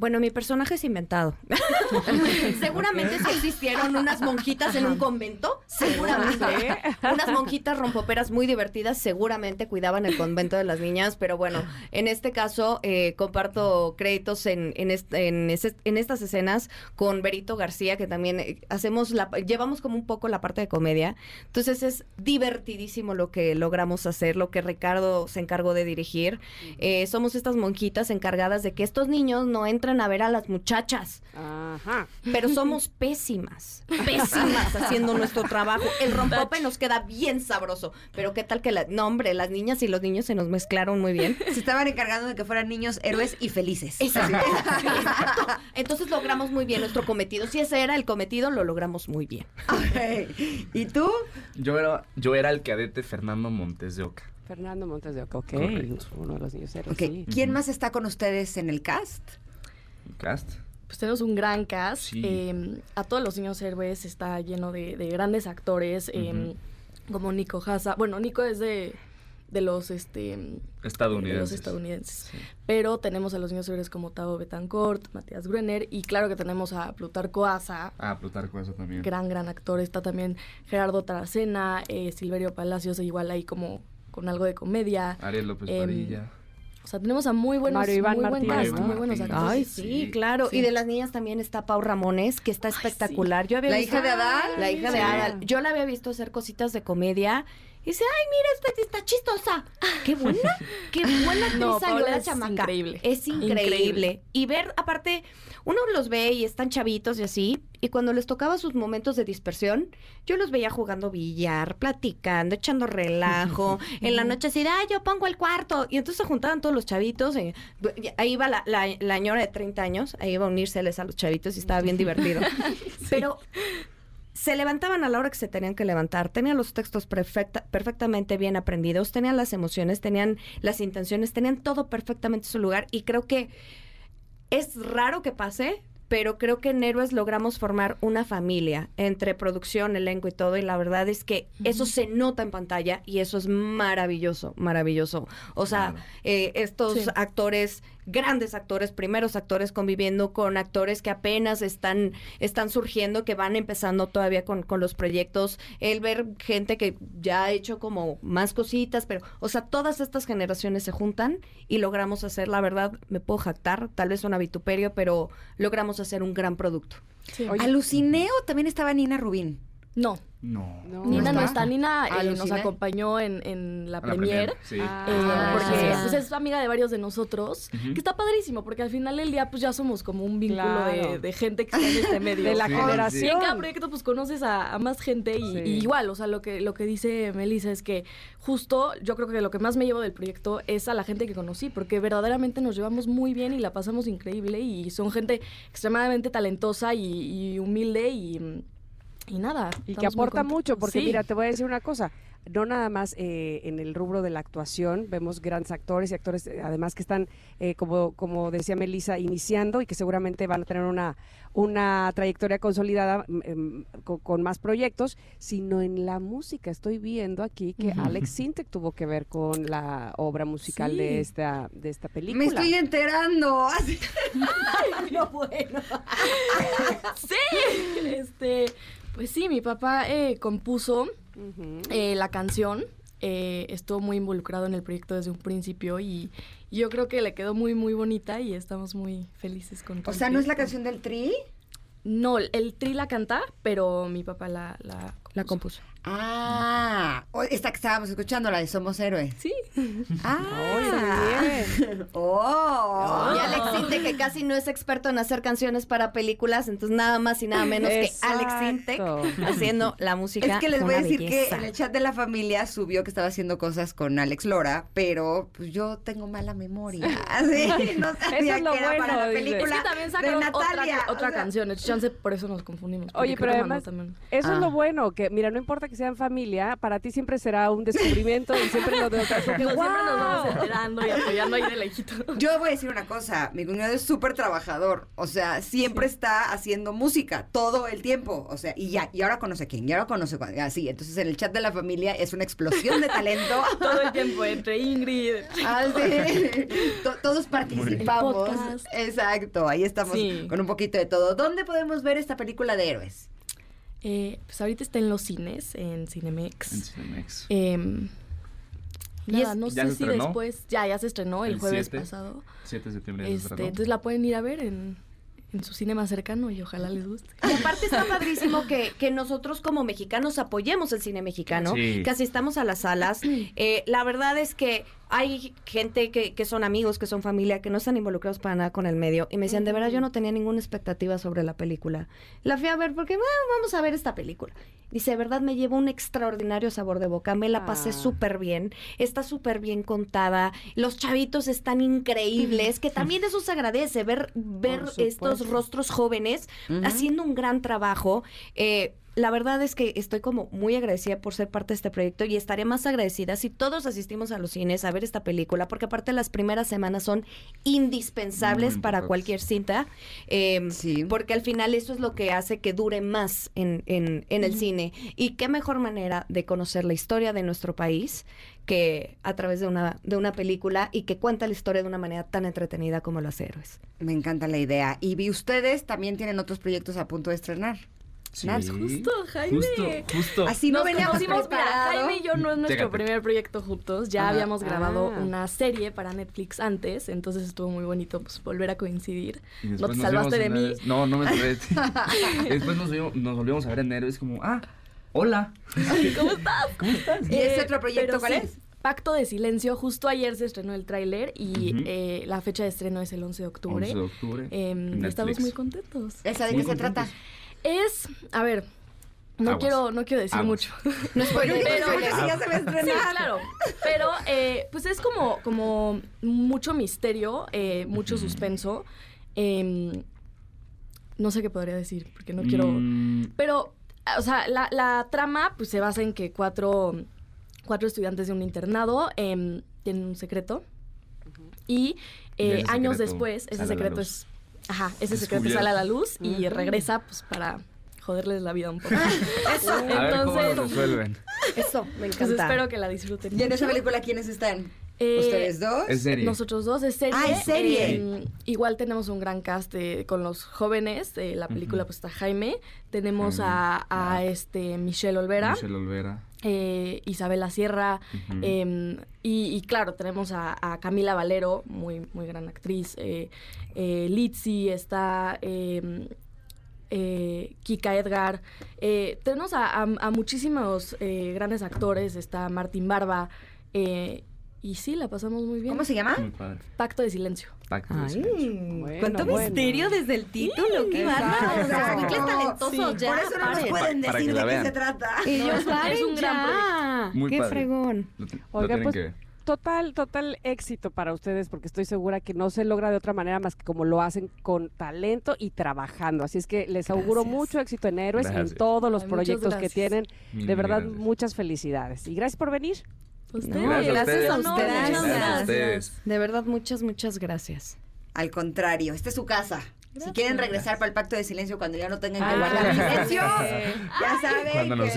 Bueno, mi personaje es inventado. <laughs> seguramente si existieron unas monjitas en un convento, seguramente. unas monjitas rompoperas muy divertidas, seguramente cuidaban el convento de las niñas, pero bueno, en este caso eh, comparto créditos en, en, est- en estas escenas con Berito García, que también eh, hacemos la, llevamos como un poco la parte de comedia. Entonces es divertidísimo lo que logramos hacer, lo que Ricardo se encargó de dirigir. Eh, somos estas monjitas encargadas de que estos niños no entren a ver a las muchachas.
Ajá.
Pero somos pésimas, pésimas haciendo nuestro trabajo. El rompope nos queda bien sabroso. Pero qué tal que la, no hombre, las niñas y los niños se nos mezclaron muy bien.
Se estaban encargando de que fueran niños héroes y felices.
Exacto. Exacto. Entonces logramos muy bien nuestro cometido. Si ese era el cometido, lo logramos muy bien.
¿Y tú?
Yo era, yo era el cadete Fernando Montes de Oca.
Fernando Montes de Oca, ok.
Correcto.
Uno de los niños héroes,
Ok,
sí.
¿Quién más está con ustedes en el cast?
Cast.
Pues tenemos un gran cast.
Sí.
eh, a todos los niños héroes está lleno de, de grandes actores, eh, como Nico Haza. Bueno, Nico es de, de los este de
Estadounidenses.
los estadounidenses. Pero tenemos a los niños héroes como Tavo Betancourt, Matías Gruener y claro que tenemos a Plutarco Asa,
Ah, Plutarco, eso también.
gran, gran actor. Está también Gerardo Taracena, eh, Silverio Palacios, igual ahí como con algo de comedia.
Ariel López
Em,
Padilla.
O sea, tenemos a muy buenos,
Mario Iván
muy muy buenos actores.
Ay, sí, claro.
Sí.
Y de las niñas también está Pau Ramones, que está espectacular. Yo había
¿La
visto-
hija de Adal?
La hija de. Adal. Yo la había visto hacer cositas de comedia. Y dice, ay, mira, esta está chistosa. Qué buena, qué buena actriz <laughs>
No,
salió la
es
chamaca.
increíble.
Es increíble.
Increíble.
Y ver, aparte, uno los ve y están chavitos y así. Y cuando les tocaba sus momentos de dispersión, yo los veía jugando billar, platicando, echando relajo. <laughs> en la noche así, ah, yo pongo el cuarto. Y entonces se juntaban todos los chavitos. y, y ahí iba la, la, de 30 años, ahí iba a unírseles a los chavitos y estaba bien divertido. <laughs> Pero se levantaban a la hora que se tenían que levantar, tenían los textos perfecta- perfectamente bien aprendidos, tenían las emociones, tenían las intenciones, tenían todo perfectamente en su lugar y creo que es raro que pase, pero creo que en Héroes logramos formar una familia entre producción, elenco y todo y la verdad es que eso se nota en pantalla y eso es maravilloso, maravilloso. O sea, eh, estos
Sí.
actores grandes actores, primeros actores conviviendo con actores que apenas están, están surgiendo, que van empezando todavía con, con los proyectos, el ver gente que ya ha hecho como más cositas, pero, o sea, todas estas generaciones se juntan y logramos hacer, la verdad, me puedo jactar, tal vez suena vituperio, pero logramos hacer un gran producto.
Sí.
Alucineo también estaba Nina Rubín.
No,
No.
No.
Nina no
está?
Nina eh, nos acompañó en, en la
la
premier.
premier, sí.
Ah,
eh,
Ah,
porque
sí.
pues, es amiga de varios de nosotros, que está padrísimo, porque al final del día pues ya somos como un vínculo
Claro.
de, de gente que está en este medio. <laughs>
De la
Sí,
Y
generación.
en cada proyecto pues conoces a, a más gente y,
Sí.
y igual, o sea, lo que, lo que dice Melissa es que justo yo creo que lo que más me llevo del proyecto es a la gente que conocí, porque verdaderamente nos llevamos muy bien y la pasamos increíble y son gente extremadamente talentosa y, y humilde y, y nada.
Y que aporta mucho, porque
Sí.
mira, te voy a decir una cosa, no nada más eh, en el rubro de la actuación, vemos grandes actores y actores eh, además que están, eh, como, como decía Melissa, iniciando y que seguramente van a tener una, una trayectoria consolidada mm, em, con, con más proyectos, sino en la música. Estoy viendo aquí que Alex Sintek tuvo que ver con la obra musical
Sí.
de esta de esta película.
Me estoy enterando. <laughs> Así- <laughs>
No, bueno.
Sí, este, pues sí, mi papá eh, compuso eh, la canción. eh, estuvo muy involucrado en el proyecto desde un principio y, y yo creo que le quedó muy, muy bonita y estamos muy felices con todo
O sea, ¿no es la canción del Tri?
No, el tri la canta, pero mi papá la, la,
La compuso.
Ah, esta que estábamos escuchando, la de Somos Héroes.
Sí.
Ah,
muy bien.
Oh.
Y Alex Sintek, que casi no es experto en hacer canciones para películas, entonces nada más y nada menos que Alex
Exacto.
haciendo la música.
Es que les voy a decir
belleza.
que en el chat de la familia subió que estaba haciendo cosas con Alex Lora, pero pues yo tengo mala memoria. Así, <laughs> no sabía
Eso es lo
que era para la
dice.
película
Es que también
de
sacaron
Natalia.
otra, otra
o sea,
canción. Chance, por eso nos confundimos.
Oye, pero además,
también.
eso
Ah.
es lo bueno, que mira, no importa que sean familia, para ti siempre será un descubrimiento y siempre lo de <laughs>
Siempre nos vamos enterando y apoyando ahí de lejito. <laughs>
Yo voy a decir una cosa, mi cuñado es súper trabajador, o sea, siempre está haciendo música todo el tiempo, o sea, y ya, y ahora conoce a quién, y ahora conoce a así, entonces en el chat de la familia es una explosión de talento. <laughs>
Todo el tiempo entre Ingrid.
Ah, sí. Todos participamos. Exacto, ahí estamos
Sí.
con un poquito de todo. ¿Dónde podemos ver esta película de héroes?
Eh, pues ahorita está en los cines, en Cinemex.
En Cinemex.
Em,
Y
nada,
es-
no
¿ya
sé
se
si
estrenó?
después. Ya, ya se estrenó el,
El
jueves
7.
pasado.
7 de septiembre ya se
Este,
estrenó.
entonces la pueden ir a ver en, en su cine más cercano y ojalá les guste.
Y aparte está padrísimo que, que nosotros como mexicanos apoyemos el cine mexicano,
Sí.
que asistamos a las salas. Eh, la verdad es que hay gente que, que son amigos, que son familia, que no están involucrados para nada con el medio. Y me decían, de verdad, yo no tenía ninguna expectativa sobre la película. La fui a ver porque, "Bueno, vamos a ver esta película. Dice, de verdad, me llevó un extraordinario sabor de boca. Me la pasé
Ah.
súper bien. Está súper bien contada. Los chavitos están increíbles, que también eso se agradece, ver, ver estos rostros jóvenes haciendo un gran trabajo. Eh, la verdad es que estoy como muy agradecida por ser parte de este proyecto y estaré más agradecida si todos asistimos a los cines a ver esta película, porque aparte las primeras semanas son indispensables para cualquier cinta, eh, porque al final eso es lo que hace que dure más en, en- en el cine. Y qué mejor manera de conocer la historia de nuestro país que a través de una, de una película y que cuenta la historia de una manera tan entretenida como los héroes.
Me encanta la idea. Y vi ustedes también tienen otros proyectos a punto de estrenar.
Sí.
Justo, Jaime.
Justo, justo.
Así no
Nos
veníamos
conocimos, mira. Jaime y yo no es nuestro primer proyecto juntos. Ya habíamos grabado
Ah.
una serie para Netflix antes, entonces estuvo muy bonito pues, volver a coincidir. No te
nos
salvaste de mí.
vez- No, no me salvé de ti. Y <laughs> <laughs> después nos, vimos- nos volvimos a ver en enero y es como, ah, hola.
¿Cómo estás? <laughs>
¿Cómo estás?
¿Y ese
Eh,
otro proyecto cuál
sí,
es?
Pacto de Silencio. Justo ayer se estrenó el tráiler y eh, la fecha de estreno es el 11 de octubre.
11 de octubre,
Em, estamos muy contentos.
¿Esa de
Muy
qué se
contentos.
trata?
Es, a ver, no
Aguas.
quiero, no quiero decir
Aguas.
mucho. <laughs>
No
Porque
Pero-
si ya se va a estrenar.
Sí, claro. Pero, eh, pues es como, como mucho misterio, eh, mucho suspenso. Em, no sé qué podría decir, porque no quiero.
Mm,
Pero, o sea, la, la trama pues se basa en que cuatro, cuatro estudiantes de un internado em, tienen un secreto. Y
Y
eh, años
secreto
después, ese secreto es. Ajá, ese secreto sale a la luz y regresa pues para joderles la vida un poco. <laughs>
Eso,
a ver cómo lo
Entonces,
resuelven.
eso, me
pues
encanta.
espero que la disfruten.
¿Y en esa película quiénes están?
Eh,
¿Ustedes dos?
Es serie.
Nosotros dos, es serie.
Ah, es serie.
Eh, igual tenemos un gran cast eh, con los jóvenes. de la película pues está Jaime. Tenemos
Jaime,
a, a
ah.
este Michelle Olvera,
Michelle Olvera.
Eh, Isabela Sierra. Eh, y, y claro, tenemos a, a Camila Valero, muy, muy gran actriz. Eh, eh, Litzy, está eh, eh, Kika Edgar. Eh, tenemos a, a- a muchísimos eh, grandes actores. Está Martín Barba. eh, y sí, la pasamos muy bien.
¿Cómo se llama?
Pacto de silencio.
Pacto de silencio.
Bueno,
¿Cuánto
bueno.
misterio desde el título? ¡Qué bárbaro! Talentosos
Sí,
ya,
Por eso no nos pueden
para
decir de qué se trata.
Ellos
Es un gran
ya.
Muy
¡Qué
padre.
fregón!
Lo, lo
Oigan,
tienen
pues,
que.
Total, total éxito para ustedes porque estoy segura que no se logra de otra manera más que como lo hacen con talento y trabajando. Así es que les auguro
Gracias.
mucho éxito en Héroes
Gracias.
en todos los
Ay,
proyectos que tienen.
Mil,
De verdad,
gracias.
muchas felicidades. Y gracias por venir.
Ustedes.
No,
Gracias a
gracias a
ustedes.
Muchas
Gracias a
gracias.
ustedes.
De verdad, muchas, muchas gracias.
Al contrario, esta es su casa. Si quieren regresar para el pacto de silencio cuando ya no tengan que
Ah,
guardar <laughs>
sí.
silencio, ya saben
Cuando nos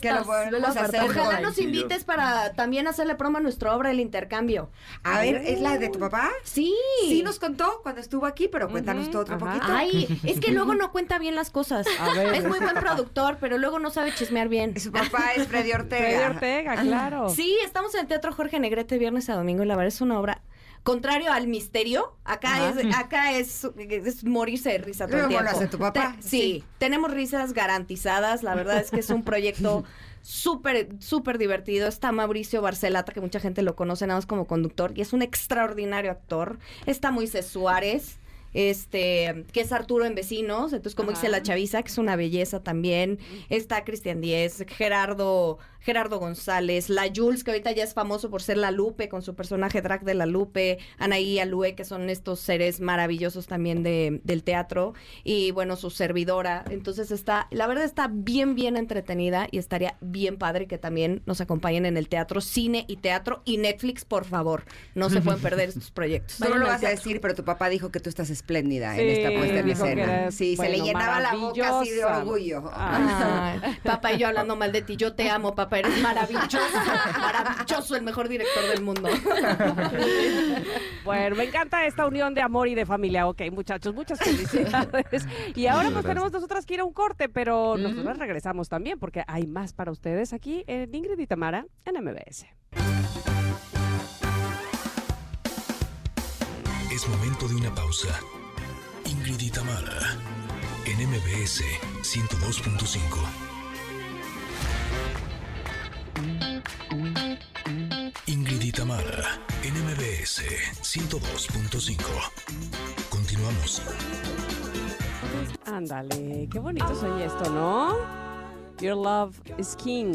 que, lo podemos hacer.
apartado.
Ojalá nos invites para también hacerle promo a nuestra obra El Intercambio.
A ver, ¿es la de tu papá?
Sí.
Sí nos contó cuando estuvo aquí, pero cuéntanos todo otro
ajá.
poquito.
Ay, <laughs> es que luego no cuenta bien las cosas.
A ver.
Es muy buen productor, pero luego no sabe chismear bien.
Su papá es Freddy <laughs> Ortega.
Freddy Ortega, claro.
Sí, estamos en el Teatro Jorge Negrete viernes a domingo y la verdad es una obra contrario al misterio. Acá
Ajá.
es acá es, es morirse de risa todo el tiempo.
hace tu papá.
Te- sí,
Sí.
tenemos risas garantizadas. La verdad es que es un proyecto <laughs> súper, súper divertido. Está Mauricio Barcelata, que mucha gente lo conoce nada más como conductor, y es un extraordinario actor. Está Moisés Suárez. Este, que es Arturo en Vecinos, entonces como dice la chaviza, que es una belleza también. Está Cristian Díez, Gerardo, Gerardo González, la Jules, que ahorita ya es famoso por ser la Lupe, con su personaje drag de la Lupe, Anaí Alue, que son estos seres maravillosos también de, del teatro, y bueno, su servidora. Entonces está, la verdad está bien, bien entretenida y estaría bien padre que también nos acompañen en el teatro, cine y teatro y Netflix, por favor. No se pueden perder estos proyectos.
Tú no lo vas a decir, pero tu papá dijo que tú estás espléndida en esta puesta en escena. Sí, se le llenaba la boca así de orgullo.
Ay, <laughs> papá y yo hablando mal de ti, yo te amo, papá, eres maravilloso, maravilloso, el mejor director del mundo.
Bueno, me encanta esta unión de amor y de familia. Ok, muchachos, muchas felicidades. Y ahora pues
Gracias.
tenemos nosotras que ir a un corte, pero nosotras regresamos también porque hay más para ustedes aquí en Ingrid y Tamara en MBS.
Es momento de una pausa. Ingrid y Tamara, en MBS 102.5. Tamara, en MBS 102.5. Continuamos.
Ándale, qué bonito soy esto, ¿no? Your Love is King.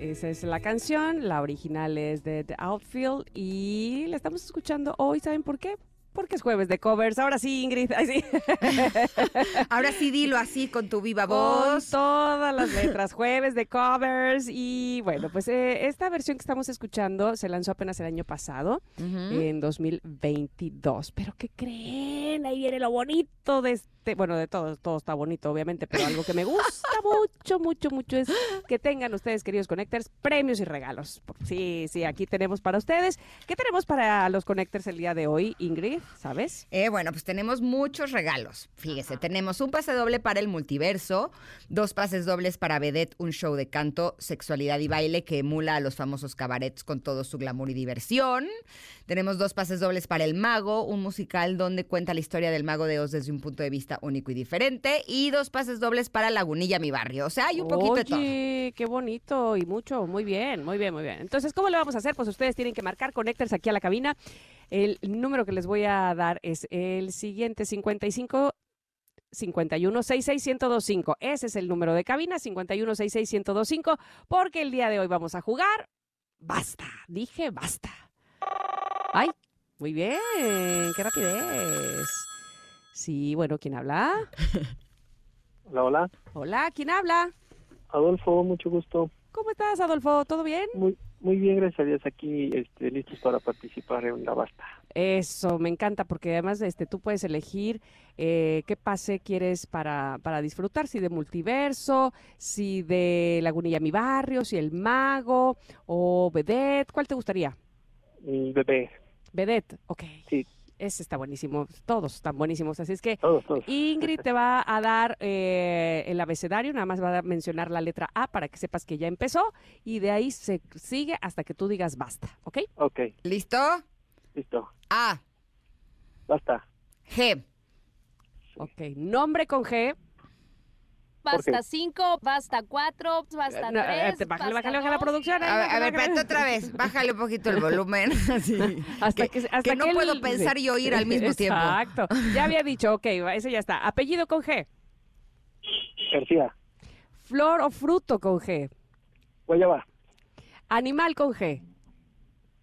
Esa es la canción, la original es de The Outfield y la estamos escuchando hoy, ¿saben por qué? Porque es jueves de covers. Ahora sí, Ingrid. Ay, sí. <laughs>
Ahora sí dilo así con tu viva
Con
voz.
todas las <laughs> letras, jueves de covers. Y bueno, pues eh, esta versión que estamos escuchando se lanzó apenas el año pasado, en 2022. Pero ¿qué creen? Ahí viene lo bonito de este. Bueno, de todo, todo está bonito, obviamente, pero algo que me gusta <laughs> mucho, mucho, mucho es que tengan ustedes, queridos connectors, premios y regalos. Sí, sí, aquí tenemos para ustedes. ¿Qué tenemos para los connectors el día de hoy, Ingrid? ¿Sabes?
Eh, bueno, pues tenemos muchos regalos. Fíjese, tenemos un pase doble para el multiverso, dos pases dobles para Vedette, un show de canto, sexualidad y baile que emula a los famosos cabarets con todo su glamour y diversión. Tenemos dos pases dobles para El Mago, un musical donde cuenta la historia del Mago de Oz desde un punto de vista único y diferente. Y dos pases dobles para Lagunilla, mi barrio. O sea, hay un poquito de todo.
Qué bonito y mucho, muy bien, muy bien, muy bien. Entonces, ¿cómo le vamos a hacer? Pues ustedes tienen que marcar Connectors aquí a la cabina. El número que les voy a dar es el siguiente, 55 51 66 1025. Ese es el número de cabina, 51 66 1025, porque el día de hoy vamos a jugar. Basta, dije basta. Ay, muy bien, qué rapidez. Sí, bueno, ¿quién habla?
Hola, hola.
Hola, ¿quién habla?
Adolfo, mucho gusto.
¿Cómo estás, Adolfo? ¿Todo bien?
Muy, muy bien, gracias a Dios. Aquí este, listos para participar en la basta.
Eso, me encanta porque además este, tú puedes elegir eh, qué pase quieres para, para disfrutar, si de multiverso, si de Lagunilla Mi Barrio, si el mago o Vedette, ¿cuál te gustaría?
Bebé.
Vedette, ok.
Sí.
Ese está buenísimo, todos están buenísimos, así es que
Todos, todos.
Ingrid te va a dar eh, el abecedario, nada más va a mencionar la letra A para que sepas que ya empezó y de ahí se sigue hasta que tú digas basta, ¿ok?
Ok,
¿Listo?
listo.
A,
Basta.
G,
Ok, nombre con G.
Basta 5, basta 4, basta
No,
3.
eh, bájale, bájale, bájale la producción.
A ver, a espérate otra vez. Bájale un poquito el <laughs> volumen. <laughs> Así.
Hasta que, hasta
que no puedo pensar y oír al <laughs> mismo tiempo.
Exacto. Ya había dicho, ok, ese ya está. Apellido con G.
García.
Flor o fruto con G.
Guayaba.
Animal con G.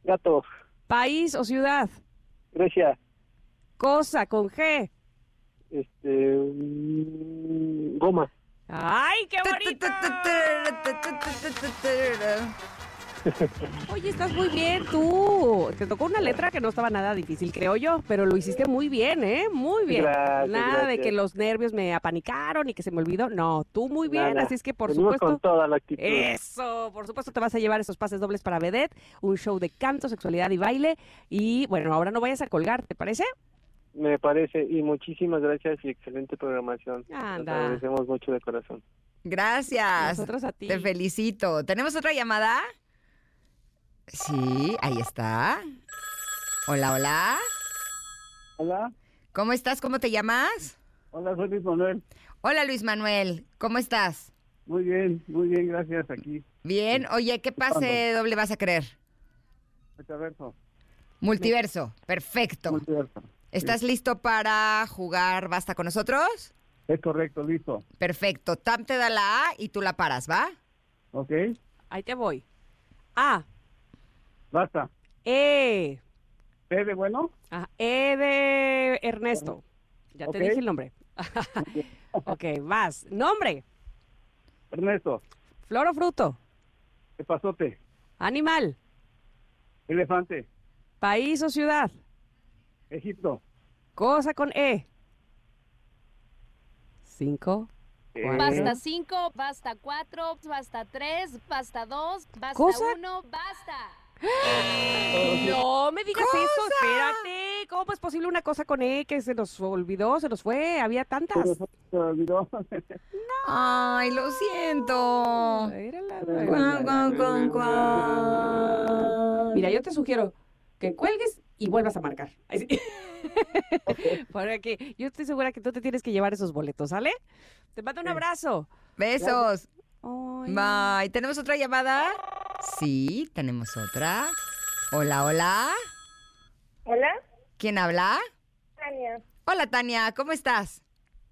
Gato.
País o ciudad.
Grecia.
Cosa con G.
Este. mm, goma.
¡Ay, qué bonito! Oye, estás muy bien tú. Te tocó una letra que no estaba nada difícil, creo yo, pero lo hiciste muy bien, ¿eh? Muy bien.
Gracias,
nada de que los nervios me apanicaron y que se me olvidó. No, tú muy bien,
Nada.
así es que por
Venimos
supuesto.
con toda la actitud.
Eso, por supuesto te vas a llevar esos pases dobles para Vedette, un show de canto, sexualidad y baile. Y bueno, ahora no vayas a colgar, ¿te parece?
Me parece. Y muchísimas gracias y excelente programación. Nos
Anda.
agradecemos mucho de corazón.
Gracias.
Nosotros a ti.
Te felicito. ¿Tenemos otra llamada? Sí, ahí está. Hola, hola.
Hola,
¿Cómo estás? ¿Cómo te llamas?
hola, soy Luis Manuel.
Hola, Luis Manuel. ¿Cómo estás?
Muy bien, muy bien, gracias. Aquí,
Bien. Oye, ¿qué pase doble vas a creer?
Metaverso.
Multiverso. Perfecto.
Multiverso.
¿Estás listo para jugar Basta con nosotros?
Es correcto, listo.
Perfecto. Tam te da la A y tú la paras, ¿va?
¿Ok?
Ahí te voy. A.
Basta.
E.
¿E de bueno?
Ah, E de Ernesto. Ya
Ok.
te dije el nombre. <laughs> ok, vas. Nombre.
Ernesto.
Flor o fruto.
Epazote.
Animal.
Elefante.
País o ciudad.
Egipto.
Cosa con E. Cinco. cuatro.
Basta 5, basta 4, basta 3, basta 2, basta
Cosa-
1, basta. <gasps>
No me digas eso, espérate. ¿Cómo es posible una cosa con E que se nos olvidó, se nos fue? Había tantas.
Se me olvidó.
Ay, lo siento.
Guau, guau, guau, guau. Mira, yo te sugiero que cuelgues y vuelvas a marcar. Sí. Para que yo estoy segura que tú te tienes que llevar esos boletos, ¿sale? Te mando un abrazo.
Besos. Bye. ¿Tenemos otra llamada? Sí, tenemos otra. Hola, hola.
Hola,
¿Quién habla?
Tania.
Hola, Tania, ¿cómo estás?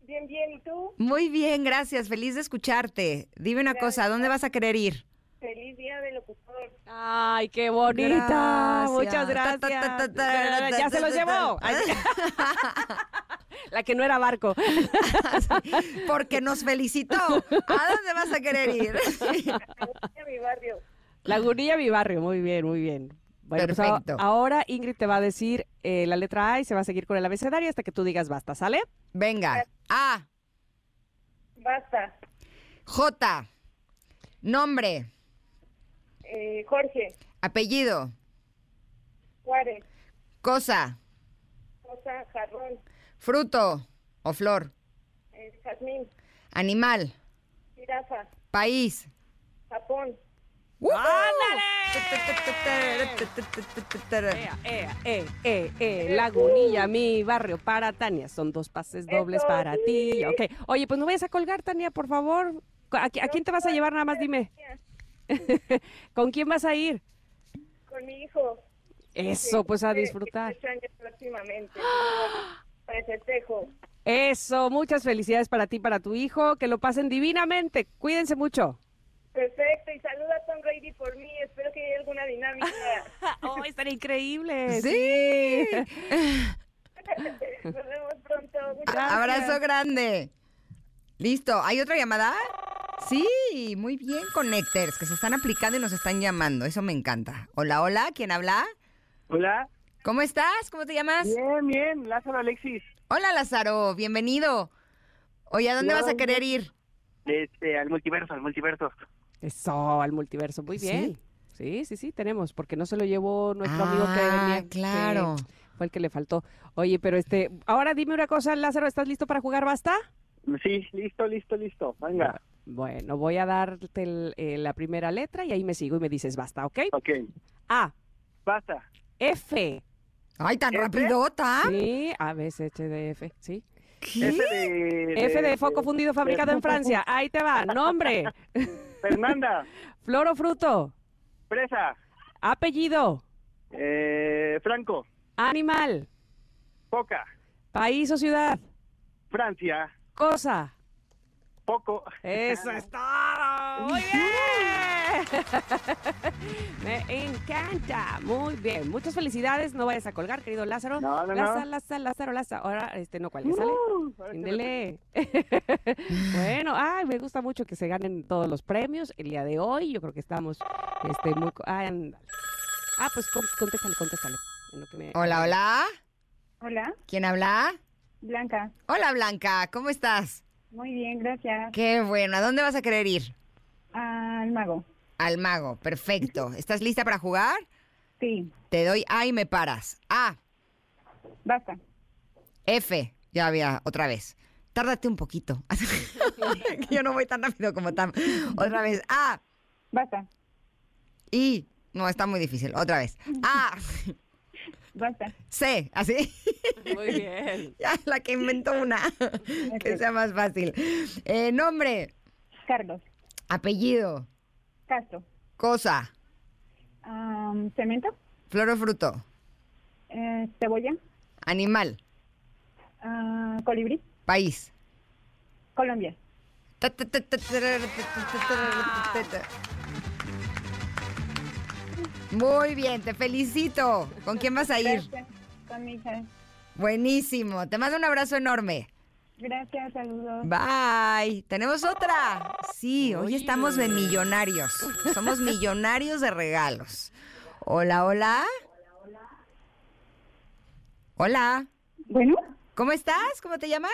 Bien, bien. ¿Y tú?
Muy bien, gracias. Feliz de escucharte. Dime una cosa, ¿a dónde vas a querer ir?
Feliz día del locutor.
Ay, qué bonita.
Gracias.
Muchas gracias.
Ta, ta, ta, ta, ta,
ya se
ta,
llevó. <laughs> La que no era barco. <laughs>
Porque nos felicitó. ¿A dónde vas a querer ir?
A mi barrio.
Lagunilla, mi barrio. Muy bien, muy bien. Bueno, pues,
Perfecto.
ahora Ingrid te va a decir eh, la letra A y se va a seguir con el abecedario hasta que tú digas basta, ¿sale?
Venga. A,
Basta.
J, nombre,
Eh, Jorge.
apellido,
Juárez.
cosa,
Rosa. Jarrón.
fruto o flor,
eh, Jazmín.
animal,
Jirafa.
país.
Japón.
Ea, <laughs> ea, eh, eh, eh, Lagunilla, mi barrio, para Tania. Son dos pases dobles
Eso,
para ti. Ok. Oye, pues no vayas a colgar, Tania, por favor. ¿A, a quién te vas a llevar? Nada más dime. <laughs> ¿Con quién vas a ir?
Con mi hijo.
Eso, pues a disfrutar.
años próximamente. <gasps> Para el festejo.
Eso, muchas felicidades para ti, para tu hijo. Que lo pasen divinamente. Cuídense mucho.
Perfecto. Y saluda a Tom Brady por mí. Espero que haya alguna dinámica. <laughs>
oh, estaría increíble.
Sí. <laughs>
Nos vemos pronto. Muchas gracias.
Abrazo grande. Listo. ¿Hay otra llamada? Sí, muy bien, Connectors, que se están aplicando y nos están llamando. Eso me encanta. Hola, hola, ¿quién habla?
Hola.
¿Cómo estás? ¿Cómo te llamas?
Bien, bien, Lázaro Alexis.
Hola, Lázaro, bienvenido. Oye, ¿a dónde vas a querer ir?
Este, al multiverso, al multiverso.
Eso, al multiverso. Muy
¿Sí?
bien. Sí, sí, sí, tenemos, porque no se lo llevó nuestro amigo que
Ah,
venía.
claro.
que fue el que le faltó. Oye, pero este, ahora dime una cosa, Lázaro, ¿estás listo para jugar basta?
Sí, listo, listo, listo. Venga.
Bueno, voy a darte el- eh, la primera letra y ahí me sigo y me dices basta, ¿ok?
Ok.
A.
Basta.
F.
Ay, tan
¿F?
rapidota.
Sí, A, B, C, H, D, F, sí.
F de,
F de foco fundido fabricado en Francia. Ahí te va. Nombre. <laughs>
Fernanda.
Flor o fruto.
Presa.
Apellido.
Eh, Franco.
Animal.
Poca.
País o ciudad.
Francia.
Cosa.
Poco.
Eso es todo. <laughs> Muy bien. <laughs> Me encanta. Muy bien. Muchas felicidades. No vayas a colgar, querido Lázaro.
No, no, no.
Lázaro, Lázaro, Lázaro, Lázaro. Ahora este no cuelgues, ¿sale?
Uh,
Índele. <laughs> bueno, ay, me gusta mucho que se ganen todos los premios el día de hoy. Yo creo que estamos este, muy... co- ay, ándale. Ah, pues con- contéstale, contéstale. en lo que me-
Hola, hola.
Hola,
¿Quién habla?
Blanca.
Hola, Blanca, ¿cómo estás?
Muy bien, gracias.
Qué bueno. ¿A dónde vas a querer ir?
Al mago.
Al mago, perfecto. <laughs> ¿Estás lista para jugar?
Sí.
Te doy A y me paras. A,
Basta.
F, ya había otra vez. Tárdate un poquito. <laughs> Yo no voy tan rápido como Tam. Otra vez. A.
Basta.
I. No, está muy difícil. Otra vez. A. <laughs>
Basta.
C. ¿Así?
Muy bien.
Ya, la que inventó una. que sea más fácil. Eh, nombre.
Carlos.
Apellido.
Castro.
Cosa.
Am, Cemento.
Flor o fruto.
Eh, cebolla.
Animal.
Ah, colibrí.
País.
Colombia.
Muy bien, te felicito. ¿Con quién vas a ir?
Gracias. Con mi hija.
Buenísimo. Te mando un abrazo enorme.
Gracias, saludos.
Bye. ¿Tenemos otra? Sí, hoy estamos de millonarios. Somos millonarios de regalos. Hola, hola. Hola.
Bueno.
¿Cómo estás? ¿Cómo te llamas?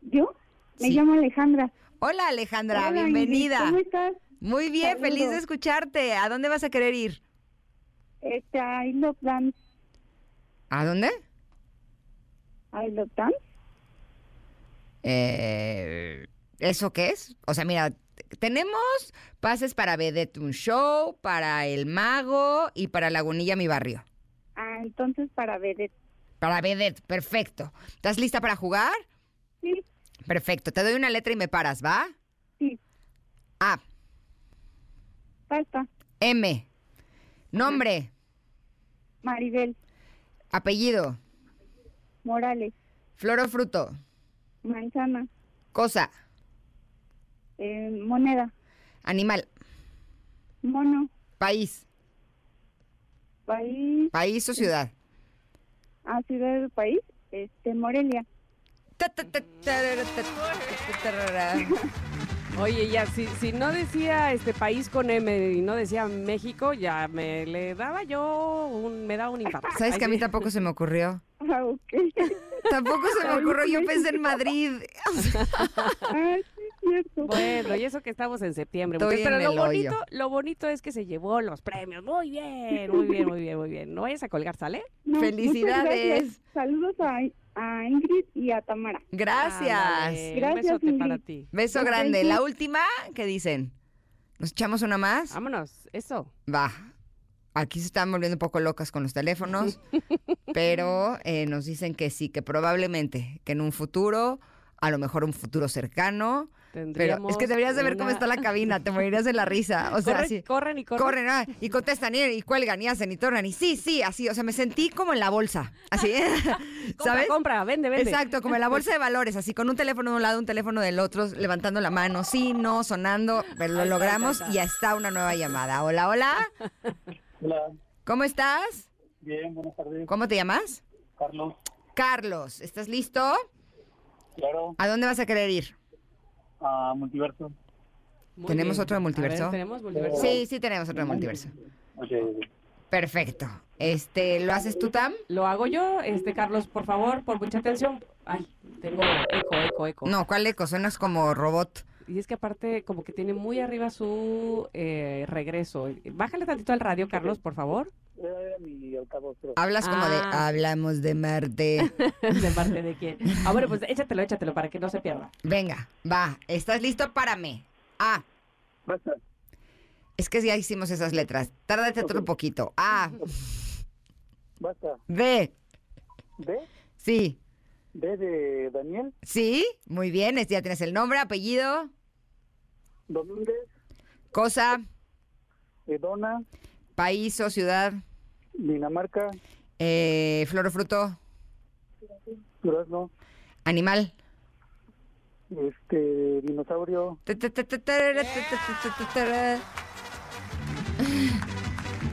¿Yo? Me
Sí.
llamo Alejandra.
Hola, Alejandra.
Hola,
bienvenida.
Ingrid, ¿Cómo estás?
Muy bien, feliz de escucharte. ¿A dónde vas a querer ir?
Este, I Love Dance.
¿A dónde?
I Love Dance.
Eh, ¿Eso qué es? O sea, mira, tenemos pases para Vedette un show, para El Mago y para Lagunilla mi barrio.
Ah, entonces para ver.
Para Vedette, perfecto. ¿Estás lista para jugar?
Sí.
Perfecto. Te doy una letra y me paras, ¿va?
Sí.
A.
Falta.
M. Nombre.
Maribel.
Apellido.
Morales.
Flor o fruto.
Manzana.
Cosa.
eh, moneda.
Animal.
Mono.
País.
País.
País o ciudad.
Ah, ciudad del país. Este, Morelia. <laughs>
Oye, ya, si, si no decía este país con M y no decía México, ya me le daba yo un, me daba un infarto.
¿Sabes
Ay,
que a mí tampoco se me ocurrió?
Ah, ok.
Tampoco se me ocurrió. Yo pensé en Madrid. <laughs>
Sí, cierto.
Bueno, y eso que estamos en septiembre.
Estoy
pero
en
lo
el
bonito,
hoyo.
lo bonito es que se llevó los premios. Muy bien, muy bien, muy bien, muy bien. No vayas a colgar, ¿sale?
No,
Felicidades.
Saludos a, a Ingrid y a Tamara.
Gracias.
Un
Gracias,
besote
Ingrid.
para ti.
Beso grande. La última, ¿qué dicen? ¿Nos echamos una más?
Vámonos, eso.
Va. Aquí se están volviendo un poco locas con los teléfonos, <laughs> pero eh, nos dicen que sí, que probablemente, que en un futuro, a lo mejor un futuro cercano, pero es que deberías de ver cómo está la cabina, te morirías de la risa. O sea,
Corren,
así,
corren y corren.
corren ah, y contestan y, y cuelgan y hacen y tornan y sí, sí, así, o sea, me sentí como en la bolsa, así, <laughs>
Compra,
¿sabes?
compra, vende, vende.
Exacto, como en la bolsa de valores, así con un teléfono de un lado, un teléfono del otro, levantando la mano, sí, no, sonando, pero lo logramos
está.
y ya está una nueva llamada. Hola, hola,
Hola.
¿cómo estás?
Bien, buenas tardes.
¿Cómo te llamas?
Carlos.
Carlos, ¿estás listo?
Claro.
¿A dónde vas a querer ir?
A Multiverso.
Muy
¿Tenemos
bien.
otro de multiverso?
A ver, ¿Tenemos multiverso?
Sí, sí tenemos otro de multiverso. Perfecto. Este, ¿lo haces tú, Tam?
Lo hago yo, este Carlos, por favor, por mucha atención. Ay, tengo eco, eco, eco.
No, ¿cuál eco? Suenas como robot.
Y es que aparte como que tiene muy arriba su eh, regreso. Bájale tantito al radio, Carlos, por favor.
Hablas como de
Ah.
hablamos de Marte. <laughs>
¿De parte de quién? Ah, bueno, pues échatelo, échatelo para que no se pierda.
Venga, va. ¿Estás listo? Párame. A.
Basta.
Es que ya hicimos esas letras. Tárdate otro poquito. A.
Basta.
B.
D.
Sí.
D de Daniel.
Sí. Muy bien. este Ya tienes el nombre, apellido,
Domínguez.
cosa,
Edona.
país o ciudad,
Dinamarca.
eh, flor o fruto,
Durazno.
animal.
Este. Dinosaurio.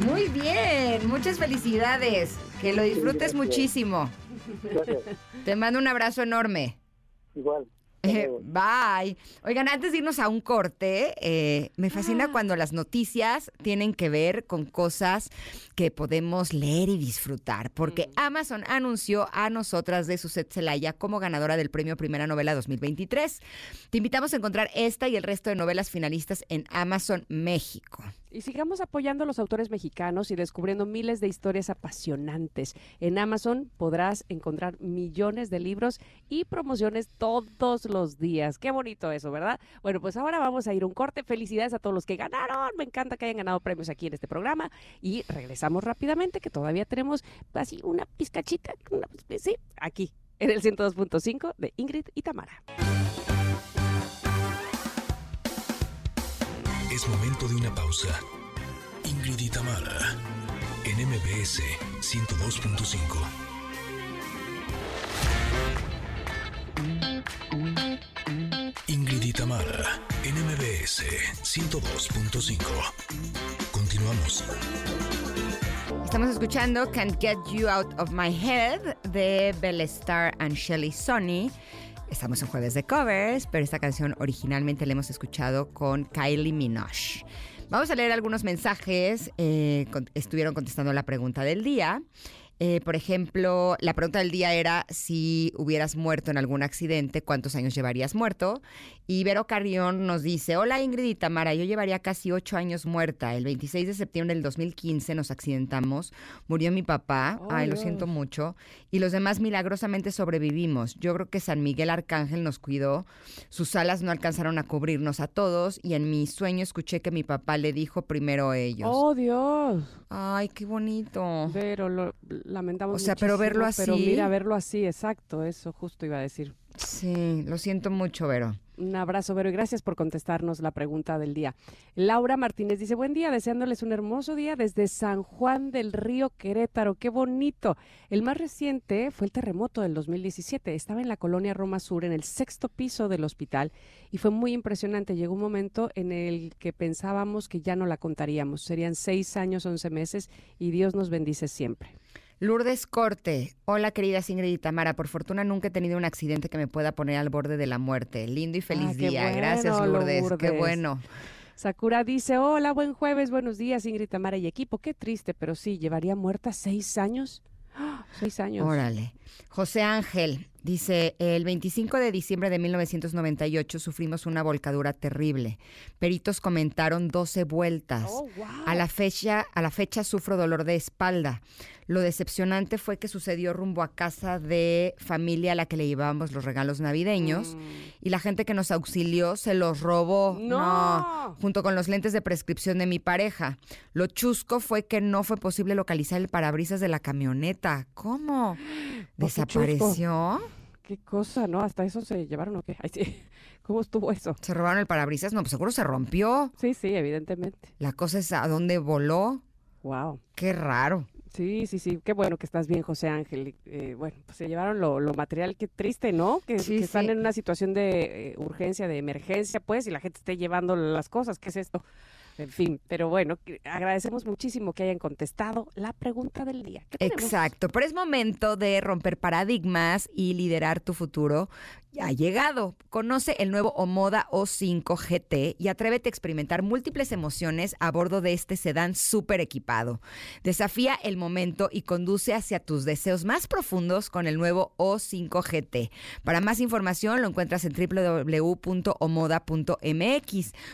Muy bien, muchas felicidades. Que lo disfrutes muchísimo.
Gracias.
Te mando un abrazo enorme.
Igual. <laughs>
Eh, bye. Oigan, antes de irnos a un corte, eh, me fascina cuando las noticias tienen que ver con cosas que podemos leer y disfrutar, porque Amazon anunció a nosotras de Suset Celaya como ganadora del premio Primera Novela 2023. Te invitamos a encontrar esta y el resto de novelas finalistas en Amazon México.
Y sigamos apoyando a los autores mexicanos y descubriendo miles de historias apasionantes. En Amazon podrás encontrar millones de libros y promociones todos los días. Qué bonito eso, ¿verdad? Bueno, pues ahora vamos a ir un corte. Felicidades a todos los que ganaron. Me encanta que hayan ganado premios aquí en este programa. Y regresamos rápidamente, que todavía tenemos así una pizcachita. una- sí, aquí, en el 102.5 de Ingrid y Tamara.
Es momento de una pausa. Ingrid y en MBS 102.5. Ingrid y en MBS 102.5. Continuamos.
Estamos escuchando Can't Get You Out of My Head de Belle Star and Shelly Sonny. Estamos en jueves de covers, pero esta canción originalmente la hemos escuchado con Kylie Minogue. Vamos a leer algunos mensajes. eh, estuvieron contestando la pregunta del día. Eh, por ejemplo, la pregunta del día era si hubieras muerto en algún accidente, ¿cuántos años llevarías muerto? Y Vero Carrión nos dice, hola Ingrid y Tamara, yo llevaría casi ocho años muerta. El 26 de septiembre del 2015 nos accidentamos, murió mi papá,
Oh,
ay, lo siento mucho, y los demás milagrosamente sobrevivimos. Yo creo que San Miguel Arcángel nos cuidó, sus alas no alcanzaron a cubrirnos a todos, y en mi sueño escuché que mi papá le dijo primero a ellos.
¡Oh, Dios!
Ay, qué bonito.
Pero lo lamentamos
O sea, pero verlo
muchísimo, Pero
así-
mira, verlo así, exacto, eso justo iba a decir.
Sí, lo siento mucho, Vero.
Un abrazo, Vero, y gracias por contestarnos la pregunta del día. Laura Martínez dice, buen día, deseándoles un hermoso día desde San Juan del Río, Querétaro. ¡Qué bonito! El más reciente fue el terremoto del 2017. Estaba en la colonia Roma Sur, en el sexto piso del hospital, y fue muy impresionante. Llegó un momento en el que pensábamos que ya no la contaríamos. Serían seis años, once meses, y Dios nos bendice siempre.
Lourdes Corte. Hola, querida Ingrid y Tamara. Por fortuna nunca he tenido un accidente que me pueda poner al borde de la muerte. Lindo y feliz
Ah,
día. Gracias, Lourdes. Qué bueno.
Sakura dice, hola, buen jueves, buenos días, Ingrid, Tamara y equipo. Qué triste, pero sí, llevaría muerta seis años. ¡Ah! Seis años.
Órale. José Ángel dice, el 25 de diciembre de 1998 sufrimos una volcadura terrible. Peritos comentaron 12 vueltas.
Oh,
A la fecha, a la fecha sufro dolor de espalda. Lo decepcionante fue que sucedió rumbo a casa de familia a la que le llevábamos los regalos navideños y la gente que nos auxilió se los robó.
¡No!
junto con los lentes de prescripción de mi pareja. Lo chusco fue que no fue posible localizar el parabrisas de la camioneta. ¿Cómo? ¿Desapareció?
Qué cosa, ¿no? Hasta eso se llevaron o qué. Ay, sí. <laughs> ¿Cómo estuvo eso?
¿Se robaron el parabrisas? No, pues seguro se rompió.
Sí, sí, evidentemente.
La cosa es a dónde voló.
Wow.
Qué raro.
Sí, sí, sí. Qué bueno que estás bien, José Ángel. Eh, bueno, pues se llevaron lo, lo material. Qué triste, ¿no? Que,
Sí,
que están en una situación de eh, urgencia, de emergencia, pues, y la gente esté llevando las cosas. ¿Qué es esto? En fin, pero bueno, agradecemos muchísimo que hayan contestado la pregunta del día.
Exacto, pero es momento de romper paradigmas y liderar tu futuro. Ya ha llegado. Conoce el nuevo Omoda O5 GT y atrévete a experimentar múltiples emociones a bordo de este sedán súper equipado. Desafía el momento y conduce hacia tus deseos más profundos con el nuevo O5 GT. Para más información lo encuentras en www.omoda.mx.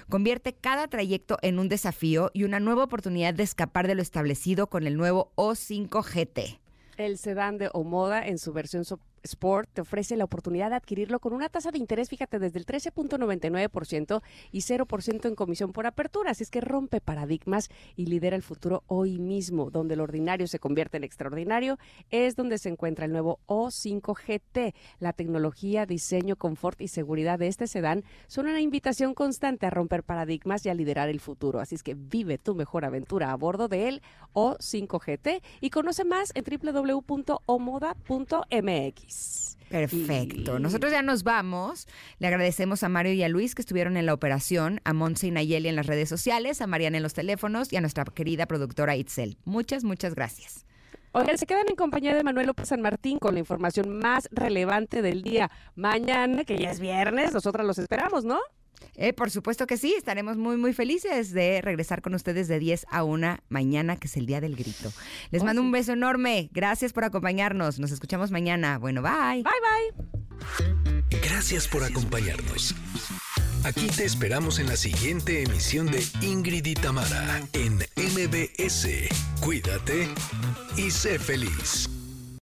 Convierte cada trayecto en un desafío y una nueva oportunidad de escapar de lo establecido con el nuevo O5 GT.
El sedán de Omoda en su versión Sport te ofrece la oportunidad de adquirirlo con una tasa de interés, fíjate, desde el 13.99% y 0% en comisión por apertura. Así es que rompe paradigmas y lidera el futuro hoy mismo. Donde el ordinario se convierte en extraordinario, es donde se encuentra el nuevo O5 GT. La tecnología, diseño, confort y seguridad de este sedán son una invitación constante a romper paradigmas y a liderar el futuro. Así es que vive tu mejor aventura a bordo de él O5 GT y conoce más en www.omoda.mx.
Perfecto.
Y-
Nosotros ya nos vamos. Le agradecemos a Mario y a Luis que estuvieron en la operación, a Monse y Nayeli en las redes sociales, a Mariana en los teléfonos y a nuestra querida productora Itzel. Muchas, muchas gracias.
Oigan, se quedan en compañía de Manuel López San Martín con la información más relevante del día. Mañana, que ya es viernes, nosotras los esperamos, ¿no?
Eh, por supuesto que sí, estaremos muy, muy felices de regresar con ustedes de 10 a 1 mañana, que es el Día del Grito. Les
Oh,
mando un beso enorme. Gracias por acompañarnos. Nos escuchamos mañana. Bueno, bye.
Bye, bye.
Gracias por acompañarnos. Aquí te esperamos en la siguiente emisión de Ingrid y Tamara en MBS. Cuídate y sé feliz.